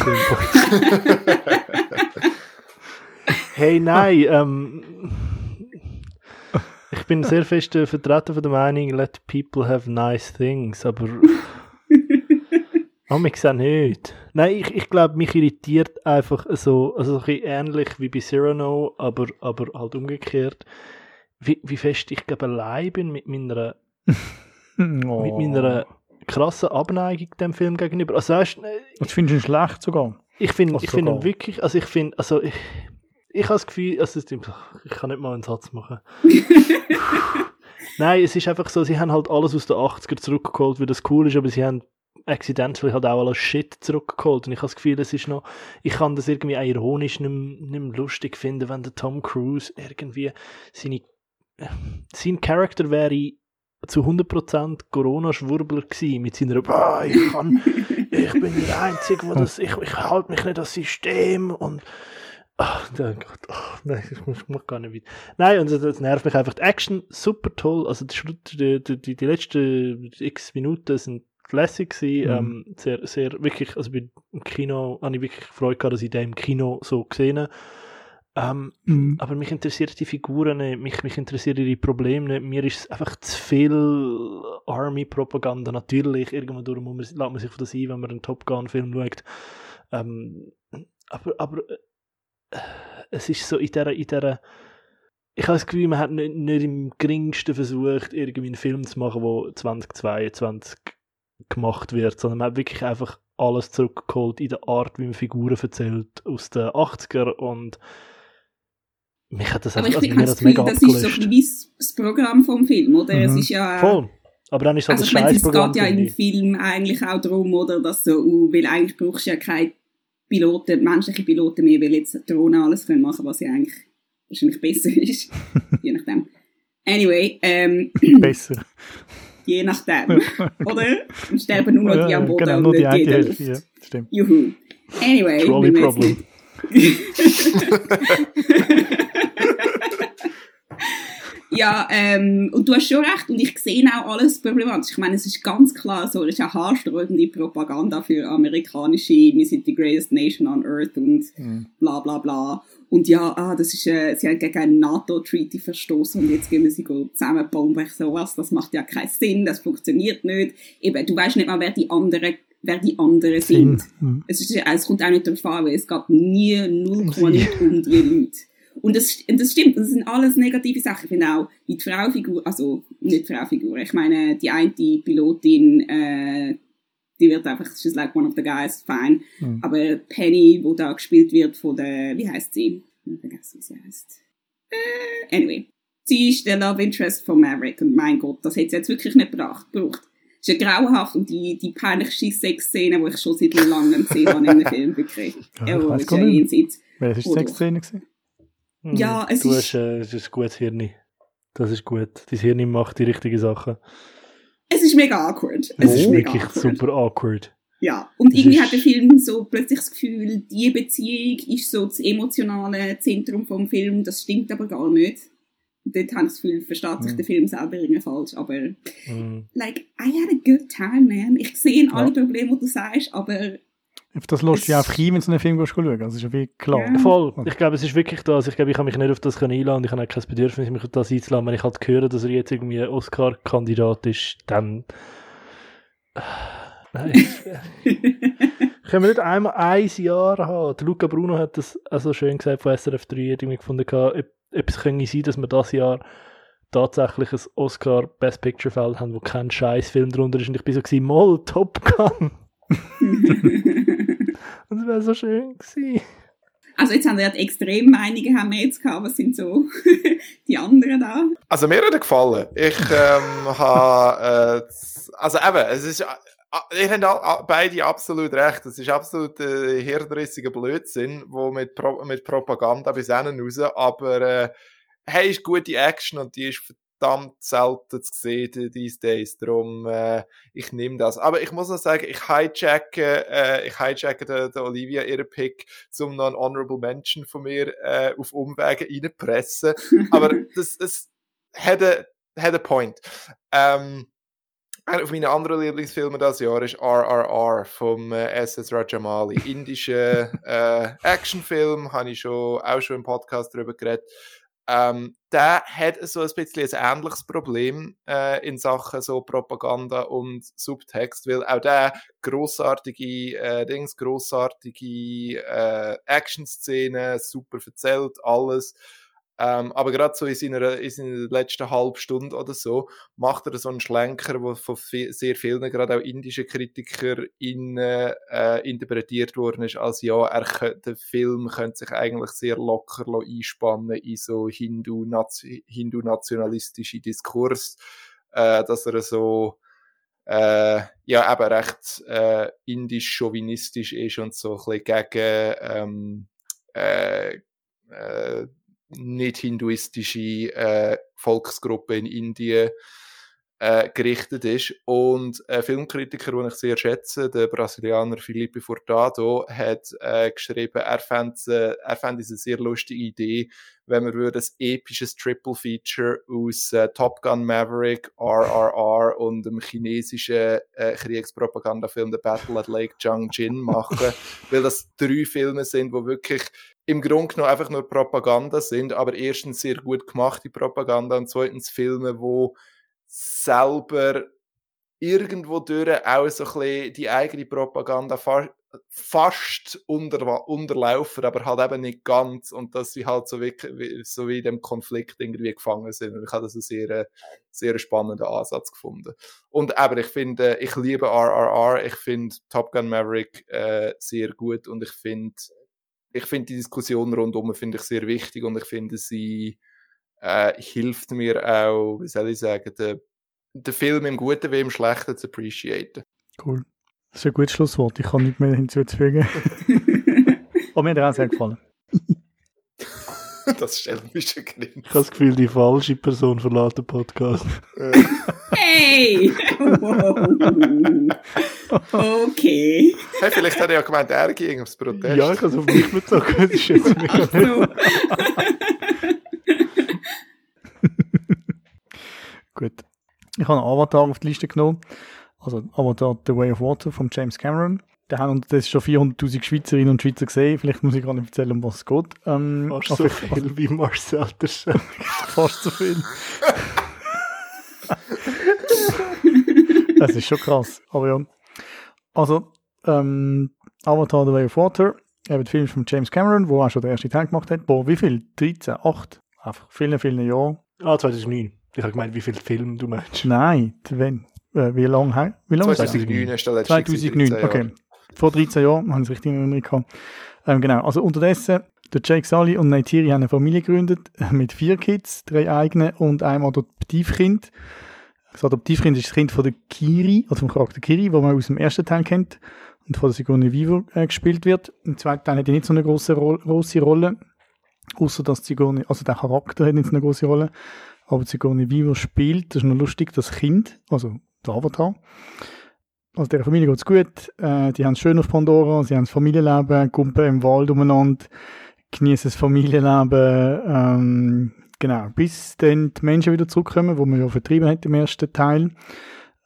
Hey, nein, ähm, ich bin sehr fest äh, Vertreter von der Meinung, let people have nice things, aber Oh, mich auch nicht. Nein, ich, ich glaube, mich irritiert einfach so, also so ein ähnlich wie bei Cyrano, aber, aber halt umgekehrt, wie, wie fest ich glaube allein bin mit meiner, oh. mit meiner krassen Abneigung dem Film gegenüber. Also weißt, Was findest du ihn schlecht sogar? Ich finde ich find ihn wirklich, also ich finde, also ich, ich habe das Gefühl, also ich kann nicht mal einen Satz machen. Nein, es ist einfach so, sie haben halt alles aus den 80er zurückgeholt, weil das cool ist, aber sie haben accidentally halt auch alles Shit zurückgeholt. Und ich habe das Gefühl, es ist noch, ich kann das irgendwie ironisch nicht mehr, nicht mehr lustig finden, wenn der Tom Cruise irgendwie seine, sein Charakter wäre zu 100% Corona-Schwurbler gewesen, mit seiner, ich kann, ich bin der Einzige, wo das, ich, ich halte mich nicht an das System und, Ach, oh Gott, oh, nein, ich muss, muss gar nicht weiter. Nein, und das nervt mich einfach. Die Action, super toll. Also die, die, die, die letzten x Minuten sind lässig gewesen, mhm. ähm, sehr, sehr, wirklich, also im Kino habe ich wirklich Freude gehabt, dass ich den im Kino so gesehen habe. Ähm, mhm. Aber mich interessiert die Figuren nicht, mich, mich interessieren ihre Probleme nicht. Mir ist es einfach zu viel Army-Propaganda. Natürlich, irgendwann muss man, lässt man sich von das ein, wenn man einen Top Gun-Film schaut. Ähm, aber aber äh, es ist so in dieser, in dieser ich habe das Gefühl, man hat nicht, nicht im geringsten versucht, irgendwie einen Film zu machen, der 2022 gemacht wird, sondern man hat wirklich einfach alles zurückgeholt in der Art, wie man Figuren erzählt aus den 80er und mich hat das einfach, also, das, das mega das ist so wie das Programm vom Film, oder? Mhm. Es ist ja Voll. Aber dann ist halt Also das ich meine, es geht ja im. Film eigentlich auch darum, oder, dass so, uh, weil eigentlich brauchst du ja keine Piloten, menschliche Piloten mehr, weil jetzt Drohnen alles können machen, was ja eigentlich wahrscheinlich besser ist. je nachdem. Anyway, ähm, Besser. je nachdem. oder? Dann sterben nur noch die am Boden genau, und die nicht eine die in der. Ja, stimmt. Juhu. Anyway, Trolley Problem. Ja, ähm, und du hast schon recht, und ich sehe auch alles problematisch. Ich meine, es ist ganz klar so, es ist ja haarsträubende Propaganda für amerikanische, wir sind die greatest nation on earth und Mhm. bla bla bla. Und ja, ah, das ist, äh, sie haben gegen einen NATO-Treaty verstoßen und jetzt gehen wir sie zusammenbomben. Ich so, was, das macht ja keinen Sinn, das funktioniert nicht. Eben, du weißt nicht mal, wer die anderen, wer die anderen sind. Mhm. Es, ist, es kommt auch nicht darauf an, weil es geht nie 0,9 um die Leute. Und das, und das stimmt, das sind alles negative Sachen. Ich finde auch, die Fraufigur, also nicht die Fraufigur, ich meine, die eine Pilotin, äh, die wird einfach, she's like one of the guys, fine. Mhm. Aber Penny, wo da gespielt wird von der, wie heißt sie? Ich habe vergessen, wie sie heißt. Äh, anyway. Sie ist der Love Interest von Maverick und mein Gott, das hätte sie jetzt wirklich nicht gebracht, gebraucht. Es ist ja grauenhaft und die, die peinlichste Sexszene, die ich schon seit langem gesehen habe in einem Film, wirklich. Ja, Ja, ich oh, weiss ist ja jenseits. Welches war Oh. Sexszene? gewesen? Ja, es du ist- Hast, äh, es ist ein gutes Hirn. Das ist gut. Dein Hirn macht die richtigen Sachen. Es ist mega awkward. Es Es ist mega wirklich awkward. super awkward. Ja, und Es irgendwie hat der Film so plötzlich das Gefühl, die Beziehung ist so das emotionale Zentrum vom Film, das stimmt aber gar nicht. Dort habe ich das Gefühl, versteht sich Mhm. der Film selber irgendwie falsch, aber Hm. like, I had a good time, man. Ich sehe alle Ja. Probleme, die du sagst, aber Auf das lässt du ja Es- einfach ein, wenn du einen Film gehst schauen. Also, das ist ja wie klar. Ja. Voll. Ich glaube, es ist wirklich das. Ich glaube, ich kann mich nicht auf das können einladen und ich habe auch kein Bedürfnis, mich auf das einzuladen. Wenn ich halt höre, dass er jetzt irgendwie ein Oscar-Kandidat ist, dann. Nein. Können wir nicht einmal ein Jahr haben? Der Luca Bruno hat das also schön gesagt von SRF 3, irgendwie gefunden, gehabt, ob etwas könnte sein, dass wir das Jahr tatsächlich ein Oscar Best Picture Feld haben, wo kein scheiß Film drunter ist. Und ich bin so gewesen, Moll, Top Gun. Und es wäre so schön gewesen. also jetzt haben wir ja die Extremmeinungen haben wir jetzt gehabt, was sind so die anderen da? Also mir hat er gefallen. Ich ähm, habe, äh, also eben, es ist, äh, ihr habt beide absolut recht. Es ist absolut äh, hirnrissiger Blödsinn, wo mit, Pro mit Propaganda bis hinten raus, aber äh, hey, ist gute Action und die ist verdammt selten zu sehen these days. Darum, äh, ich nehme das. Aber ich muss noch sagen, ich hijacke, äh, ich hijacke der, der Olivia ihren Pick, um noch einen Honorable Mention von mir äh, auf Umwege reinpressen. Aber das, das hat a point. Ähm, einer von meinen anderen Lieblingsfilmen das Jahr ist RRR vom äh, SS Rajamali. Indischer äh, Actionfilm, habe ich schon, auch schon im Podcast darüber geredet. Ähm, der hat so ein bisschen ein ähnliches Problem äh, in Sachen so Propaganda und Subtext, weil auch der grossartige äh, Dings, grossartige äh, Action-Szenen, super erzählt, alles. Ähm, aber gerade so in seiner, in seiner letzten halben Stunde oder so macht er so einen Schlenker, der von vi- sehr vielen, gerade auch indischen Kritikern, äh, interpretiert worden ist, als ja, er der Film könnte sich eigentlich sehr locker lo- einspannen in so hindu-nationalistische Diskurs, äh, dass er so äh, ja eben recht äh, indisch-chauvinistisch ist und so ein bisschen gegen ähm, äh, äh, nicht hinduistische äh, Volksgruppe in Indien äh, gerichtet ist. Und ein Filmkritiker, den ich sehr schätze, der Brasilianer Felipe Furtado, hat äh, geschrieben, er fände äh, er fänd es eine sehr lustige Idee, wenn wir würde ein episches Triple Feature aus äh, Top Gun Maverick, RRR und dem chinesischen äh, Kriegspropagandafilm The Battle at Lake Changjin machen, weil das drei Filme sind, wo wirklich im Grunde genommen einfach nur Propaganda sind, aber erstens sehr gut gemachte Propaganda und zweitens Filme, wo selber irgendwo durch auch so ein bisschen die eigene Propaganda fa fast unter, unterlaufen, aber halt eben nicht ganz und dass sie halt so wie, so wie in dem Konflikt irgendwie gefangen sind. Und ich habe das einen sehr, äh, sehr spannenden Ansatz gefunden. Und aber ich finde, ich liebe RRR, ich finde Top Gun Maverick äh, sehr gut und ich finde, ich finde die Diskussion rundum finde ich sehr wichtig und ich finde sie äh, hilft mir auch, wie soll ich sagen, der den Film im Guten wie im Schlechten zu appreciaten. Cool. Das ist ein gutes Schlusswort. Ich kann nichts mehr hinzuzufügen. Aber mir hat er auch sehr gefallen. das stellt mich schon grin. Ich habe das Gefühl, die falsche Person verlässt den Podcast. Hey! okay. Hey, vielleicht hat er ja gemeint, er ging aufs Protest. Ja, ich habe es auf mich bezogen. Das ist jetzt mega Gut. Ich habe einen Avatar auf die Liste genommen. Also Avatar The Way of Water von James Cameron. Da haben unterdessen schon 400'000 Schweizerinnen und Schweizer gesehen. Vielleicht muss ich gar nicht erzählen, um was es geht. Ähm, Fast so viel wie Marcel der fast so viel. das ist schon krass. Aber ja. Also, ähm, Avatar The Way of Water, eben der Film von James Cameron, wo auch schon der erste Teil gemacht hat. Boah, wie viel? 13, 8? Einfach vielen, vielen Jahren. Ah, 2009. Ich habe gemeint, wie viel Film du meinst. Nein, wenn? Äh, wie lange? Wie lange ist das? 2009 ist der letzte. 2009, gewesen, 13 okay. Vor 13 Jahren, habe ich es richtig in Erinnerung gehabt. Ähm, genau, also unterdessen, der Jake Sully und Neytiri haben eine Familie gegründet, äh, mit vier Kids, drei eigenen und einem Adoptivkind. Das Adoptivkind ist das Kind von der Kiri, also vom Charakter Kiri, wo man aus dem ersten Teil kennt und von der Sigourney Weaver äh, gespielt wird. Im zweiten Teil hat er nicht so eine große, Ro große Rolle, außer dass Sigourney, also der Charakter hat nicht so eine große Rolle, aber Sigourney Weaver spielt, das ist noch lustig, das Kind, also der Avatar. Also der Familie geht's gut, äh, die haben es schön auf Pandora, sie haben das Familienleben, kumpen im Wald umeinander, genießen das Familienleben, ähm, genau, bis dann die Menschen wieder zurückkommen, wo man ja vertrieben hat im ersten Teil.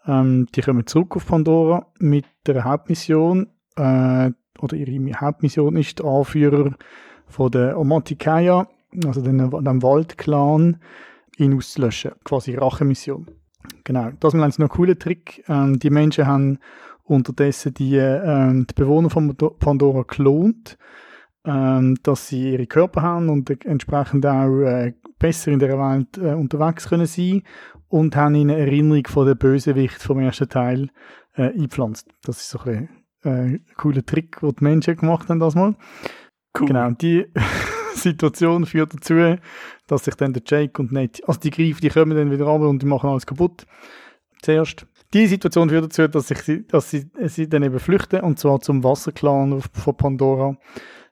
Ähm, die kommen zurück auf Pandora mit der Hauptmission, äh, oder ihre Hauptmission ist der Anführer von der Omatikaya, also dem, dem Waldclan, ihn auszulöschen, quasi Rachemission. Genau, das ist ein noch cooler Trick. Ähm, die Menschen haben unterdessen die, ähm, die Bewohner von Pandora geklont, ähm, dass sie ihre Körper haben und entsprechend auch äh, besser in der Welt äh, unterwegs können sein und haben ihnen Erinnerung von der Bösewicht vom ersten Teil äh, eingepflanzt. Das ist so ein, bisschen, äh, ein cooler Trick, den die Menschen gemacht haben das mal. Cool. Genau, die Situation führt dazu, dass sich dann der Jake und Nate, also die greifen, die kommen dann wieder runter und die machen alles kaputt. Zuerst. Die Situation führt dazu, dass, sich sie, dass sie, sie dann eben flüchten, und zwar zum Wasserclan von Pandora.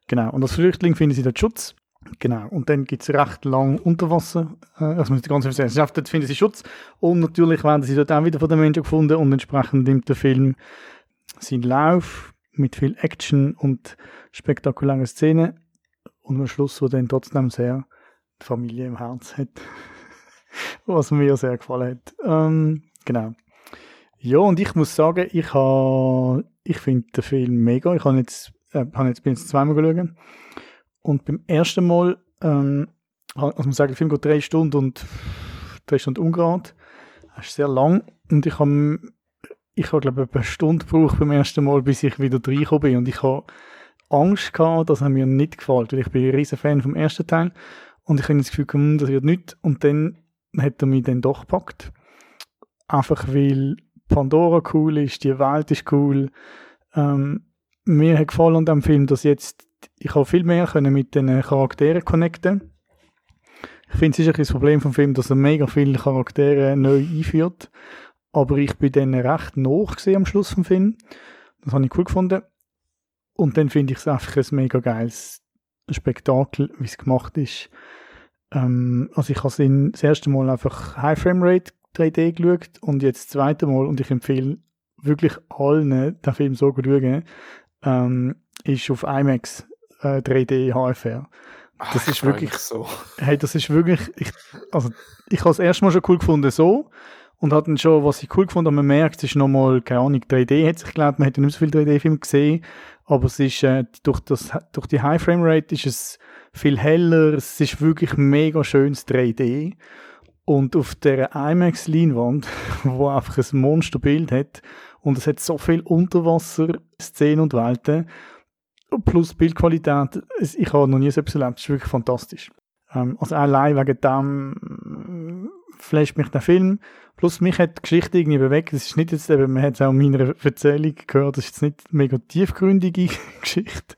Genau, und als Flüchtling finden sie dort Schutz. Genau, und dann gibt es recht lang Unterwasser, äh, also muss ich ganz ehrlich sagen, dort finden sie Schutz und natürlich werden sie dort auch wieder von den Menschen gefunden und entsprechend nimmt der Film seinen Lauf mit viel Action und spektakulären Szenen und am Schluss, wo dann trotzdem sehr die Familie im Herz hat. Was mir sehr gefallen hat. Ähm, genau. Ja, und ich muss sagen, ich, ich finde den Film mega. Ich habe jetzt, äh, hab jetzt, bin jetzt zweimal geschaut. Und beim ersten Mal, ähm, also man sagt, der Film geht drei Stunden und drei Stunden ungerade. Das ist sehr lang. Und ich habe, ich habe glaube ich, eine Stunde gebraucht beim ersten Mal, bis ich wieder reingekommen bin. Und ich habe Angst gehabt, dass er mir nicht gefällt, weil ich bin ein riesen Fan vom ersten Teil. Und ich habe das Gefühl, hm, das wird nichts. Und dann hat er mich dann doch gepackt. Einfach weil Pandora cool ist, die Welt ist cool. Ähm, mir hat gefallen an dem Film, dass jetzt ich habe viel mehr können mit den Charakteren connecten. Ich finde, es ist ein das Problem vom Film, dass er mega viele Charaktere neu einführt. Aber ich bin dann recht noch am Schluss vom Film. Das habe ich cool gefunden. Und dann finde ich es einfach ein mega geiles Spektakel, wie es gemacht ist. Ähm, also ich habe das erste Mal einfach High Frame Rate 3D geschaut und jetzt das zweite Mal und ich empfehle wirklich allen, den Film so zu schauen, ähm, ist auf IMAX äh, 3D HFR. Ah, Das ich ist wirklich- so. Hey, das ist wirklich, ich, also ich habe es erstmal schon cool gefunden so und hat dann schon, was ich cool gefunden habe, man merkt, es ist nochmal, keine Ahnung, 3D hat sich geglaubt, man hätte nicht so viel 3D-Film gesehen, aber es ist, äh, durch, das, durch die High Frame Rate ist es viel heller, es ist wirklich mega schönes 3D und auf der IMAX-Leinwand, wo einfach ein Monsterbild hat und es hat so viel Unterwasser-Szenen und Welten plus Bildqualität, ich habe noch nie so etwas erlebt, es ist wirklich fantastisch. Ähm, also allein wegen dem flasht mich der Film. Plus mich hat die Geschichte irgendwie bewegt. Das ist nicht jetzt eben, man hat es auch in meiner Erzählung gehört, das ist jetzt nicht eine mega tiefgründige Geschichte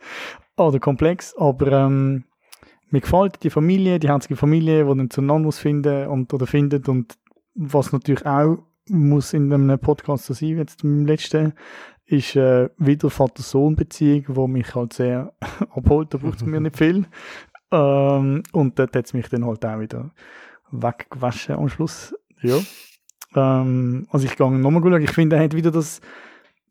oder komplex, aber ähm, mir gefällt die Familie, die einzige Familie, die dann zueinander muss finden und oder findet und was natürlich auch muss in einem Podcast so sein, jetzt im letzten, ist äh, wieder Vater-Sohn-Beziehung, wo mich halt sehr abholt, da braucht es mir nicht viel. Ähm, und dort hat es mich dann halt auch wieder weggewaschen am Schluss. Ja. Ähm, also ich gehe nochmal schauen. Ich finde, er wieder das,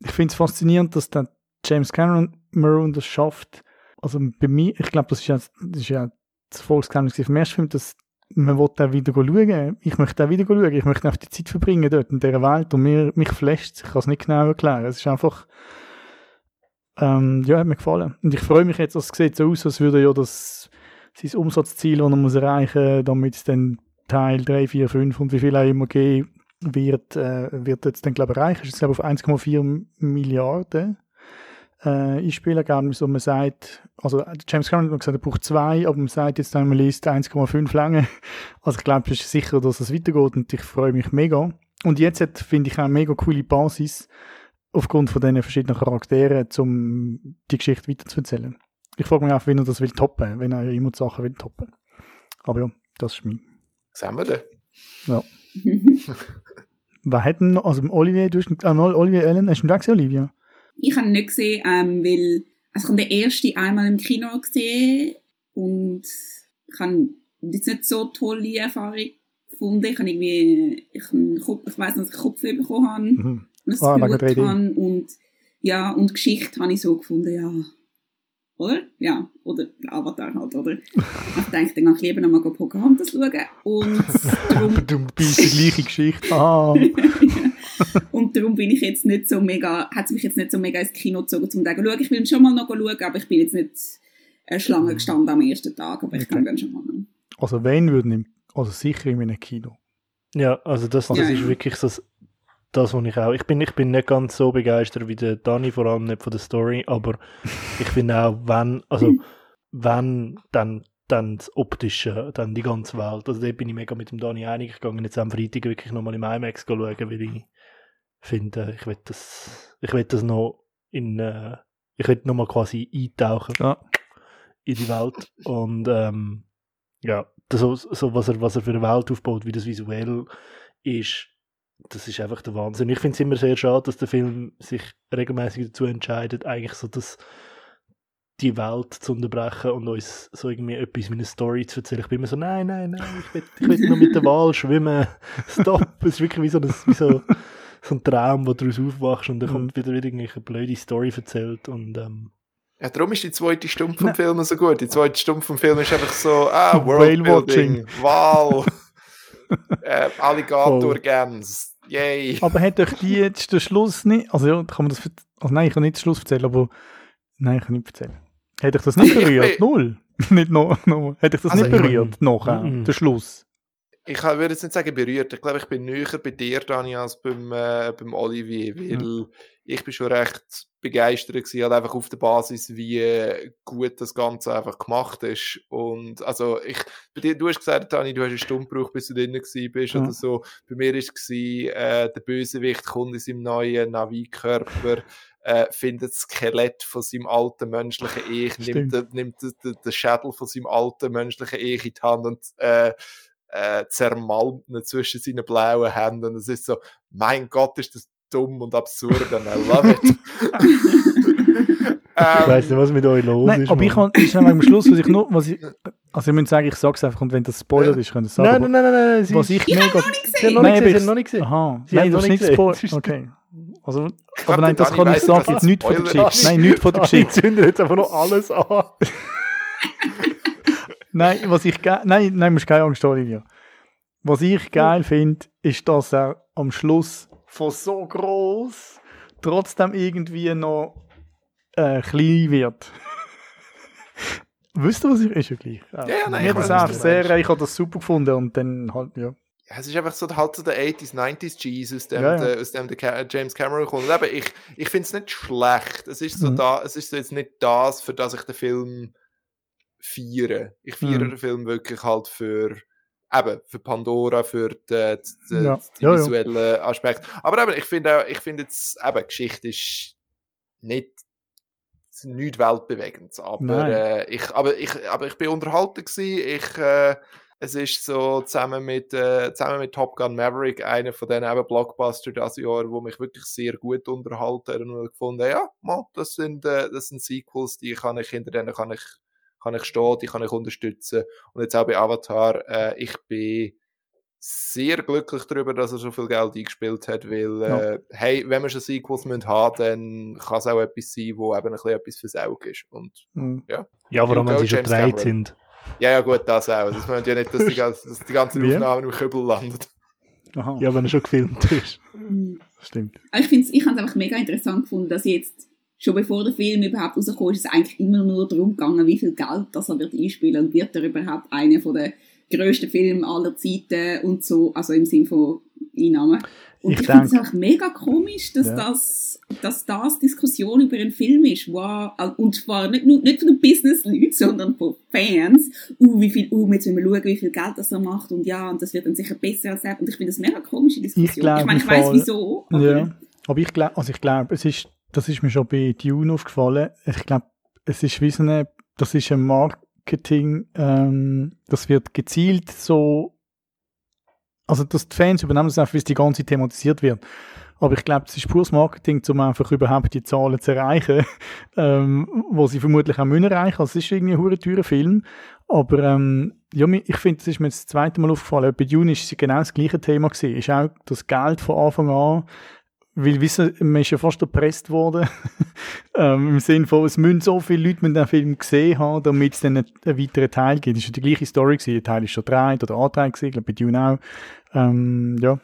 ich finde es faszinierend, dass der James Cameron das schafft. Also bei mir, ich glaube, das ist ja, das ist ja das Volksgeheimnis vom ersten Film, dass man will da wieder schauen. Ich möchte da wieder schauen. Ich möchte auch die Zeit verbringen dort in dieser Welt und mir, mich flasht Ich kann es nicht genau erklären. Es ist einfach, ähm, ja, hat mir gefallen. Und ich freue mich jetzt, es sieht so aus, als würde ja das, sein Umsatzziel, das er muss erreichen, damit es dann Teil 3, 4, 5 und wie viel auch immer geben wird, äh, wird jetzt dann, glaube ich. Ist jetzt, glaube ich, auf 1,4 Milliarden äh, einspielen gerne, so man sagt, also James Cameron hat gesagt, er braucht zwei, aber man sagt jetzt, wenn man liest, 1,5 Länge. Also ich glaube, es ist sicher, dass es weitergeht und ich freue mich mega. Und jetzt finde ich auch eine mega coole Basis, aufgrund von diesen verschiedenen Charakteren, um die Geschichte weiterzuerzählen. Ich frage mich auch, wenn er das will toppen, wenn er immer die Sachen will toppen. Aber ja, das ist mein. Sehen wir denn? Ja. Wer hat denn, also Olivier, du hast, äh, Olivier Ellen, hast du ihn gesehen, Olivia? Ich habe ihn nicht gesehen, ähm, weil also ich habe den ersten einmal im Kino gesehen und ich habe jetzt nicht so tolle Erfahrung gefunden. Ich habe irgendwie, ich, Kopf, ich weiss, dass ich Kopf bekommen habe mhm. und ah, habe und ja, und Geschichte habe ich so gefunden, ja, oder? Ja, oder Avatar halt, oder? ich denke, dann gehe ich lieber nochmal Pocahontas schauen und darum... du bist die gleiche Geschichte. Ah. und darum bin ich jetzt nicht so mega, hat es mich jetzt nicht so mega ins Kino gezogen, um zu sagen, schau, ich will schon mal noch schauen, aber ich bin jetzt nicht eine Schlange gestanden am ersten Tag, aber ich okay. kann dann schon mal noch. Also wenn würden, also sicher in einem Kino. Ja, also das, das ja, ist ja. wirklich so das, was ich auch. Ich bin, ich bin nicht ganz so begeistert wie der Dani, vor allem nicht von der Story, aber ich finde auch, wenn, also wenn, dann dann das Optische, dann die ganze Welt. Also da bin ich mega mit dem Dani einig gegangen, jetzt am Freitag wirklich nochmal im IMAX schauen, weil ich finde, ich will das, ich will das noch in, äh, ich will nochmal quasi eintauchen ja. in die Welt und ähm, ja, das, so, so was er, was er für eine Welt aufbaut, wie das visuell ist, das ist einfach der Wahnsinn. Ich finde es immer sehr schade, dass der Film sich regelmäßig dazu entscheidet, eigentlich so das die Welt zu unterbrechen und uns so irgendwie etwas wie eine Story zu erzählen. Ich bin immer so, nein, nein, nein, ich will, ich will nur mit der Wahl schwimmen. Stop. Es ist wirklich wie so, ein, wie so, so ein Traum, wo du daraus aufwachst und dann kommt wieder, wieder eine blöde Story erzählt und ähm, ja, darum ist die zweite Stunde vom Film so gut. Die zweite Stunde vom Film ist einfach so, ah, Worldbuilding, Wahl, äh, Alligator-Gams, yay. Aber hat euch die jetzt den Schluss nicht, also ja, kann man das, also nein, ich kann nicht den Schluss erzählen, aber nein, ich kann nicht erzählen. Hätte ich das nicht berührt? Null. nicht noch, noch. Hätte ich das also nicht berührt? Noch, mm der Schluss. Ich würde jetzt nicht sagen berührt. Ich glaube, ich bin näher bei dir, Dani, als beim, äh, beim Olivier, weil ja. Ich bin schon recht begeistert gewesen, halt einfach auf der Basis, wie gut das Ganze einfach gemacht ist. Und also ich, bei dir, du hast gesagt, Dani, du hast einen Stunde gebraucht, bis du drinnen gewesen bist ja. oder so. Bei mir ist es äh, der Bösewicht kommt in seinem neuen Navi-Körper äh, findet das Skelett von seinem alten menschlichen Ich, nimmt, nimmt den, Schädel von seinem alten menschlichen Ich in die Hand und äh, äh, zermalmt ihn zwischen seinen blauen Händen. Und es ist so, mein Gott, ist das dumm und absurd und I love it. ich weiß nicht, was mit euch los nein, ist. Aber ich kann, ist am Schluss, was ich noch, was ich, also ich muss sagen, ich sag's einfach und wenn das Spoiler ist, könnt ihr es sagen. Nein, nein, nein, nein, nein. Was ich, ich mega, sie noch nicht gesehen, sie haben noch nicht gesehen. Aha, nein, das ist nicht Spoiler. Okay. Also, aber nein, das kann ich sagen, jetzt nichts von der Geschichte. Nein, nichts von der Geschichte. Ich zünde jetzt einfach noch alles an. nein, was ich geil, nein, nein, musst keine Angst, Olivia. Was ich geil finde, ist, dass er am Schluss von so groß trotzdem irgendwie noch äh, klein wird. Wisst ihr, was ich ist ja gleich? Ja, ja nein, Mir das auch sehr, ich habe das super gefunden und dann halt, ja es ist einfach so halt so der 80s, 90s Cheese, aus dem, ja, ja. Der, aus dem der James Cameron kommt. Und eben, ich, ich finde es nicht schlecht. Es ist so mhm. da, es ist so jetzt nicht das, für das ich den Film feiere. Ich feiere mhm. den Film wirklich halt für eben, für Pandora, für die, die, ja. die visuellen Aspekte. Aber eben, ich finde ich finde jetzt, eben, Geschichte ist nicht nicht weltbewegend. Aber, äh, ich, aber, ich, aber ich bin unterhalten gewesen. Ich, äh, es ist so zusammen mit, äh, zusammen mit Top Gun Maverick einer von den eben Blockbuster das Jahr, wo mich wirklich sehr gut unterhalten und gefunden, ja, man, das sind, äh, das sind Sequels, die kann ich hinter denen kann ich, kann ich stehen, die kann ich unterstützen. Und jetzt auch bei Avatar, äh, ich bin sehr glücklich darüber, dass er so viel Geld eingespielt hat, weil, Ja. äh, hey, wenn wir schon Sequels müssen haben, dann kann es auch etwas sein, wo eben ein bisschen etwas fürs Auge ist. Und Mhm. Ja, wenn Go sie schon drei sind. ja, ja, gut, das auch. Das meint ja nicht, dass die, ganze, dass die ganze? Aufnahme im Kübel landet. Aha, Ja, wenn er schon gefilmt ist. stimmt. Aber ich finde ich habe es einfach mega interessant gefunden, dass jetzt, schon bevor der Film überhaupt rausgekommen ist, es eigentlich immer nur darum gegangen, wie viel Geld das er wird einspielen und wird er überhaupt einer von der grössten Filme aller Zeiten und so, also im Sinn von Einnahmen. Und Ich ich, finde es einfach mega komisch, dass, Ja. das, dass das Diskussion über einen Film ist. Wow. Und zwar nicht, nur, nicht von den Business-Leuten, sondern von Fans. Uh, wie viel, uh, jetzt müssen wir schauen, wie viel Geld das er macht und ja, und das wird dann sicher besser als er. Und ich finde das eine mega komische Diskussion. glaube ich meine, ich Fall- wieso, aber Ja, aber ich glaube, also ich glaube, es ist, das ist mir schon bei Dune aufgefallen. Ich glaube, es ist wie so eine, das ist ein Marketing, ähm, das wird gezielt so, also dass die Fans übernehmen das einfach, wie es die ganze Zeit thematisiert wird. Aber ich glaube, es ist pures Marketing, um einfach überhaupt die Zahlen zu erreichen, ähm, wo sie vermutlich auch müssen erreichen. Also es ist irgendwie ein hure teurer Film. Aber ähm, ja, ich finde, es ist mir das zweite Mal aufgefallen. Bei Dune ist es genau das gleiche Thema gewesen. Ist auch das Geld von Anfang an weil wissen, man ist ja fast erpresst worden. ähm, Im Sinne von, es müssen so viele Leute mit den Film gesehen haben, damit es dann einen, einen weiteren Teil gibt. Das war ja die gleiche Story. Gewesen. Der Teil ist schon drei oder angedreht gewesen, ich glaube bei Dune auch. Ähm, ja.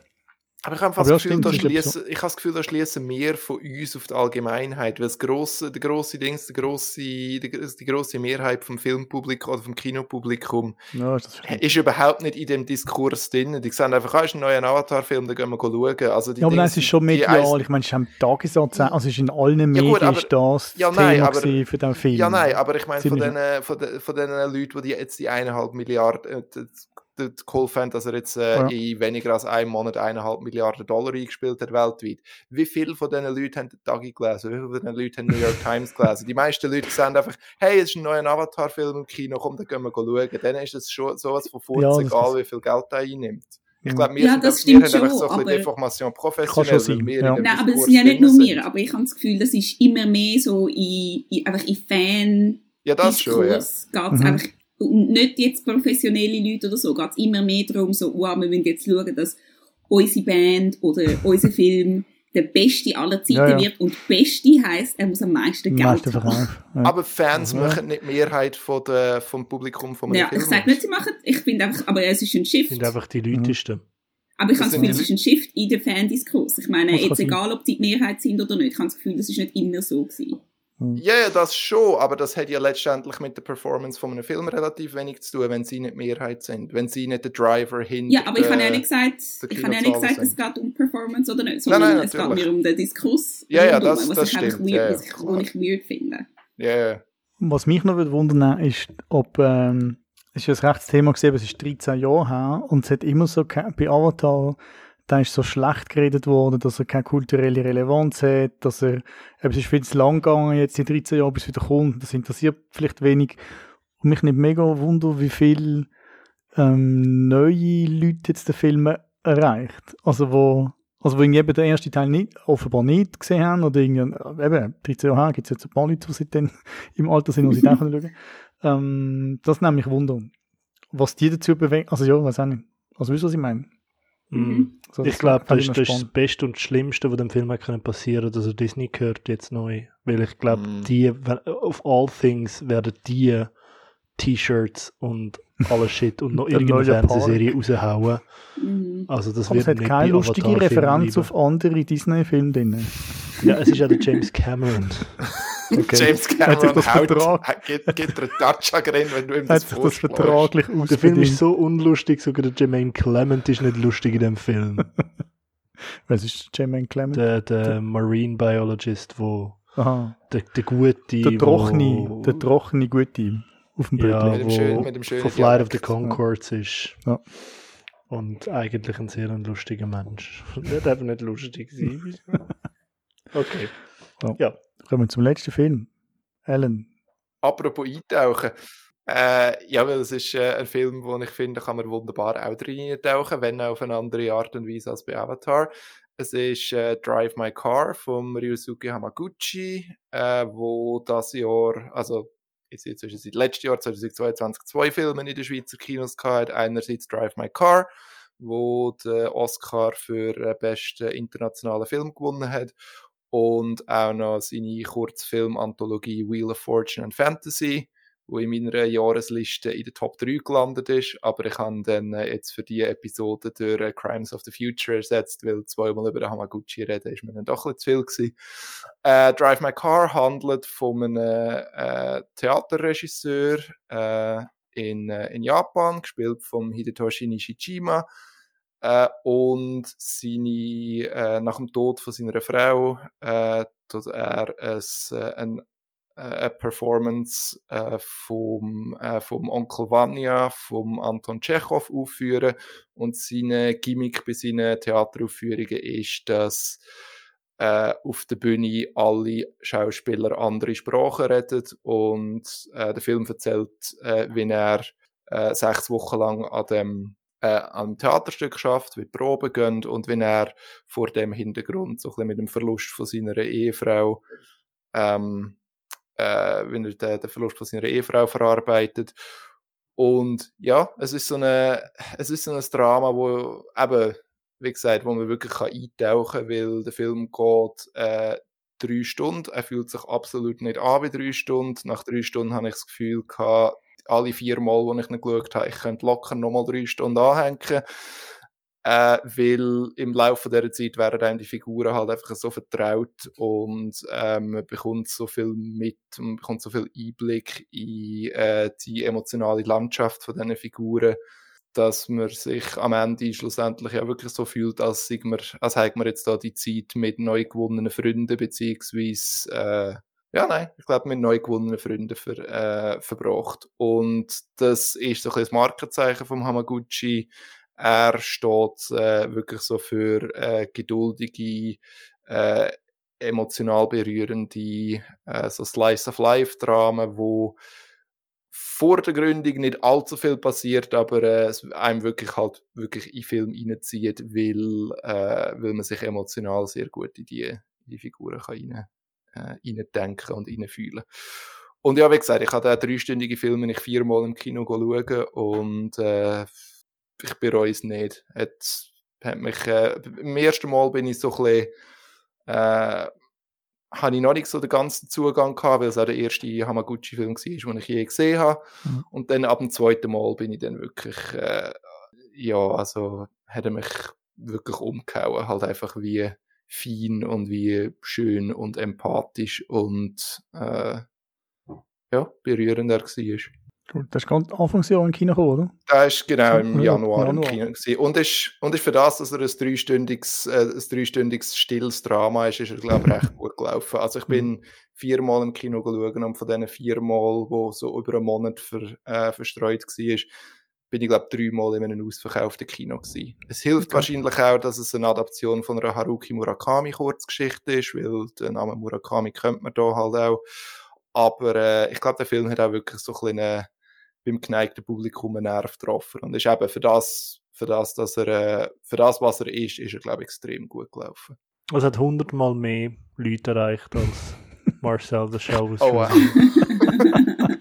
Aber ich habe Aber fast ja, das Gefühl, da das schliessen, ich habe das Gefühl, da schließen mehr von uns auf die Allgemeinheit, weil das grosse, der grosse Dings, der grosse, die, grosse Mehrheit vom Filmpublikum oder vom Kinopublikum ja ist das ist überhaupt nicht in dem Diskurs drin. Die sehen einfach, ah, ist ein neuer Avatar-Film, da gehen wir schauen. Also die Ja, aber nein, Dings, es ist schon medial. Ich meine, es ist am Tagessatz, also es ist in allen Ja, Medien gut, aber- ist das Ja, Thema nein, aber- gewesen für den Film. Ja, nein, aber ich meine, von den, von, den, von den Leuten, die jetzt die eineinhalb Milliarden, äh, cool fand, dass er jetzt äh, Ja. in weniger als einem Monat eineinhalb Milliarden Dollar eingespielt hat weltweit. Wie viele von diesen Leuten haben den Tagi gelesen? Wie viele von diesen Leuten haben New York Times gelesen? Die meisten Leute sagen einfach, hey, es ist ein neuer Avatar-Film im Kino, komm, dann gehen wir schauen. Dann ist es schon sowas von Furz Ja, egal, wie viel Geld er einnimmt. Ich Mhm. glaube, wir, Ja, sind das wir stimmt haben einfach so ein bisschen Kann professionell, schon sein, ja. Nein, aber es sind ja nicht nur wir, aber ich habe das Gefühl, das ist immer mehr so in, in, einfach in Fan Ja, das schon, ja. Geht es Mhm. einfach, und nicht jetzt professionelle Leute oder so, geht es immer mehr darum, so, wow, wir müssen jetzt schauen, dass unsere Band oder unser Film der beste aller Zeiten Ja, ja. wird. Und beste heisst, er muss am meisten Geld meisten haben. Ja. Aber Fans Ja. machen nicht die Mehrheit von der, vom Publikum von einem Ja, Film. ich sage nicht, sie machen, ich finde einfach, aber es ist ein Shift. sind einfach die Mhm. Leutesten. Aber ich habe das Gefühl, es ist ein Shift in den Fandiskurs. Ich meine, jetzt egal, ob die die Mehrheit sind oder nicht, ich habe das Gefühl, das ist nicht immer so gewesen. Ja, ja, das schon, aber das hat ja letztendlich mit der Performance von einem Film relativ wenig zu tun, wenn sie nicht die Mehrheit sind, wenn sie nicht der Driver hinter Ja, aber ich habe ja nicht gesagt, ich habe ja nicht gesagt, es geht um Performance oder nicht, Nein, sondern nein, es geht mir um den Diskurs. Ja, ja, das- was das ich stimmt, weird, ja, was, ich, was ich weird finde. Ja, ja. Was mich noch würde wundern ist, ob, ähm, es ist ja ein rechtes Thema gesehen, es ist 13 Jahre her und es hat immer so, bei Avatar, da ist so schlecht geredet worden, dass er keine kulturelle Relevanz hat, dass er, es ist viel zu lang gegangen jetzt die 13 Jahre, bis wieder kommt, das interessiert vielleicht wenig. Und mich nicht mega wunder, wie viel ähm, neue Leute jetzt den Film erreicht. Also wo, also wo eben den ersten Teil nicht, offenbar nicht gesehen haben oder irgendwie, äh, eben, 13 Jahre gibt es jetzt ein paar Leute, die seitdem im Alter sind, die sie auch schauen ähm, Das nimmt mich Wunder. Was die dazu bewegt, also ja, weiß auch nicht. Also weißt du, was ich meine? Mhm. So, Ich glaube, das, ist- das. Beste und das Schlimmste, was dem Film hat können passieren dass er Disney gehört jetzt neu. Weil ich glaube, Mhm. die, auf all things werden die T-Shirts und alles Shit und noch irgendeine. Fernsehserie raushauen. Mhm. Also das Aber es wird hat nicht keine lustige Referenz auf andere Disney-Filme drin. Ja, es ist ja der James Cameron. Okay. James Hat sich Cameron das haut, hat- dir einen Touch drin, wenn du ihm Hat das sich das vertraglich Der Film ist so unlustig, sogar der Jermaine Clement ist nicht lustig in dem Film. Was ist Jermaine Clement? Der, der Marine Biologist, wo Aha. der, der Gute, Der trockene, wo, der trockene Gute auf dem ja, Bildchen. Mit dem wo schönen- mit dem schönen von Flight of the. Concords ist. Ja. Und eigentlich ein sehr lustiger Mensch. Der darf nicht lustig sein. okay. Ja. Ja. Kommen wir zum letzten Film. Alan. Apropos eintauchen. Äh, ja, weil es ist äh, ein Film, wo ich finde, kann man wunderbar auch drin tauchen, wenn auch auf eine andere Art und Weise als bei Avatar. Es ist äh, Drive My Car von Ryusuke Hamaguchi, äh, wo das Jahr, also jetzt, jetzt ist es seit letztem Jahr, 2022, zwei Filme in den Schweizer Kinos gehabt. Einerseits Drive My Car, wo der Oscar für den besten internationalen Film gewonnen hat und auch noch seine Kurzfilm-Anthologie Wheel of Fortune and Fantasy wo in meiner Jahresliste in der Top 3 gelandet ist, aber ich habe dann äh, jetzt für die Episode durch äh, Crimes of the Future ersetzt, weil zweimal über Hamaguchi reden ist mir dann doch ein zu viel gewesen. Äh, Drive My Car handelt von einem äh, Theaterregisseur äh, in, äh, in Japan, gespielt von Hidetoshi Nishijima, äh, und seine, äh, nach dem Tod von seiner Frau äh, tut er es, äh, ein eine Performance äh, vom, äh, vom Onkel Vanya, vom Anton Tschechow aufführen. Und seine Gimmick bei seinen Theateraufführungen ist, dass äh, auf der Bühne alle Schauspieler andere Sprachen reden und äh, der Film erzählt, äh, wie er äh, sechs Wochen lang an dem äh, am Theaterstück schafft, wie die Proben gehen und wie er vor dem Hintergrund so ein bisschen mit dem Verlust von seiner Ehefrau ähm, äh, wenn er den, den Verlust von seiner Ehefrau verarbeitet. Und ja, es ist so eine, es ist so ein Drama, wo eben, wie gesagt, wo man wirklich kann eintauchen kann, weil der Film geht äh, drei Stunden. Er fühlt sich absolut nicht an wie drei Stunden. Nach drei Stunden habe ich das Gefühl gehabt, alle vier Mal, wo ich ihn geschaut habe, ich könnte locker nochmal drei Stunden anhängen. Äh, weil im Laufe dieser Zeit werden einem die Figuren halt einfach so vertraut und ähm, man bekommt so viel mit, man bekommt so viel Einblick in äh, die emotionale Landschaft von diesen Figuren, dass man sich am Ende schlussendlich ja wirklich so fühlt, als, man, als hätte man jetzt da die Zeit mit neu gewonnenen Freunden beziehungsweise äh, ja, nein, ich glaube, mit neu gewonnenen Freunden ver, äh, verbracht. Und das ist so ein das Markenzeichen vom Hamaguchi. Er steht äh, wirklich so für äh, geduldige, äh, emotional berührende, äh, so Slice of Life Dramen, wo vor der Gründung nicht allzu viel passiert, aber äh, es einem wirklich halt wirklich in Film reinzieht, weil, äh, weil man sich emotional sehr gut in die, in die Figuren kann äh, reindenken und reinfühlen. Und ja, wie gesagt, ich habe den dreistündigen Film nicht viermal im Kino schauen und äh, ich bereue es nicht. Hat, hat mich, äh, beim ersten Mal bin ich so ein bisschen, äh, habe ich noch nicht so den ganzen Zugang gehabt, weil es auch der erste Hamaguchi-Film war, den ich je gesehen habe. Mhm. Und dann ab dem zweiten Mal bin ich dann wirklich, äh, ja, also hat er mich wirklich umgehauen, halt einfach wie fein und wie schön und empathisch und äh, ja, berührend er war. Gut, das ist ganz Anfangsjahr im Kino gekommen, oder? Das ist genau im Januar, Januar. im Kino gewesen. Und ist, und ist für das, dass er ein dreistündiges, äh, ein dreistündiges stilles Drama ist, ist er, glaube ich, recht gut gelaufen. Also ich bin mhm. viermal im Kino geschaut und von diesen viermal, wo so über einen Monat ver, äh, verstreut war, bin ich, glaube ich, dreimal in einem ausverkauften Kino gewesen. Es hilft okay. wahrscheinlich auch, dass es eine Adaption von einer Haruki Murakami Kurzgeschichte ist, weil den Namen Murakami kennt man da halt auch. Aber äh, ich glaube, der Film hat auch wirklich so ein bisschen beim geneigten Publikum einen Nerv getroffen. Und ist eben für das, für das, dass er, äh, für das, was er ist, ist er, glaube ich, extrem gut gelaufen. Es hat hundertmal mehr Leute erreicht als Marcel the Show. Oh, wow.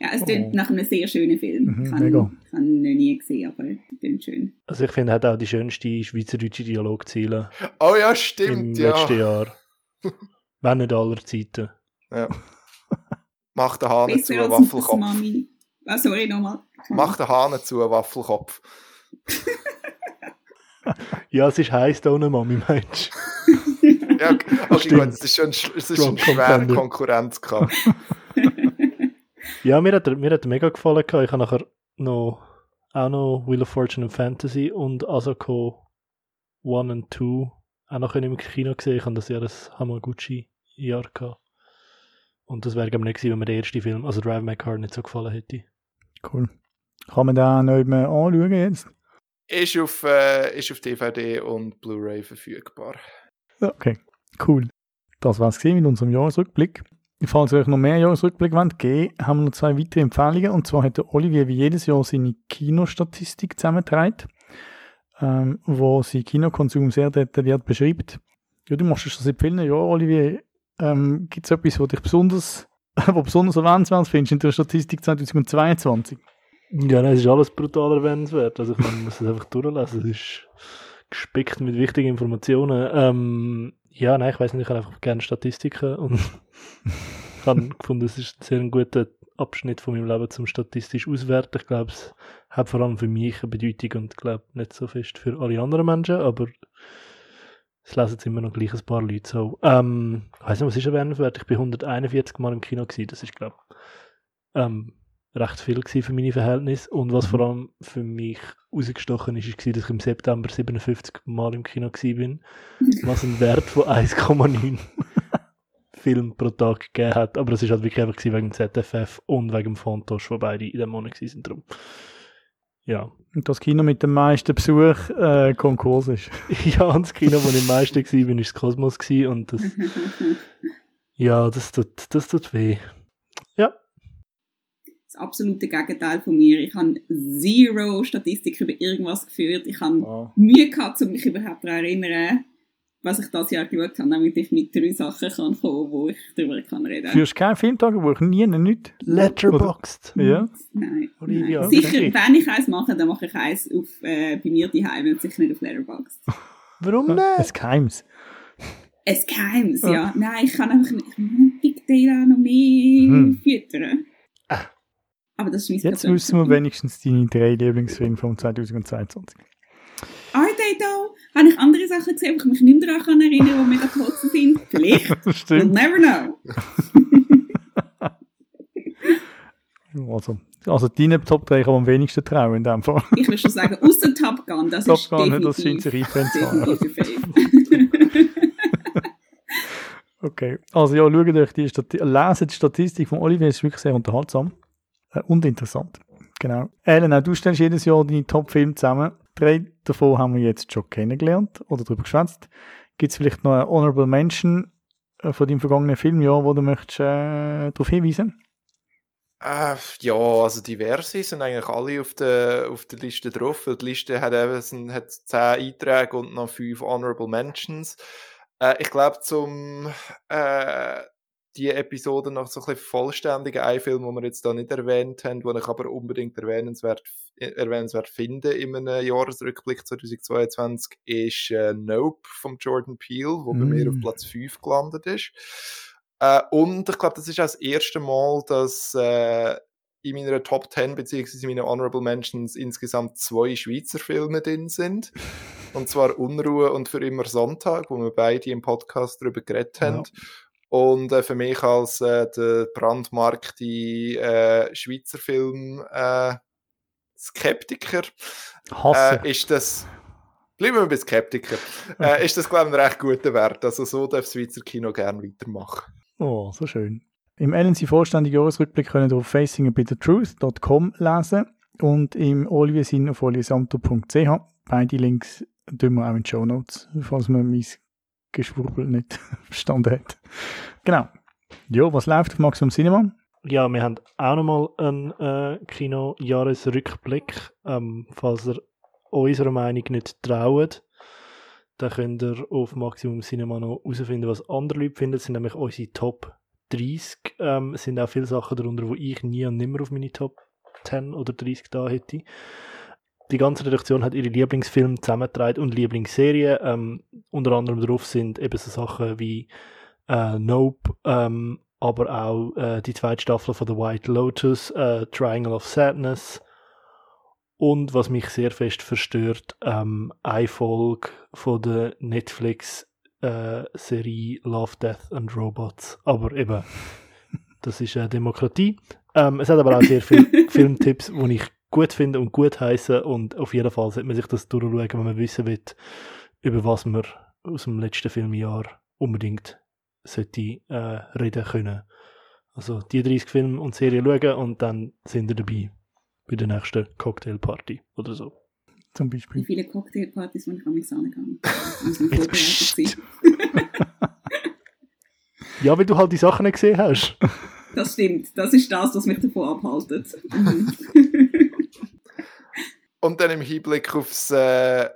ja, es klingt oh. nach einem sehr schönen Film. Mhm, ich habe ihn noch nie gesehen, aber es klingt schön. Also ich finde, er hat auch die schönste schweizerdeutsche Dialogziele. Oh ja, stimmt, im ja. letzten Jahr. Wenn nicht aller Zeiten. Ja. Mach den Hahn zu, Waffelkopf. Ah, sorry, nochmal. Mach den Hahn zu, Waffelkopf. ja, es ist heiß da ohne Mami, Mensch. ja, okay, gut, es ist schon, es ist schon schwer Konkurrenz gehabt. ja, mir hat, mir hat mega gefallen. Ich habe nachher noch, auch noch Wheel of Fortune and Fantasy und Asako 1 und 2 auch noch im Kino gesehen. Ich habe das Jahr das Hamaguchi-Jahr gehabt. Und das wäre, glaube ich, nicht gewesen, wenn mir der erste Film, also Drive My Car, nicht so gefallen hätte. Cool. Kann man da noch mehr anschauen jetzt? Ist auf, äh, ist auf DVD und Blu-ray verfügbar. Okay, cool. Das war es mit unserem Jahresrückblick. Falls ihr euch noch mehr Jahresrückblick wollt, geben haben wir noch zwei weitere Empfehlungen. Und zwar hat der Olivier wie jedes Jahr seine Kinostatistik zusammengetragen, ähm, wo sie Kinokonsum sehr detailliert beschreibt. Ja, du machst das schon seit vielen Jahren, Olivier. Ähm, Gibt es etwas, was dich besonders, wo besonders erwähnenswert findest in der Statistik 2022? Ja, nein, es ist alles brutal erwähnenswert. Also ich muss es einfach durchlesen. Es ist gespickt mit wichtigen Informationen. Ähm, ja, nein, ich weiß nicht, ich habe einfach gerne Statistiken und ich habe gefunden, es ist ein sehr guter Abschnitt von meinem Leben zum statistisch auswerten. Ich glaube, es hat vor allem für mich eine Bedeutung und ich glaube nicht so fest für alle anderen Menschen, aber es lesen jetzt immer noch gleich ein paar Leute so. Ähm, ich weiß nicht, was ist erwähnenswert? Ich bin 141 Mal im Kino gewesen, das ist, glaube ich, ähm, recht viel für meine Verhältnisse. Und was vor allem für mich rausgestochen ist, ist, dass ich im September 57 Mal im Kino bin, was einen Wert von 1,9 Film pro Tag gegeben hat. Aber es ist halt wirklich einfach wegen dem ZFF und wegen dem Fontosch, wo beide in dem Monat waren. Darum. Ja. Und das Kino mit dem meisten Besuch äh, Konkurs ist. ja, und das Kino, wo ich am meisten war, war das Kosmos und das, ja, das tut, das tut weh. Das absolute Gegenteil von mir. Ich habe zero Statistik über irgendwas geführt. Ich habe oh. Mühe gehabt, um mich überhaupt daran erinnern, was ich das Jahr geschaut habe, damit ich mit drei Sachen kann kommen wo ich darüber kann reden kann. Führst du kein Filmtagebuch? Nie, nicht? Letterboxd? Ja. Nein. Olivia, nein. Sicher, okay. wenn ich eins mache, dann mache ich eins auf, äh, bei mir daheim und sicher nicht auf Letterboxd. Warum nicht? Es Geheims. Es Geheims, ja. ja. Nein, ich kann einfach nicht, ich muss Big Data noch mehr hm. füttern. Aber das ist Jetzt wissen wir wenigstens deine drei Lieblingsfilme von 2022. I don't know. Habe ich andere Sachen gesehen, die ich mich nicht mehr daran erinnern, die mega toll sind? Vielleicht. Stimmt. We'll never know. also, also deine Top 3 kann man am wenigsten trauen in dem Fall. ich würde schon sagen, außer Top Gun, das Top ist Gun, definitiv, das scheint sich definitiv Okay, also ja, schaut euch die Statistik, lesen die Statistik von Olivier, ist wirklich sehr unterhaltsam. Äh, und interessant. Genau. Ellen, du stellst jedes Jahr deine Top-Filme zusammen. Drei davon haben wir jetzt schon kennengelernt oder darüber geschwätzt. Gibt es vielleicht noch eine Honorable Mention äh, von deinem vergangenen Filmjahr, wo du möchtest äh, darauf hinweisen? Äh, ja, also diverse sind eigentlich alle auf der, auf der Liste drauf. Die Liste hat eben hat zehn Einträge und noch fünf Honorable Mentions. Äh, ich glaube, zum äh, die Episode noch so ein bisschen vollständiger ein Film, den wir jetzt da nicht erwähnt haben, den ich aber unbedingt erwähnenswert, erwähnenswert finde in einem Jahresrückblick 2022, ist äh, Nope von Jordan Peele, wo mm. bei mir auf mm. Platz 5 gelandet ist. Äh, und ich glaube, das ist auch das erste Mal, dass äh, in meiner Top 10 beziehungsweise in meinen Honorable Mentions insgesamt zwei Schweizer Filme drin sind. Und zwar Unruhe und für immer Sonntag, wo wir beide im Podcast darüber geredet haben. Und äh, für mich als äh, der brandmarkte äh, Schweizer Film äh, Skeptiker äh, ist das bleiben wir bei Skeptiker äh, ist das glaube ich ein recht guter Wert. Also so darf das Schweizer Kino gerne weitermachen. Oh so schön. Im LNC vollständigen Jahresrückblick können ihr auf facingabitthetruth.com lesen und im Oliviersin auf oliviersanto.ch beide Links tun wir auch in die Show Notes falls man mein Geschwurbel nicht verstanden hat. Genau. Ja, was läuft auf Maximum Cinema? Ja, wir haben auch nochmal einen äh, Kino-Jahresrückblick. Ähm, falls ihr unserer Meinung nicht traut, dann könnt ihr auf Maximum Cinema noch herausfinden, was andere Leute finden. Das sind nämlich unsere Top 30. Ähm, es sind auch viele Sachen darunter, wo ich nie und nimmer auf meine Top 10 oder 30 da hätte die ganze Redaktion hat ihre Lieblingsfilme zusammengetragen und Lieblingsserien. Ähm, unter anderem drauf sind eben so Sachen wie äh, Nope, ähm, aber auch äh, die zweite Staffel von The White Lotus, äh, Triangle of Sadness und was mich sehr fest verstört, ähm, eine Folge von der Netflix äh, Serie Love, Death and Robots. Aber eben, das ist äh, Demokratie. Ähm, es hat aber auch sehr viele Filmtipps, die ich gut finden und gut heißen und auf jeden Fall sollte man sich das durchschauen, wenn man wissen will, über was man aus dem letzten Filmjahr unbedingt sollte äh, reden können. Also die 30 Filme und Serien schauen und dann sind wir dabei bei der nächsten Cocktailparty oder so. Zum Beispiel. Wie viele Cocktailpartys, die ich an mich sagen kann. Also Ja, weil du halt die Sachen nicht gesehen hast. Das stimmt. Das ist das, was mich davon abhaltet. Mhm. Und dann im Hinblick aufs äh,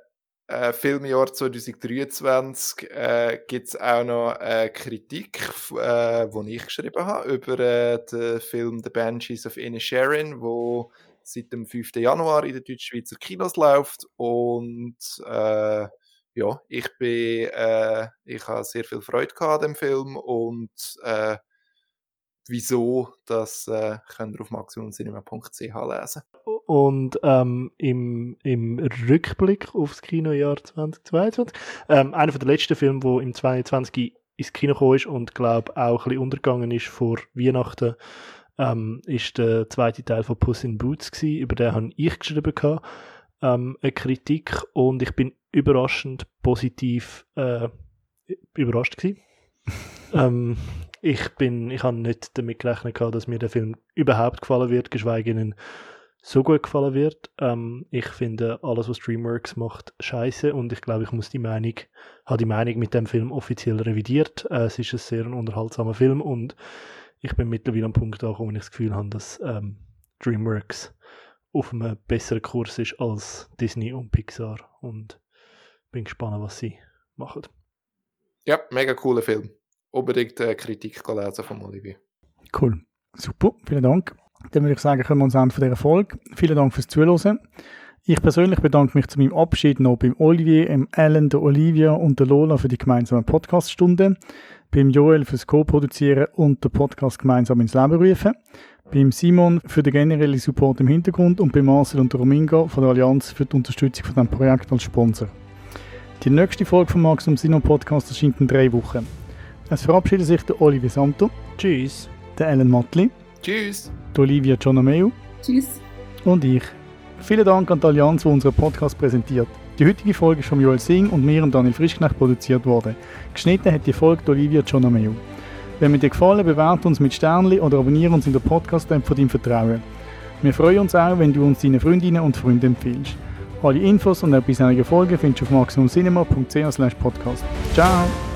äh, Filmjahr 2023 äh, gibt es auch noch eine Kritik, äh, die ich geschrieben habe, über äh, den Film The Banshees of Inisherin, wo seit dem 5. Januar in den Deutschschweizer Kinos läuft. Und äh, ja, ich bin, äh, ich habe sehr viel Freude an dem Film und wieso, das äh, könnt ihr auf maximumcinema.ch lesen. Und ähm, im, im Rückblick aufs Kinojahr 2022, ähm, einer der letzten Filme, der im 2022 ins Kino gekommen ist und glaube auch ein bisschen untergegangen ist vor Weihnachten, ähm, ist der zweite Teil von Puss in Boots gewesen. Über den habe ich geschrieben gehabt, ähm, eine Kritik und ich bin überraschend positiv äh, überrascht gewesen. ähm, ich bin, ich habe nicht damit gerechnet gehabt, dass mir der Film überhaupt gefallen wird, geschweige denn so gut gefallen wird. Ähm, ich finde alles, was DreamWorks macht, scheiße und ich glaube, ich muss die Meinung, habe die Meinung mit dem Film offiziell revidiert. Äh, es ist ein sehr unterhaltsamer Film und ich bin mittlerweile am Punkt angekommen, wo ich das Gefühl habe, dass ähm, DreamWorks auf einem besseren Kurs ist als Disney und Pixar und bin gespannt, was sie machen. Ja, mega cooler Film unbedingt äh, Kritik lesen von Olivier. Cool. Super, vielen Dank. Dann würde ich sagen, können wir uns Ende von dieser Folge. Vielen Dank fürs Zuhören. Ich persönlich bedanke mich zu meinem Abschied noch beim Olivier, dem Alan, der Olivia und der Lola für die gemeinsame Podcaststunde, beim Joel fürs Co-Produzieren und den Podcast gemeinsam ins Leben rufen, beim Simon für den generellen Support im Hintergrund und beim Marcel und der Romingo von der Allianz für die Unterstützung von diesem Projekt als Sponsor. Die nächste Folge vom Maximum Sino Podcast erscheint in drei Wochen. Es verabschiedet sich der Olivier Santo. Tschüss. Der Ellen Mottli. Tschüss. Der Olivia Gianameu. Tschüss. Und ich. Vielen Dank an die Allianz, die unseren Podcast präsentiert. Die heutige Folge ist von Joel Singh und mir und Daniel Frischknecht produziert worden. Geschnitten hat die Folge Olivia Gianameu. Wenn mir dir gefallen, bewerte uns mit Sternli oder abonniere uns in der Podcast-App von deinem Vertrauen. Wir freuen uns auch, wenn du uns deinen Freundinnen und Freunden empfiehlst. Alle Infos und auch bisherige Folgen findest du auf maximumcinema.ch podcast. Ciao!